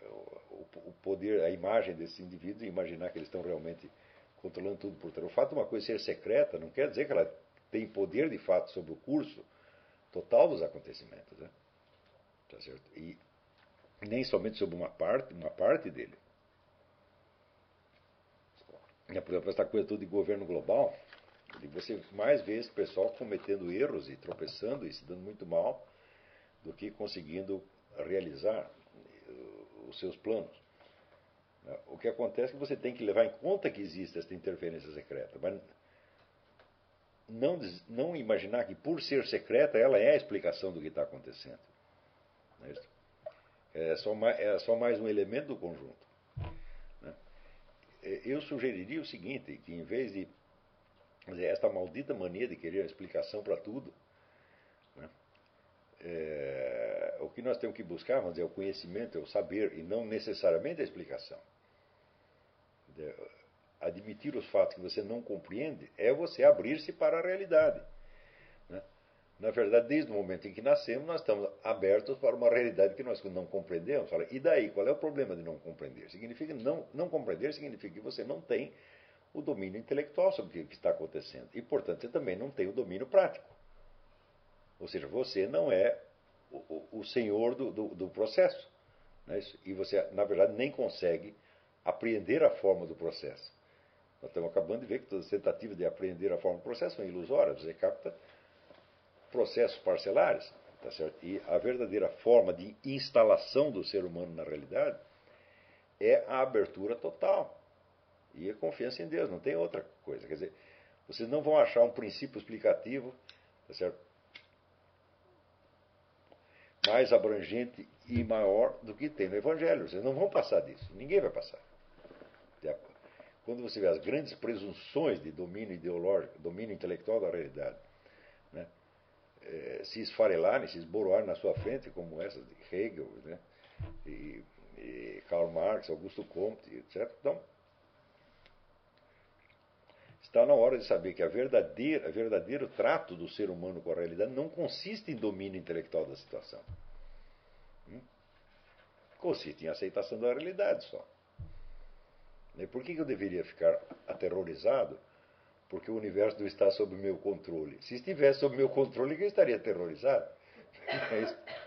o, o, poder, a imagem desses indivíduos e imaginar que eles estão realmente controlando tudo por trás. O fato de uma coisa ser secreta não quer dizer que ela tem poder de fato sobre o curso total dos acontecimentos. Né? Tá certo? E nem somente sobre uma parte, uma parte dele. Por exemplo, essa coisa toda de governo global, você mais vê esse pessoal cometendo erros e tropeçando e se dando muito mal do que conseguindo realizar uh, os seus planos. O que acontece é que você tem que levar em conta que existe essa interferência secreta, mas não, não imaginar que por ser secreta ela é a explicação do que está acontecendo. É, é só, mais, é só mais um elemento do conjunto. É, eu sugeriria o seguinte, que em vez de dizer, esta maldita mania de querer explicação para tudo, né? é, o que nós temos que buscar, vamos dizer, é o conhecimento, é o saber, e não necessariamente a explicação. Admitir os fatos que você não compreende é você abrir-se para a realidade. Na verdade, desde o momento em que nascemos, nós estamos abertos para uma realidade que nós não compreendemos. Fala, e daí, qual é o problema de não compreender? Significa não, não compreender significa que você não tem o domínio intelectual sobre o que está acontecendo. E, portanto, você também não tem o domínio prático. Ou seja, você não é o, o, o senhor do, do, do processo. É e você, na verdade, nem consegue apreender a forma do processo. Nós estamos acabando de ver que todas as tentativas de apreender a forma do processo são ilusórias. Você capta processos parcelares. Tá certo? E a verdadeira forma de instalação do ser humano na realidade é a abertura total. E a confiança em Deus, não tem outra coisa. Quer dizer, vocês não vão achar um princípio explicativo tá certo? mais abrangente e maior do que tem no Evangelho. Vocês não vão passar disso. Ninguém vai passar. Quando você vê as grandes presunções de domínio ideológico, domínio intelectual da realidade, é, se esfarelarem, se esboroarem na sua frente, como essas de Hegel, né, e, e Karl Marx, Augusto Comte, etc. Então, está na hora de saber que a verdadeira, a verdadeiro trato do ser humano com a realidade não consiste em domínio intelectual da situação. Hum? Consiste em aceitação da realidade só. E por que eu deveria ficar aterrorizado? Porque o universo não está sob meu controle. Se estivesse sob meu controle, eu estaria aterrorizado. É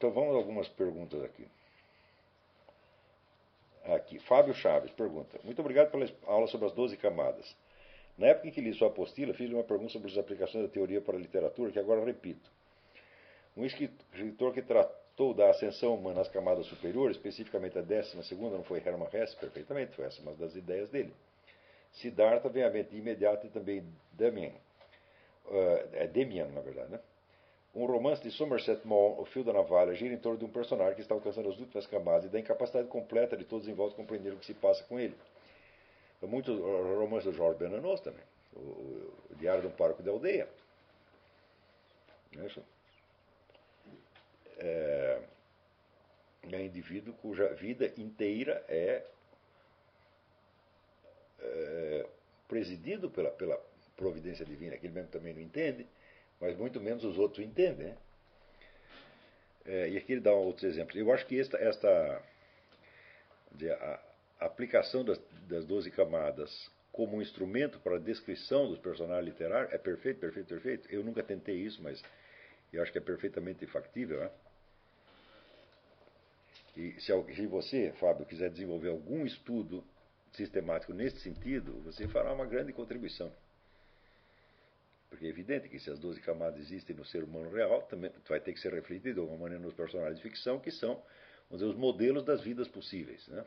então vamos a algumas perguntas aqui. Aqui, Fábio Chaves pergunta: Muito obrigado pela aula sobre as 12 camadas. Na época em que li sua apostila, fiz uma pergunta sobre as aplicações da teoria para a literatura, que agora repito. Um escritor que tratou da ascensão humana às camadas superiores, especificamente a décima segunda, não foi Hermann Hesse, perfeitamente, foi essa uma das ideias dele. Siddhartha vem à mente de imediato e também Damian. Uh, é Demian, na verdade, né? Um romance de Somerset Maugham, O Fio da Navalha, gira em torno de um personagem que está alcançando as últimas camadas e da incapacidade completa de todos em volta compreender o que se passa com ele. Muitos romances do Jorge Bernanos também. O, o, o Diário de um Pároco de Aldeia. Isso. É, é um indivíduo cuja vida inteira é, é presidido pela, pela providência divina, que ele mesmo também não entende mas muito menos os outros entendem. Né? É, e aqui ele dá outros exemplos. Eu acho que esta, esta a aplicação das, das 12 camadas como um instrumento para a descrição dos personagens literários é perfeito, perfeito, perfeito. Eu nunca tentei isso, mas eu acho que é perfeitamente factível. Né? E se, se você, Fábio, quiser desenvolver algum estudo sistemático nesse sentido, você fará uma grande contribuição. Porque é evidente que se as 12 camadas existem no ser humano real, também vai ter que ser refletido de alguma maneira nos personagens de ficção, que são dizer, os modelos das vidas possíveis. Né?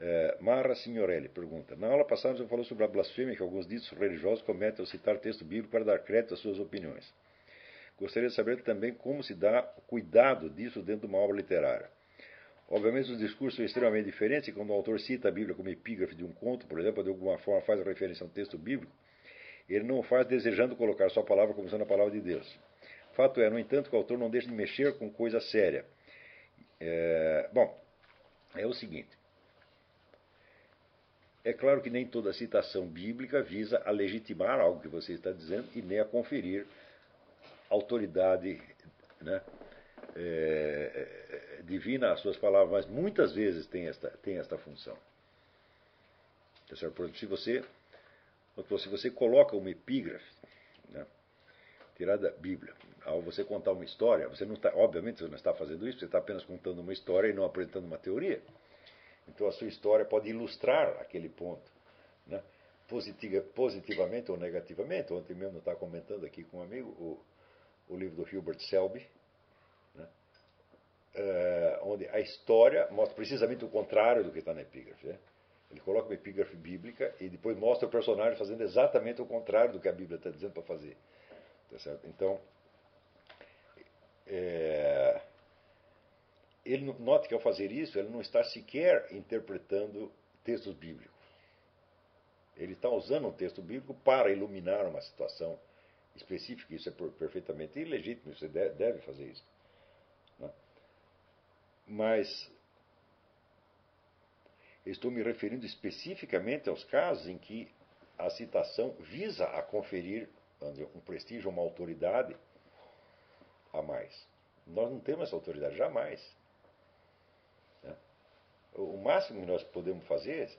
É, Marra Signorelli pergunta: Na aula passada você falou sobre a blasfêmia que alguns ditos religiosos cometem ao citar texto bíblico para dar crédito às suas opiniões. Gostaria de saber também como se dá cuidado disso dentro de uma obra literária. Obviamente, os discursos são extremamente diferentes e quando o autor cita a Bíblia como epígrafe de um conto, por exemplo, de alguma forma faz referência a um texto bíblico, ele não faz desejando colocar sua palavra como sendo a palavra de Deus. Fato é, no entanto, que o autor não deixa de mexer com coisa séria. É, bom, é o seguinte: é claro que nem toda citação bíblica visa a legitimar algo que você está dizendo e nem a conferir autoridade né, é, divina às suas palavras, mas muitas vezes tem esta, tem esta função. Tá Por exemplo, se você, se você coloca uma epígrafe, né, tirada da Bíblia, ao você contar uma história, você não está, obviamente você não está fazendo isso, você está apenas contando uma história e não apresentando uma teoria. Então a sua história pode ilustrar aquele ponto, né? Positiva, positivamente ou negativamente. Ontem mesmo estava comentando aqui com um amigo o, o livro do Hubert Selby, é, onde a história mostra precisamente o contrário do que está na epígrafe. Né? Ele coloca uma epígrafe bíblica e depois mostra o personagem fazendo exatamente o contrário do que a Bíblia está dizendo para fazer. Tá então, é, ele note que ao fazer isso, ele não está sequer interpretando textos bíblicos. Ele está usando um texto bíblico para iluminar uma situação específica. Isso é perfeitamente ilegítimo, você deve fazer isso. Né? Mas estou me referindo especificamente aos casos em que a citação visa a conferir um prestígio, uma autoridade a mais. Nós não temos essa autoridade, jamais. O máximo que nós podemos fazer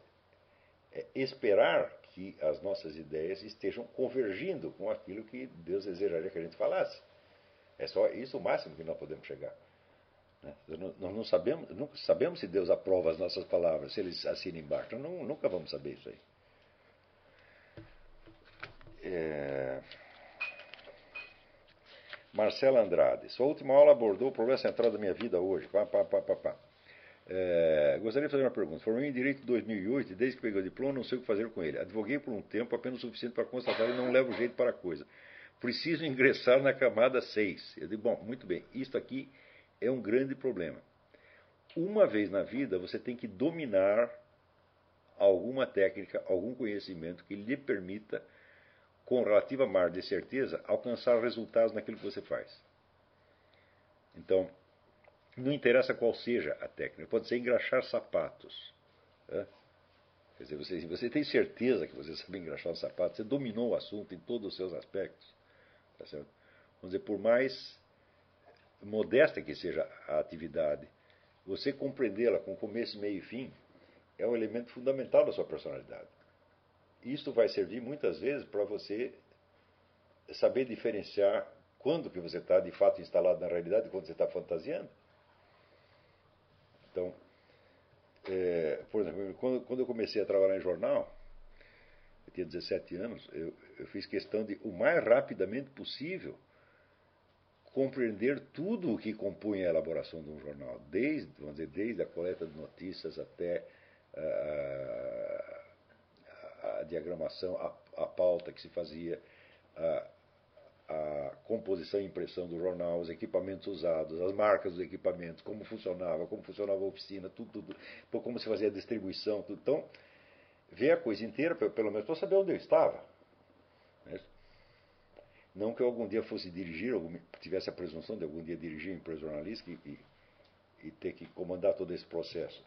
é esperar que as nossas ideias estejam convergindo com aquilo que Deus desejaria que a gente falasse. É só isso o máximo que nós podemos chegar. Né? Nós não sabemos, nunca sabemos se Deus aprova as nossas palavras, se Ele assina embaixo. Não, nunca vamos saber isso aí. É... Marcela Andrade. Sua última aula abordou o problema central da minha vida hoje. Pá, pá, pá, pá, pá. É, gostaria de fazer uma pergunta. Formei em Direito em 2008 e desde que peguei o diploma não sei o que fazer com ele. Advoguei por um tempo apenas o suficiente para constatar e não levo jeito para a coisa. Preciso ingressar na camada 6. Eu digo, bom, muito bem, isto aqui é um grande problema. Uma vez na vida você tem que dominar alguma técnica, algum conhecimento que lhe permita, com relativa margem de certeza, alcançar resultados naquilo que você faz. Então, não interessa qual seja a técnica, pode ser engraxar sapatos. Né? Quer dizer, você, você tem certeza que você sabe engraxar um sapato, você dominou o assunto em todos os seus aspectos. Tá certo? Vamos dizer, por mais modesta que seja a atividade, você compreendê-la com começo, meio e fim é um elemento fundamental da sua personalidade. Isto vai servir muitas vezes para você saber diferenciar quando que você está de fato instalado na realidade e quando você está fantasiando. Então, é, por exemplo, quando, quando, eu comecei a trabalhar em jornal, eu tinha 17 anos, eu, eu fiz questão de, o mais rapidamente possível, compreender tudo o que compunha a elaboração de um jornal, desde, vamos dizer, desde a coleta de notícias até a, a, a diagramação, a, a, pauta que se fazia, a, a composição e impressão do jornal, os equipamentos usados, as marcas dos equipamentos, como funcionava, como funcionava a oficina, tudo, tudo como se fazia a distribuição, tudo. Então, ver a coisa inteira, pelo menos para saber onde eu estava. Né? Não que eu algum dia fosse dirigir, ou tivesse a presunção de algum dia dirigir uma empresa jornalística e, e, e ter que comandar todo esse processo.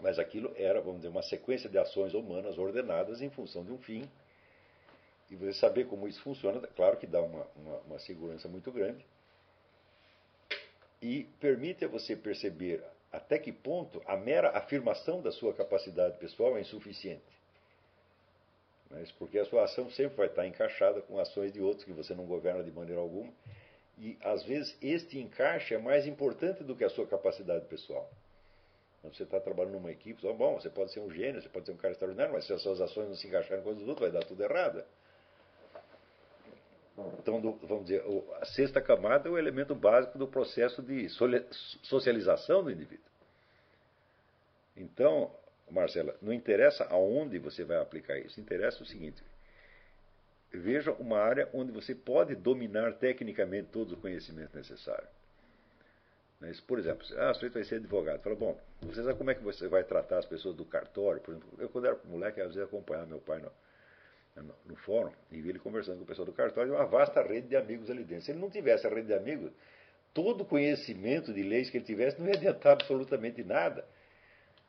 Mas aquilo era, vamos dizer, uma sequência de ações humanas ordenadas em função de um fim e você saber como isso funciona, claro que dá uma, uma, uma segurança muito grande. E permite a você perceber até que ponto a mera afirmação da sua capacidade pessoal é insuficiente. Mas porque a sua ação sempre vai estar encaixada com ações de outros que você não governa de maneira alguma. E às vezes este encaixe é mais importante do que a sua capacidade pessoal. Quando você está trabalhando numa equipe, bom, você pode ser um gênio, você pode ser um cara extraordinário, mas se as suas ações não se encaixarem com as dos outros, vai dar tudo errado. Então, vamos dizer, a sexta camada é o elemento básico do processo de socialização do indivíduo. Então, Marcela, não interessa aonde você vai aplicar isso, interessa o seguinte: veja uma área onde você pode dominar tecnicamente todo o conhecimento necessário. Né, por exemplo, ah, o sujeito vai ser advogado. Fala, bom, você sabe como é que você vai tratar as pessoas do cartório? Por exemplo, eu, quando era moleque, às vezes acompanhava meu pai no, no, no fórum e vi ele conversando com o pessoal do cartório, uma vasta rede de amigos ali dentro. Se ele não tivesse a rede de amigos, todo o conhecimento de leis que ele tivesse não ia adiantar absolutamente nada.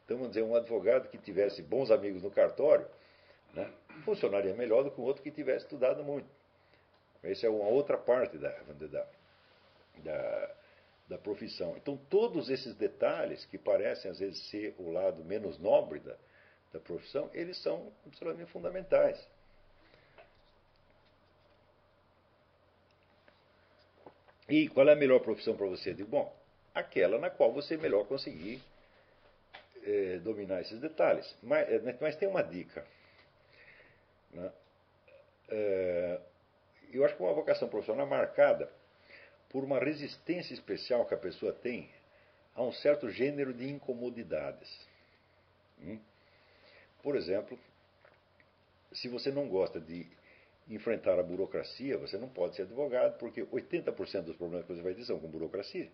Então, vamos dizer, um advogado que tivesse bons amigos no cartório, né, funcionaria melhor do que um outro que tivesse estudado muito. Essa é uma outra parte da, da, da da profissão. Então, todos esses detalhes, que parecem às vezes ser o lado menos nobre da, da profissão, eles são absolutamente fundamentais. E qual é a melhor profissão para você? Eu digo, bom, aquela na qual você melhor conseguir é, dominar esses detalhes. Mas, eh, mas, tem uma dica. Né? É, eu acho que uma vocação profissional marcada por uma resistência especial que a pessoa tem a um certo gênero de incomodidades. Hum? Por exemplo, se você não gosta de enfrentar a burocracia, você não pode ser advogado, porque 80% dos problemas que você vai ter são com burocracia.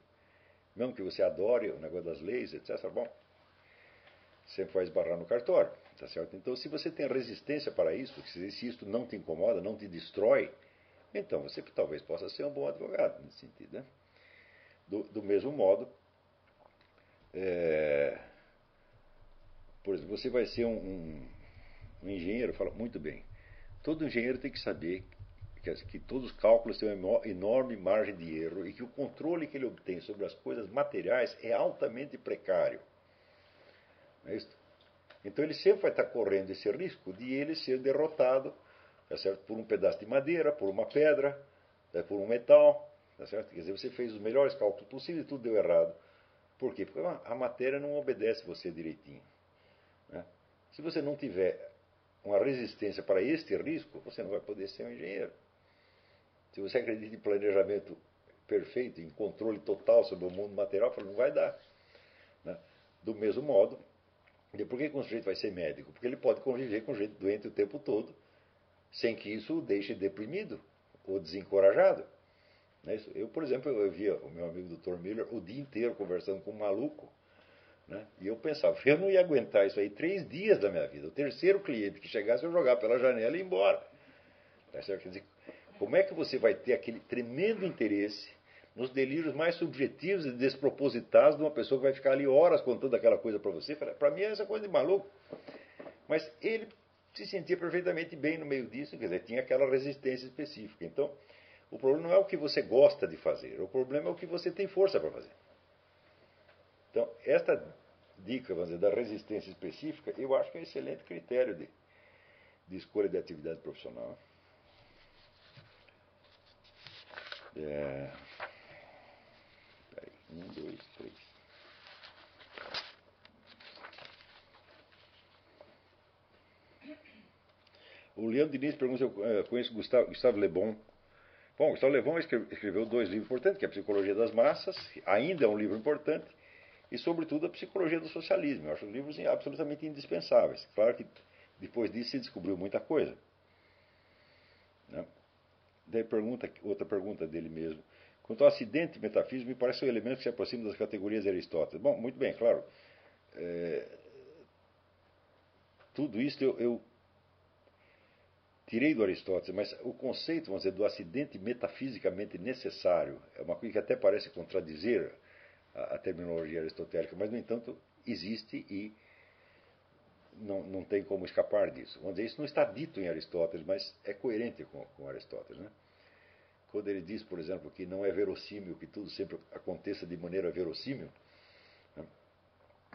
Mesmo que você adore o negócio das leis, etc. Bom, sempre vai esbarrar no cartório, tá certo? Então, se você tem resistência para isso, se isso não te incomoda, não te destrói, então você talvez possa ser um bom advogado nesse sentido. Né? Do, do mesmo modo, é, por exemplo, você vai ser um, um, um, engenheiro, fala muito bem. Todo engenheiro tem que saber que, que todos os cálculos têm uma enorme margem de erro e que o controle que ele obtém sobre as coisas materiais é altamente precário. É isso? Então ele sempre vai estar correndo esse risco de ele ser derrotado tá certo? por um pedaço de madeira, por uma pedra, né? por um metal. Tá certo? Quer dizer, você fez os melhores cálculos possíveis e tudo deu errado. Por quê? Porque a matéria não obedece você direitinho. Né? Se você não tiver uma resistência para este risco, você não vai poder ser um engenheiro. Se você acredita em planejamento perfeito, em controle total sobre o mundo material, não vai dar. Né? Do mesmo modo, por que um sujeito vai ser médico? Porque ele pode conviver com gente doente o tempo todo sem que isso o deixe deprimido ou desencorajado. Né? Eu, por exemplo, eu via o meu amigo Dr. Miller o dia inteiro conversando com um maluco. Né? E eu pensava, eu não ia aguentar isso aí três dias da minha vida. O terceiro cliente que chegasse, eu jogar pela janela e ir embora. Tá certo? Quer dizer, como é que você vai ter aquele tremendo interesse nos delírios mais subjetivos e despropositados de uma pessoa que vai ficar ali horas contando aquela coisa para você? Para mim é essa coisa de maluco. Mas ele se sentia perfeitamente bem no meio disso, quer dizer, tinha aquela resistência específica. Então, o problema não é o que você gosta de fazer, o problema é o que você tem força para fazer. Então, esta dica, vamos dizer, da resistência específica, eu acho que é um excelente critério de, de escolha de atividade profissional. É... Um, dois, três. O Leandro Diniz pergunta se eu eh, conheço Gustavo, Gustavo Le Bon. Bom, Gustavo Le Bon escreveu dois livros importantes, que é a Psicologia das Massas, ainda é um livro importante, e, sobretudo, a Psicologia do Socialismo. Eu acho os livros absolutamente indispensáveis. Claro que depois disso se descobriu muita coisa. Né? Daí pergunta, outra pergunta dele mesmo. Quanto ao acidente metafísico, me parece um elemento que se aproxima das categorias de Aristóteles. Bom, muito bem, claro. É, tudo isso eu, eu tirei do Aristóteles, mas o conceito, vamos dizer, do acidente metafisicamente necessário é uma coisa que até parece contradizer a, a terminologia aristotélica, mas, no entanto, existe e não, não tem como escapar disso. Vamos dizer, isso não está dito em Aristóteles, mas é coerente com, com Aristóteles. Né? Quando ele diz, por exemplo, que não é verossímil que tudo sempre aconteça de maneira verossímil,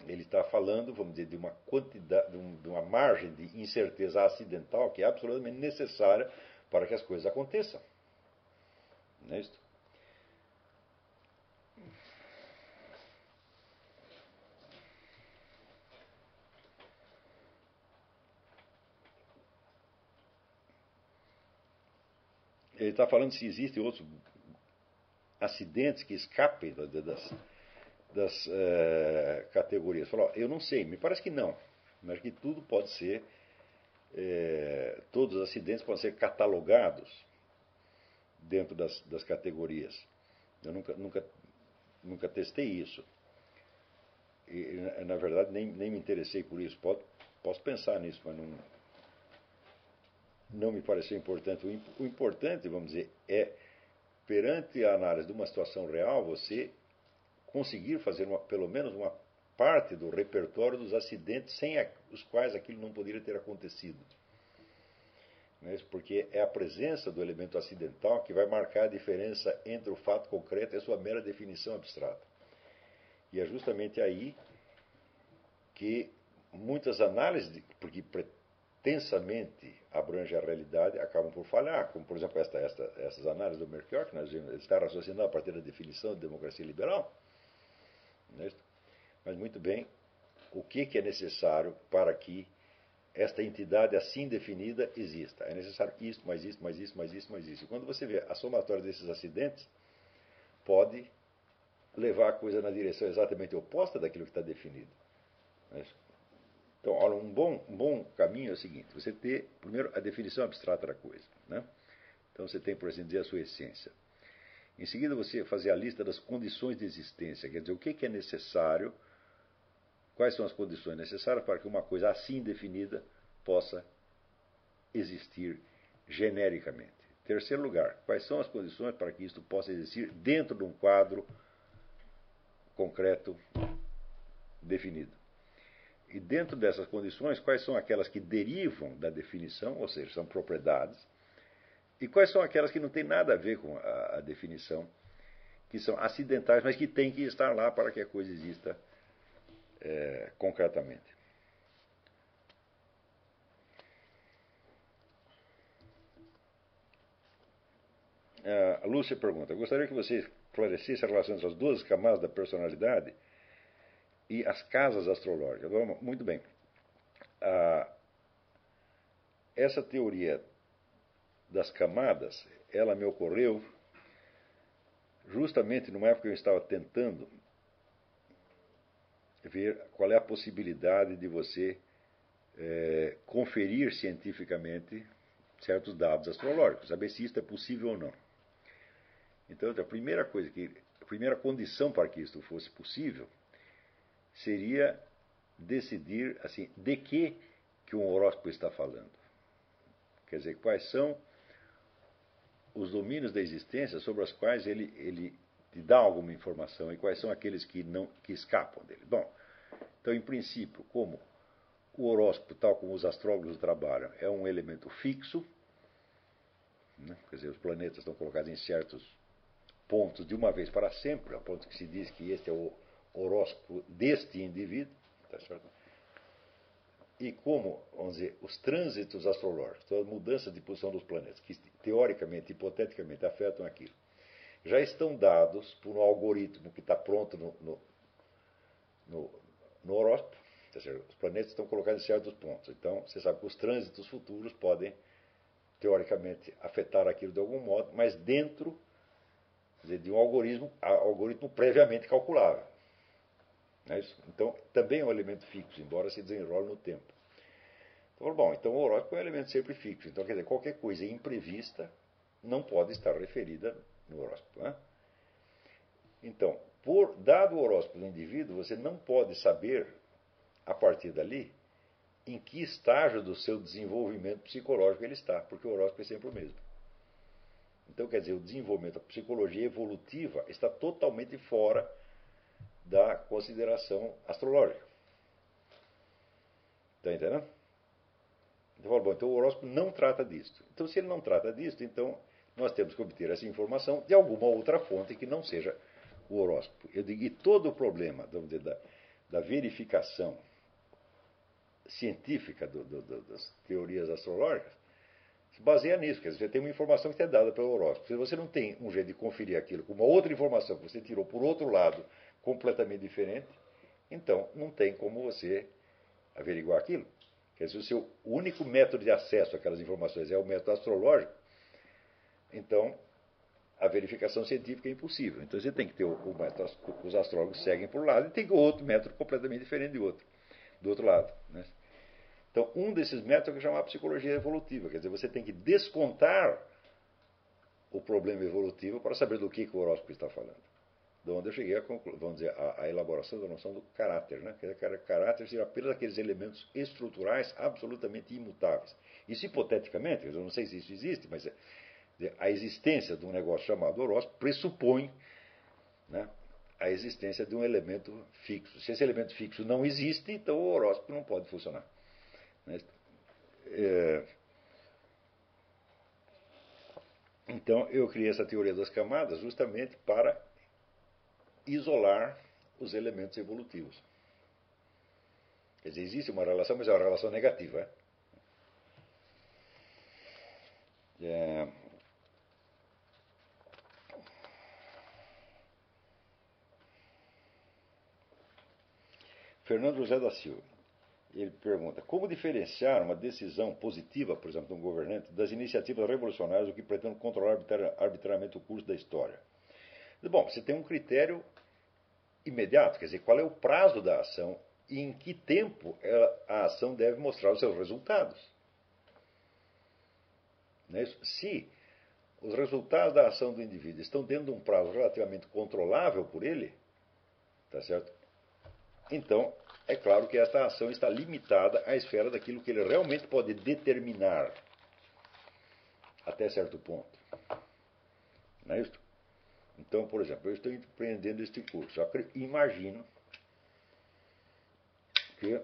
ele está falando, vamos dizer, de uma quantidade, de uma margem de incerteza acidental que é absolutamente necessária para que as coisas aconteçam. Não é isso? Ele está falando se existem outros acidentes que escapem das, das é, categorias. Falou, eu não sei, me parece que não. Mas que tudo pode ser, é, todos os acidentes podem ser catalogados dentro das, das categorias. Eu nunca, nunca, nunca testei isso. E, na verdade, nem, nem me interessei por isso. Posso, posso pensar nisso, mas não, não me pareceu importante. O, importante, vamos dizer, é, perante a análise de uma situação real, você conseguir fazer uma, pelo menos uma parte do repertório dos acidentes sem a, os quais aquilo não poderia ter acontecido. É porque é a presença do elemento acidental que vai marcar a diferença entre o fato concreto e a sua mera definição abstrata. E é justamente aí que muitas análises, porque pretensamente abrange a realidade, acabam por falhar, como por exemplo esta, esta, essas análises do Mercure, que nós está raciocinando a partir da definição de democracia liberal. É Mas muito bem, o que, que é necessário para que esta entidade assim definida exista. É necessário isso, mais isso, mais isso, mais isso, mais isso. E quando você vê a somatória desses acidentes, pode levar a coisa na direção exatamente oposta daquilo que está definido. É então, olha, um bom, um bom caminho é o seguinte: você ter, primeiro, a definição abstrata da coisa. Né? Então, você tem, por assim dizer, a sua essência. Em seguida, você fazer a lista das condições de existência, quer dizer, o que, é necessário Quais são as condições necessárias para que uma coisa assim definida possa existir genericamente? Terceiro lugar, quais são as condições para que isto possa existir dentro de um quadro concreto definido? E dentro dessas condições, quais são aquelas que derivam da definição, ou seja, são propriedades, e quais são aquelas que não têm nada a ver com a, a definição, que são acidentais, mas que têm que estar lá para que a coisa exista é, concretamente. A Lúcia pergunta: Gostaria que você esclarecesse a relação entre as duas camadas da personalidade e as casas astrológicas. Muito bem. essa teoria das camadas, ela me ocorreu justamente numa época que eu estava tentando ver qual é a possibilidade de você é, conferir cientificamente certos dados astrológicos, saber se isso é possível ou não. Então, a primeira coisa que, a primeira condição para que isso fosse possível seria decidir assim de que que um horóscopo está falando. Quer dizer, quais são os domínios da existência sobre os quais ele, ele te dá alguma informação e quais são aqueles que não que escapam dele. Bom, então em princípio, como o horóscopo, tal como os astrólogos trabalham, é um elemento fixo, né? quer dizer, os planetas estão colocados em certos pontos de uma vez para sempre, a ponto que se diz que este é o horóscopo deste indivíduo, tá certo? E como, vamos dizer, os trânsitos astrológicos, as mudanças de posição dos planetas, que teoricamente, hipoteticamente afetam aquilo, já estão dados por um algoritmo que está pronto no, no, no, no horóscopo. Os planetas estão colocados em certos pontos. Então, você sabe que os trânsitos futuros podem, teoricamente, afetar aquilo de algum modo, mas dentro de um algoritmo, algoritmo previamente calculável. É então, também é um elemento fixo, embora se desenrole no tempo. Então, bom, então o horóscopo é um elemento sempre fixo. Então, quer dizer, qualquer coisa imprevista não pode estar referida no horóscopo. Né? Então, por, dado o horóscopo do indivíduo, você não pode saber, a partir dali, em que estágio do seu desenvolvimento psicológico ele está, porque o horóscopo é sempre o mesmo. Então, quer dizer, o desenvolvimento, a psicologia evolutiva está totalmente fora da consideração astrológica. Está entendendo? Então, bom, então o horóscopo não trata disso. Então, se ele não trata disso, então nós temos que obter essa informação de alguma outra fonte que não seja o horóscopo. Eu digo, e todo o problema dizer, da, da, verificação científica do, do, do, das teorias astrológicas se baseia nisso. Quer dizer, você tem uma informação que é dada pelo horóscopo. Se você não tem um jeito de conferir aquilo com uma outra informação que você tirou por outro lado, completamente diferente, então não tem como você averiguar aquilo. Quer dizer, o seu único método de acesso àquelas informações é o método astrológico, então a verificação científica é impossível. Então você tem que ter o, o método, os astrólogos seguem por um lado e tem outro método completamente diferente do outro, do outro lado. Né? Então, um desses métodos é chamar psicologia evolutiva, quer dizer, você tem que descontar o problema evolutivo para saber do que, que o horóscopo está falando. De onde eu cheguei a vamos dizer, a, a, elaboração da noção do caráter. Né? Quer dizer, caráter seria apenas aqueles elementos estruturais absolutamente imutáveis. Isso hipoteticamente, eu não sei se isso existe, mas a existência de um negócio chamado horóscopo pressupõe né, a existência de um elemento fixo. Se esse elemento fixo não existe, então o horóscopo não pode funcionar. Né? É... Então, eu criei essa teoria das camadas justamente para isolar os elementos evolutivos. Quer dizer, existe uma relação, mas é uma relação negativa. É? É... Fernando José da Silva. Ele pergunta: como diferenciar uma decisão positiva, por exemplo, de um governante, das iniciativas revolucionárias que pretendem controlar arbitrariamente o curso da história? Bom, você tem um critério imediato, quer dizer, qual é o prazo da ação e em que tempo a ação deve mostrar os seus resultados. É Se os resultados da ação do indivíduo estão dentro de um prazo relativamente controlável por ele, tá certo? Então, é claro que esta ação está limitada à esfera daquilo que ele realmente pode determinar até certo ponto. Não é isso? Então, por exemplo, eu estou empreendendo este curso. Eu imagino que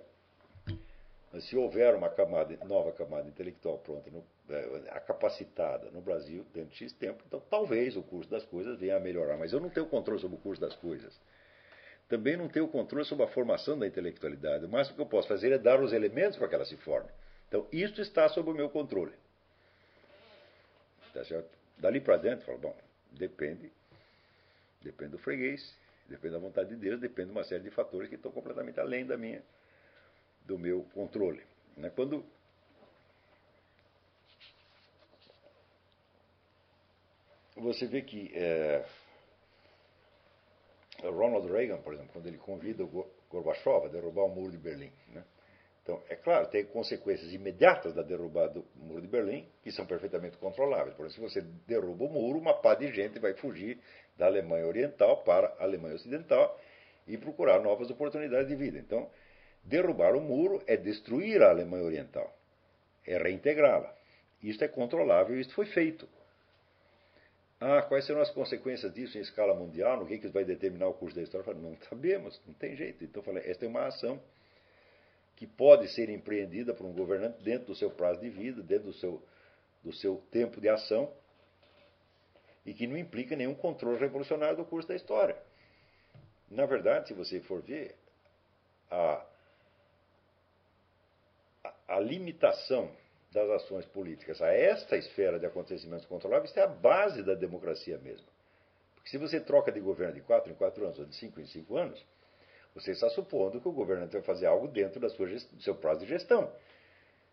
se houver uma camada, nova camada intelectual pronta, no, é, capacitada no Brasil dentro de X tempo, então talvez o curso das coisas venha a melhorar. Mas eu não tenho controle sobre o curso das coisas também não tenho controle sobre a formação da intelectualidade. O máximo que eu posso fazer é dar os elementos para que ela se forme. Então, isso está sob o meu controle. Tá certo? Dali para dentro, falo, bom, depende, depende do freguês, depende da vontade de Deus, depende de uma série de fatores que estão completamente além da minha, do meu controle. Né? Quando você vê que é, Ronald Reagan, por exemplo, quando ele convida o Gorbachev a derrubar o muro de Berlim. Né? Então, é claro, tem consequências imediatas da derrubada do muro de Berlim, que são perfeitamente controláveis. Por exemplo, se você derruba o muro, uma pá de gente vai fugir da Alemanha Oriental para a Alemanha Ocidental e procurar novas oportunidades de vida. Então, derrubar o muro é destruir a Alemanha Oriental, é reintegrá-la. Isso é controlável isso foi feito. Ah, quais serão as consequências disso em escala mundial? No que, que vai determinar o curso da história? Falei, não sabemos, não tem jeito. Então falei, esta é uma ação que pode ser empreendida por um governante dentro do seu prazo de vida, dentro do seu, do seu tempo de ação, e que não implica nenhum controle revolucionário do curso da história. Na verdade, se você for ver, a, a, limitação das ações políticas a esta esfera de acontecimentos controláveis, é a base da democracia mesmo. Porque se você troca de governo de quatro em quatro anos ou de cinco em cinco anos, você está supondo que o governante vai fazer algo dentro da sua, do seu prazo de gestão.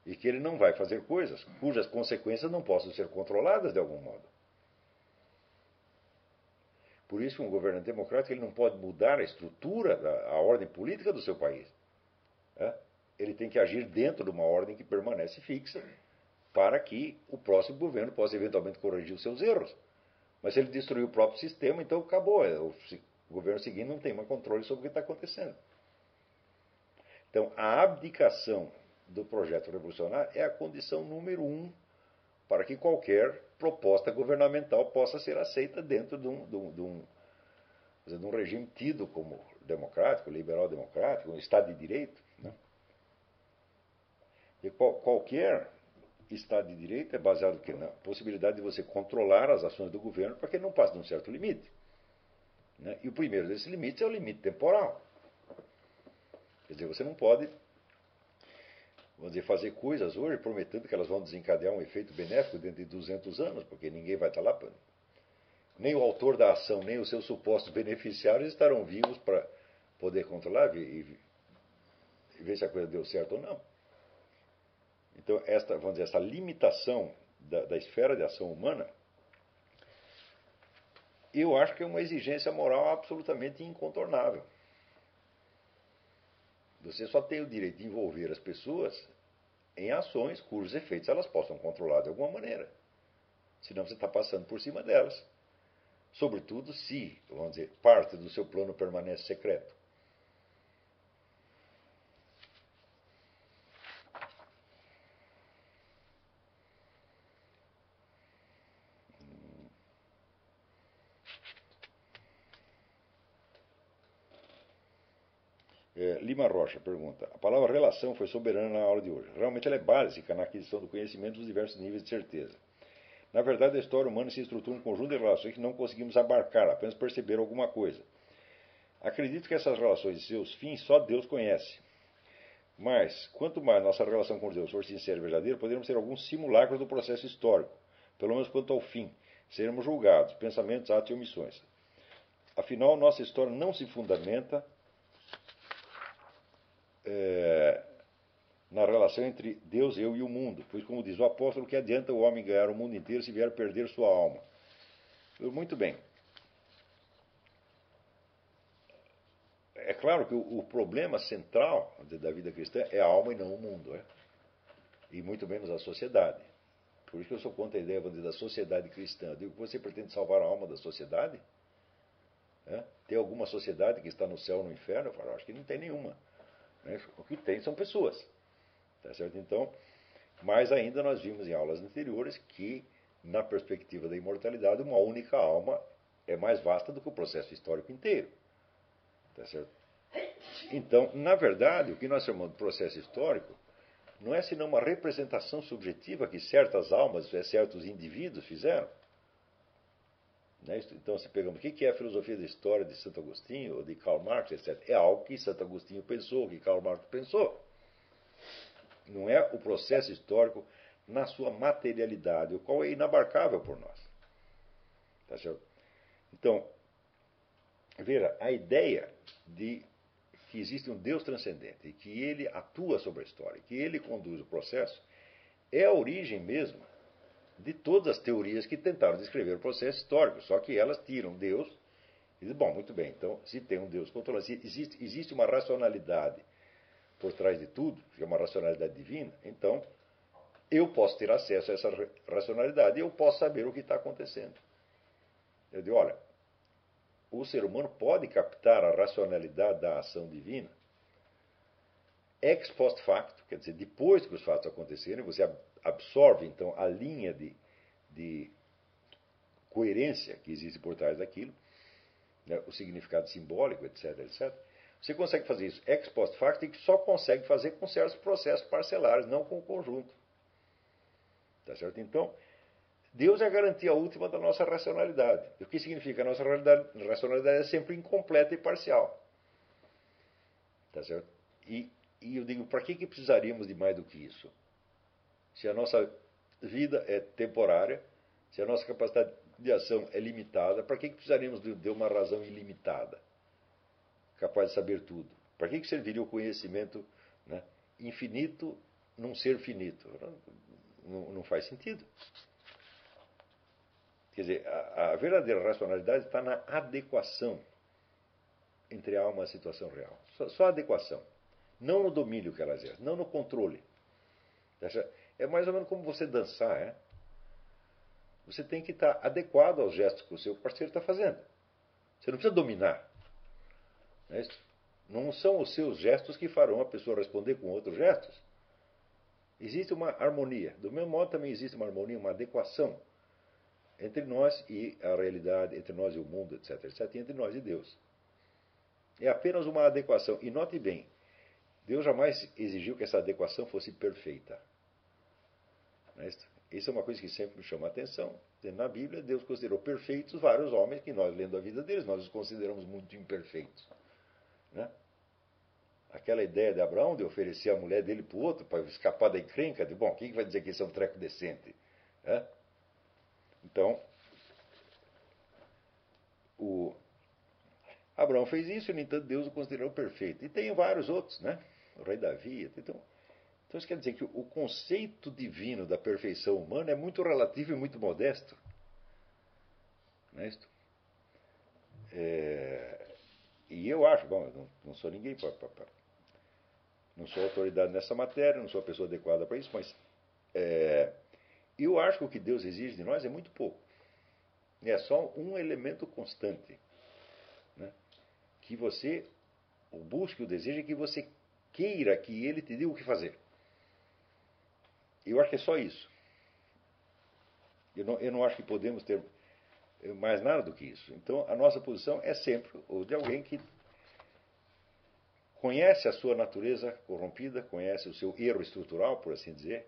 E que ele não vai fazer coisas cujas consequências não possam ser controladas de algum modo. Por isso, um governante democrático ele não pode mudar a estrutura, a, a ordem política do seu país. É? ele tem que agir dentro de uma ordem que permanece fixa para que o próximo governo possa eventualmente corrigir os seus erros. Mas se ele destruir o próprio sistema, então acabou. É, o governo seguinte não tem mais controle sobre o que está acontecendo. Então, a abdicação do projeto revolucionário é a condição número um para que qualquer proposta governamental possa ser aceita dentro de um, de um, de um, de um regime tido como democrático, liberal-democrático, um Estado de Direito. Né? E qual, qualquer Estado de Direito é baseado na possibilidade de você controlar as ações do governo para que ele não passe de um certo limite. Né? E o primeiro desses limites é o limite temporal. Quer dizer, você não pode vamos dizer, fazer coisas hoje prometendo que elas vão desencadear um efeito benéfico dentro de 200 anos, porque ninguém vai estar lá. Nem o autor da ação, nem os seus supostos beneficiários estarão vivos para poder controlar e, e ver se a coisa deu certo ou não. Então, esta, vamos dizer, essa limitação da, da esfera de ação humana eu acho que é uma exigência moral absolutamente incontornável. Você só tem o direito de envolver as pessoas em ações cujos efeitos elas possam controlar de alguma maneira. Senão você está passando por cima delas. Sobretudo se, vamos dizer, parte do seu plano permanece secreto. É, Lima Rocha pergunta: A palavra relação foi soberana na aula de hoje. Realmente ela é básica na aquisição do conhecimento dos diversos níveis de certeza. Na verdade, a história humana se estrutura em um conjunto de relações que não conseguimos abarcar, apenas perceber alguma coisa. Acredito que essas relações e seus fins só Deus conhece. Mas, quanto mais nossa relação com Deus for sincera e verdadeira, poderemos ter alguns simulacros do processo histórico, pelo menos quanto ao fim. Seremos julgados, pensamentos, atos e omissões. Afinal, nossa história não se fundamenta é, na relação entre Deus, eu e o mundo. Pois, como diz o apóstolo, que adianta o homem ganhar o mundo inteiro se vier perder sua alma? Muito bem. É claro que o, problema central da vida cristã é a alma e não o mundo, é? e muito menos a sociedade. Por isso que eu sou contra a ideia da sociedade cristã. Eu digo, você pretende salvar a alma da sociedade? É? Tem alguma sociedade que está no céu ou no inferno? Eu falo, acho que não tem nenhuma. Né? O que tem são pessoas. Tá certo? Então, mais ainda nós vimos em aulas anteriores que, na perspectiva da imortalidade, uma única alma é mais vasta do que o processo histórico inteiro. Tá certo? Então, na verdade, o que nós chamamos de processo histórico não é senão uma representação subjetiva que certas almas, certos indivíduos fizeram. Né? Então, se pegamos o que é a filosofia da história de Santo Agostinho ou de Karl Marx, etc., é algo que Santo Agostinho pensou, que Karl Marx pensou. Não é o processo histórico na sua materialidade, o qual é inabarcável por nós. Tá certo? Então, veja, a ideia de que existe um Deus transcendente e que ele atua sobre a história, que ele conduz o processo, é a origem mesmo de todas as teorias que tentaram descrever o processo histórico, só que elas tiram Deus e dizem, bom, muito bem, então se tem um Deus controlando, se existe, existe uma racionalidade por trás de tudo, que é uma racionalidade divina, então eu posso ter acesso a essa racionalidade e eu posso saber o que está acontecendo. Eu digo, olha, o ser humano pode captar a racionalidade da ação divina ex post facto, quer dizer, depois que os fatos aconteceram, você absorve então a linha de, de coerência que existe por trás daquilo, né, o significado simbólico, etc, etc. Você consegue fazer isso ex post facto e só consegue fazer com certos processos parcelares, não com o conjunto. Tá certo? Então, Deus é a garantia última da nossa racionalidade. O que significa? A nossa racionalidade é sempre incompleta e parcial. Tá certo? E, e eu digo, para que, que precisaríamos de mais do que isso? Se a nossa vida é temporária, se a nossa capacidade de ação é limitada, para que, que precisaríamos de uma razão ilimitada, capaz de saber tudo? Para que, que serviria o conhecimento né, infinito num ser finito? Não, não faz sentido. Quer dizer, a, a, verdadeira racionalidade está na adequação entre a alma e a situação real. Só, só a adequação. Não no domínio que ela exerce, não no controle. É mais ou menos como você dançar, é? Você tem que estar adequado aos gestos que o seu parceiro está fazendo. Você não precisa dominar. Não, é não são os seus gestos que farão a pessoa responder com outros gestos. Existe uma harmonia. Do mesmo modo, também existe uma harmonia, uma adequação entre nós e a realidade, entre nós e o mundo, etc, etc, e entre nós e Deus. É apenas uma adequação. E note bem, Deus jamais exigiu que essa adequação fosse perfeita. É isso é uma coisa que sempre me chama a atenção. Na Bíblia, Deus considerou perfeitos vários homens que nós, lendo a vida deles, nós os consideramos muito imperfeitos. Né? Aquela ideia de Abraão de oferecer a mulher dele para o outro para escapar da encrenca, de bom, quem vai dizer que isso é um treco decente? É? Então, o Abraão fez isso, e, no entanto, Deus o considerou perfeito. E tem vários outros, né? O rei Davi. Então, então, isso quer dizer que o conceito divino da perfeição humana é muito relativo e muito modesto. Não é isto? É, e eu acho, bom, eu não, não sou ninguém. Não sou autoridade nessa matéria, não sou a pessoa adequada para isso, mas é, eu acho que o que Deus exige de nós é muito pouco. É só um elemento constante. Né? Que você o busque, o desejo, é que você queira que ele te diga o que fazer. Eu acho que é só isso. Eu não, eu não acho que podemos ter mais nada do que isso. Então, a nossa posição é sempre o de alguém que conhece a sua natureza corrompida, conhece o seu erro estrutural, por assim dizer,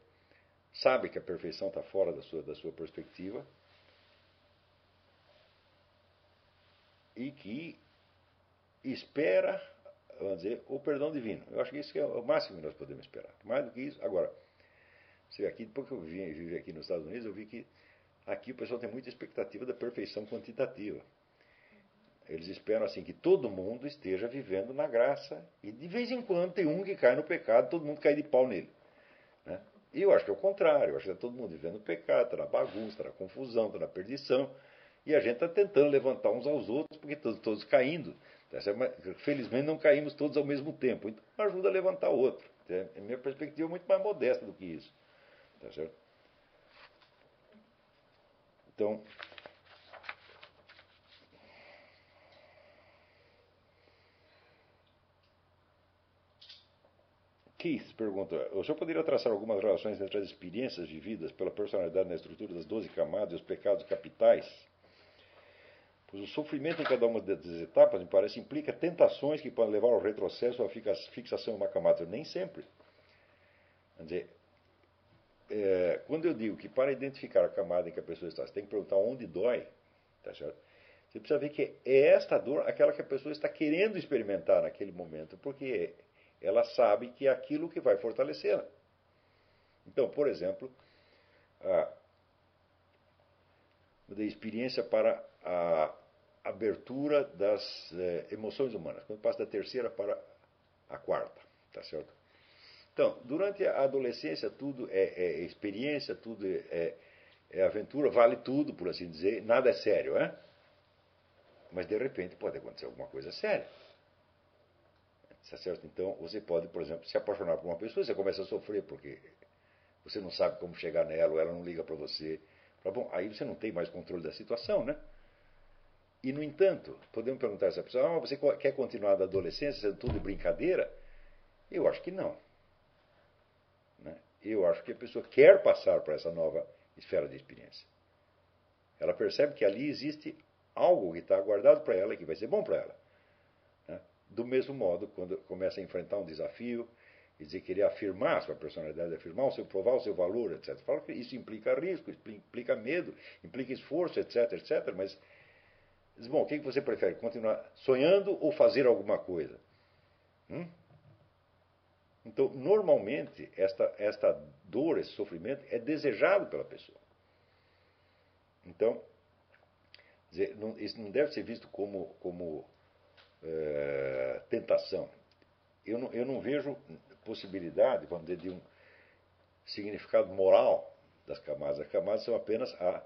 sabe que a perfeição está fora da sua, da sua perspectiva e que espera, vamos dizer, o perdão divino. Eu acho que isso é o máximo que nós podemos esperar. Mais do que isso, agora, você aqui, depois que eu vim viver aqui nos Estados Unidos, eu vi que aqui o pessoal tem muita expectativa da perfeição quantitativa. Eles esperam assim que todo mundo esteja vivendo na graça e de vez em quando tem um que cai no pecado, todo mundo cai de pau nele. Né? E eu acho que é o contrário, eu acho que está todo mundo vivendo no pecado, está na bagunça, está na confusão, está na perdição. E a gente está tentando levantar uns aos outros, porque todos, todos caindo. Felizmente não caímos todos ao mesmo tempo. Então ajuda a levantar o outro. A minha perspectiva é muito mais modesta do que isso. Tá certo? Então, Keith pergunta: o senhor poderia traçar algumas relações entre as experiências vividas pela personalidade na estrutura das doze camadas e os pecados capitais? Pois o sofrimento em cada uma dessas etapas, me parece, implica tentações que podem levar ao retrocesso ou à fixação em uma camada. Nem sempre. Quer dizer, é, quando eu digo que para identificar a camada em que a pessoa está, você tem que perguntar onde dói, tá certo? Você precisa ver que é esta dor aquela que a pessoa está querendo experimentar naquele momento, porque ela sabe que é aquilo que vai fortalecê-la. Então, por exemplo, a, da experiência para a abertura das é, emoções humanas, quando passa da terceira para a quarta, tá certo? Então, durante a adolescência, tudo é, é experiência, tudo é, é, é, aventura, vale tudo, por assim dizer, nada é sério, é? Mas de repente pode acontecer alguma coisa séria. Tá certo? Então, você pode, por exemplo, se apaixonar por uma pessoa, você começa a sofrer porque você não sabe como chegar nela, ou ela não liga para você. Bom, aí você não tem mais controle da situação, né? E, no entanto, podemos perguntar a essa pessoa: ah, você quer continuar da adolescência sendo tudo brincadeira? Eu acho que não. Eu acho que a pessoa quer passar para essa nova esfera de experiência. Ela percebe que ali existe algo que está aguardado para ela e que vai ser bom para ela. Né? Do mesmo modo, quando começa a enfrentar um desafio e dizer querer afirmar a sua personalidade, afirmar o seu, provar o seu valor, etc. Fala que isso implica risco, implica medo, implica esforço, etc, etc. Mas bom, o que você prefere? Continuar sonhando ou fazer alguma coisa? Hum? Então, normalmente, esta, esta dor, esse sofrimento é desejado pela pessoa. Então, dizer, não, isso não deve ser visto como, como é, tentação. Eu não, eu não vejo possibilidade, vamos dizer, de um significado moral das camadas. As camadas são apenas a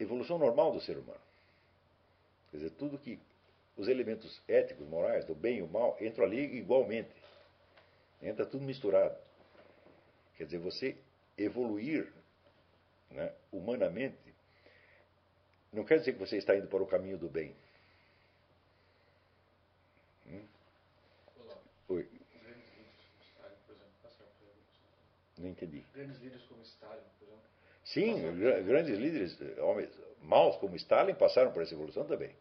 evolução normal do ser humano. Quer dizer, tudo que os elementos éticos, morais, do bem e o mal, entram ali igualmente. Entra tudo misturado. Quer dizer, você evoluir né, humanamente não quer dizer que você está indo para o caminho do bem. Hum? Oi. Não entendi. Grandes líderes como Stalin, por exemplo. Sim, grandes líderes, homens maus como Stalin passaram por essa evolução também.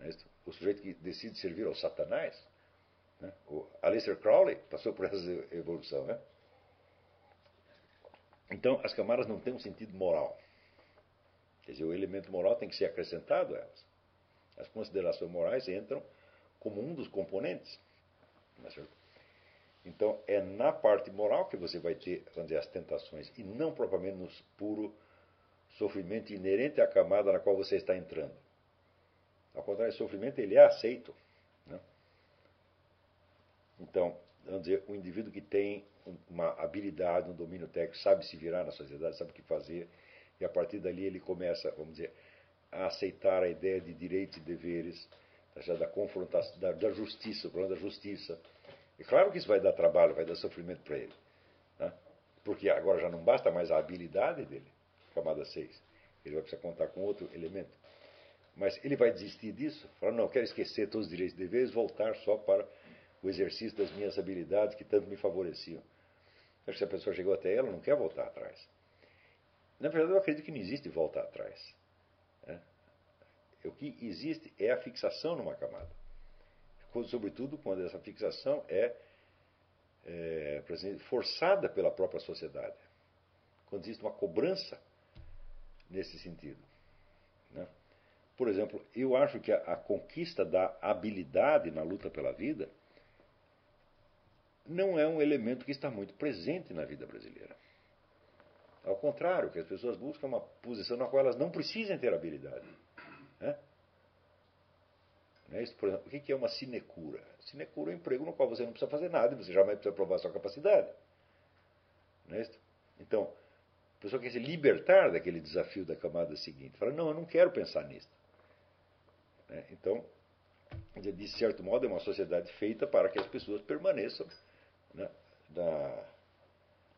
É o sujeito que decide servir ao Satanás né? O Aleister Crowley passou por essa evolução. Né? Então, as camadas não têm um sentido moral. Quer dizer, o elemento moral tem que ser acrescentado a elas. As considerações morais entram como um dos componentes. É então, é na parte moral que você vai ter vamos dizer, as tentações, e não propriamente no puro sofrimento inerente à camada na qual você está entrando. Ao contrário, o sofrimento ele é aceito. Então, vamos dizer, um indivíduo que tem uma habilidade, um domínio técnico, sabe se virar na sociedade, sabe o que fazer, e a partir dali ele começa, vamos dizer, a aceitar a ideia de direitos e deveres, tá da confrontação, da, da justiça, o problema da justiça. E claro que isso vai dar trabalho, vai dar sofrimento para ele. Né? Porque agora já não basta mais a habilidade dele, camada 6. Ele vai precisar contar com outro elemento. Mas ele vai desistir disso? Falar, não, quero esquecer todos os direitos e deveres, voltar só para o exercício das minhas habilidades que tanto me favoreciam. Acho que se a pessoa chegou até ela, não quer voltar atrás. Na verdade, eu acredito que não existe volta atrás. Né? O que existe é a fixação numa camada. Sobretudo quando essa fixação é, é forçada pela própria sociedade. Quando existe uma cobrança nesse sentido. Né? Por exemplo, eu acho que a, a conquista da habilidade na luta pela vida não é um elemento que está muito presente na vida brasileira. Ao contrário, que as pessoas buscam uma posição na qual elas não precisam ter habilidade. Né? Isso, por exemplo, o que é uma sinecura? Sinecura é um emprego no qual você não precisa fazer nada você jamais precisa provar sua capacidade. Não Então, a pessoa quer se libertar daquele desafio da camada seguinte. Fala, não, eu não quero pensar nisso. Né? Então, de certo modo, é uma sociedade feita para que as pessoas permaneçam né, da,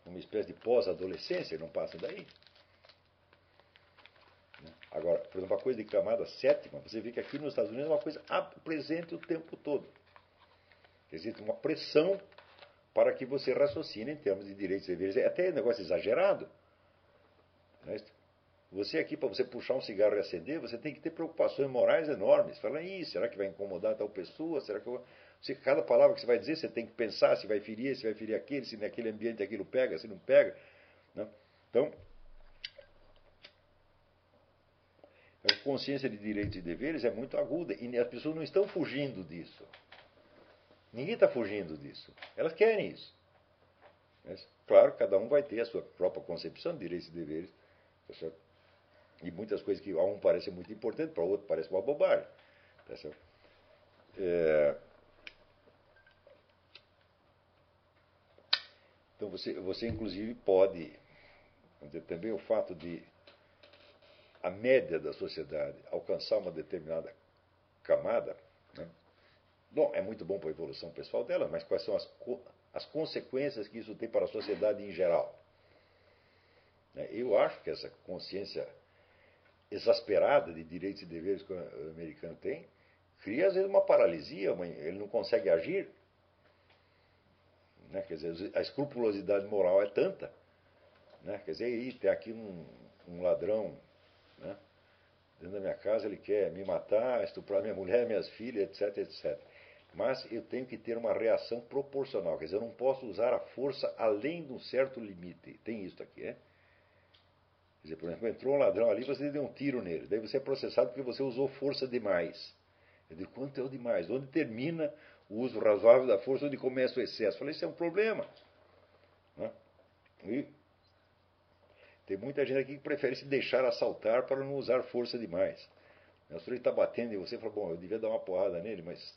uma espécie de pós-adolescência, não passa daí. Né? Agora, por exemplo, a coisa de camada sétima, você vê que aqui nos Estados Unidos é uma coisa presente o tempo todo. Existe uma pressão para que você raciocine em termos de direitos e deveres. É até um negócio exagerado. Né? Você aqui, para você puxar um cigarro e acender, você tem que ter preocupações morais enormes. Fala, Ih, será que vai incomodar tal pessoa? Será que eu... Se cada palavra que você vai dizer, você tem que pensar se vai ferir, se vai ferir aquele, se naquele ambiente aquilo pega, se não pega. Né? Então, a consciência de direitos e deveres é muito aguda e as pessoas não estão fugindo disso. Ninguém está fugindo disso. Elas querem isso. Mas, claro, cada um vai ter a sua própria concepção de direitos e deveres. Tá e muitas coisas que a um parecem muito importantes, para o outro parece uma bobagem. Tá é, Então você, você inclusive pode, dizer, também o fato de a média da sociedade alcançar uma determinada camada, né? bom, é muito bom para a evolução pessoal dela, mas quais são as, as consequências que isso tem para a sociedade em geral? Né? Eu acho que essa consciência exasperada de direitos e deveres que o americano tem cria às vezes uma paralisia, ele não consegue agir né? Quer dizer, a escrupulosidade moral é tanta. Né? Quer dizer, aí tem aqui um, um ladrão né? dentro da minha casa, ele quer me matar, estuprar minha mulher, minhas filhas, etc, etc. Mas eu tenho que ter uma reação proporcional. Quer dizer, eu não posso usar a força além de um certo limite. Tem isso aqui, é? Quer dizer, por exemplo, entrou um ladrão ali, você deu um tiro nele. Daí você é processado porque você usou força demais. Eu digo, quanto é o demais? Onde termina o uso razoável da força, onde começa o excesso. Falei, isso é um problema. Né? E tem muita gente aqui que prefere se deixar assaltar para não usar força demais. O sujeito está batendo e você fala, bom, eu devia dar uma porrada nele, mas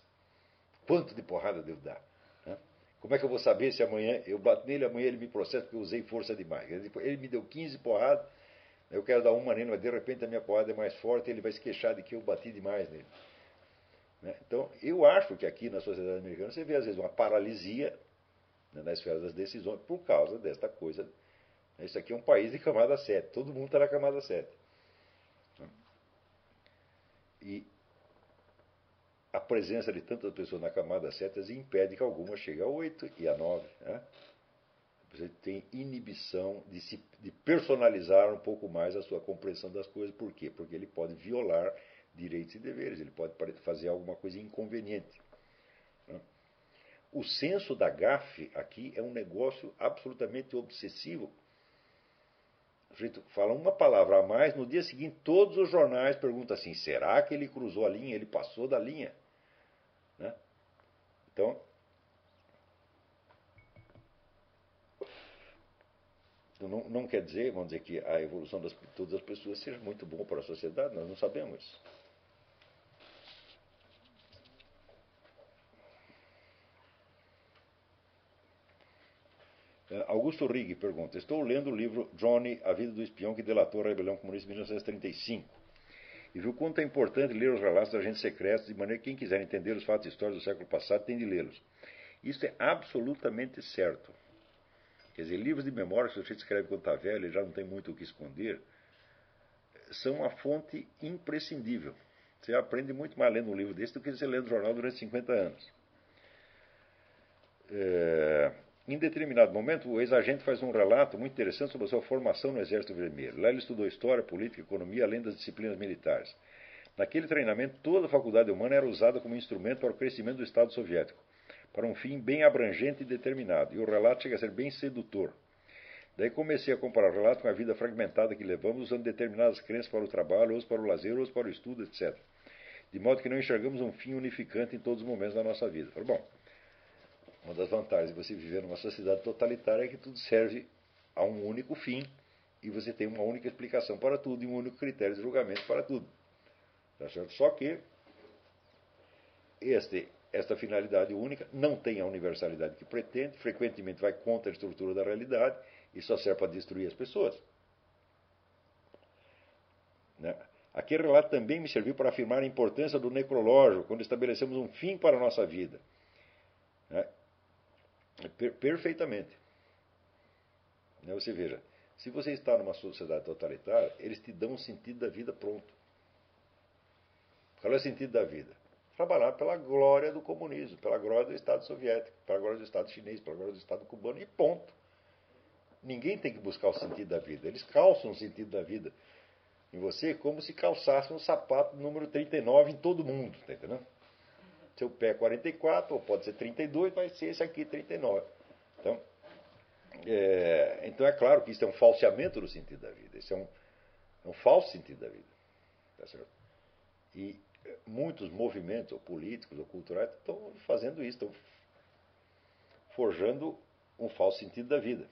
quanto de porrada devo dar? Né? Como é que eu vou saber se amanhã eu bato nele, amanhã ele me processa porque eu usei força demais? Ele me deu 15 porradas, eu quero dar uma nele, mas de repente a minha porrada é mais forte, ele vai se queixar de que eu bati demais nele. Né? Então, eu acho que aqui na sociedade americana você vê às vezes uma paralisia né, na esfera das decisões por causa desta coisa. Isso aqui é um país de camada 7, todo mundo está na camada 7. Né? E a presença de tantas pessoas na camada 7 impede que algumas cheguem a 8 e a 9. Né? Você tem inibição de, se, de personalizar um pouco mais a sua compreensão das coisas. Por quê? Porque ele pode violar direitos e deveres, ele pode fazer alguma coisa inconveniente. Né? O senso da gafe aqui é um negócio absolutamente obsessivo. Fala uma palavra a mais, no dia seguinte todos os jornais perguntam assim: será que ele cruzou a linha? Ele passou da linha? Né? Então, não, não, quer dizer, vamos dizer, que a evolução de todas as pessoas seja muito bom para a sociedade, nós não sabemos. Eh, Augusto Rigg pergunta: Estou lendo o livro Johnny, A Vida do Espião que Delatou a Rebelião Comunista de 1935. e viu quanto é importante ler os relatos dos agentes secretos, de maneira que quem quiser entender os fatos históricos do século passado tem de lê-los. Isso é absolutamente certo. Quer dizer, livros de memória que o sujeito escreve quando está velho e já não tem muito o que esconder, são uma fonte imprescindível. Você aprende muito mais lendo um livro desse do que você lendo jornal durante 50 anos. É, em determinado momento, o ex-agente faz um relato muito interessante sobre a sua formação no Exército Vermelho. Lá ele estudou história, política, economia, além das disciplinas militares. Naquele treinamento, toda a faculdade humana era usada como instrumento para o crescimento do Estado soviético, para um fim bem abrangente e determinado. E o relato chega a ser bem sedutor. Daí comecei a comparar o relato com a vida fragmentada que levamos, usando determinadas crenças para o trabalho, outros para o lazer, outros para o estudo, etc. De modo que não enxergamos um fim unificante em todos os momentos da nossa vida. Falei, bom, uma das vantagens de você viver numa sociedade totalitária é que tudo serve a um único fim e você tem uma única explicação para tudo e um único critério de julgamento para tudo. Tá certo? Só que este, esta finalidade única não tem a universalidade que pretende, frequentemente vai contra a estrutura da realidade e só serve para destruir as pessoas. Né? Aquele relato também me serviu para afirmar a importância do necrológico, quando estabelecemos um fim para a nossa vida. Né? Per perfeitamente. Né? Você veja, se você está numa sociedade totalitária, eles te dão um sentido da vida pronto. Qual é o sentido da vida? Trabalhar pela glória do comunismo, pela glória do Estado soviético, pela glória do Estado chinês, pela glória do Estado cubano e ponto. Ninguém tem que buscar o sentido da vida. Eles calçam o sentido da vida em você como se calçasse um sapato número 39 em todo mundo, tá entendendo? Seu pé é 44, ou pode ser 32, vai ser esse aqui 39. Então, é, então é claro que isso é um falseamento do sentido da vida. Isso é um, é um falso sentido da vida. Tá? E muitos movimentos, ou políticos, ou culturais, estão fazendo isso, estão forjando um falso sentido da vida.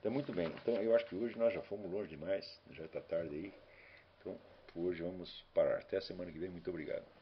Então, muito bem. Então, eu acho que hoje nós já fomos longe demais, já está tarde aí. Então, hoje vamos parar. Até a semana que vem. Muito obrigado.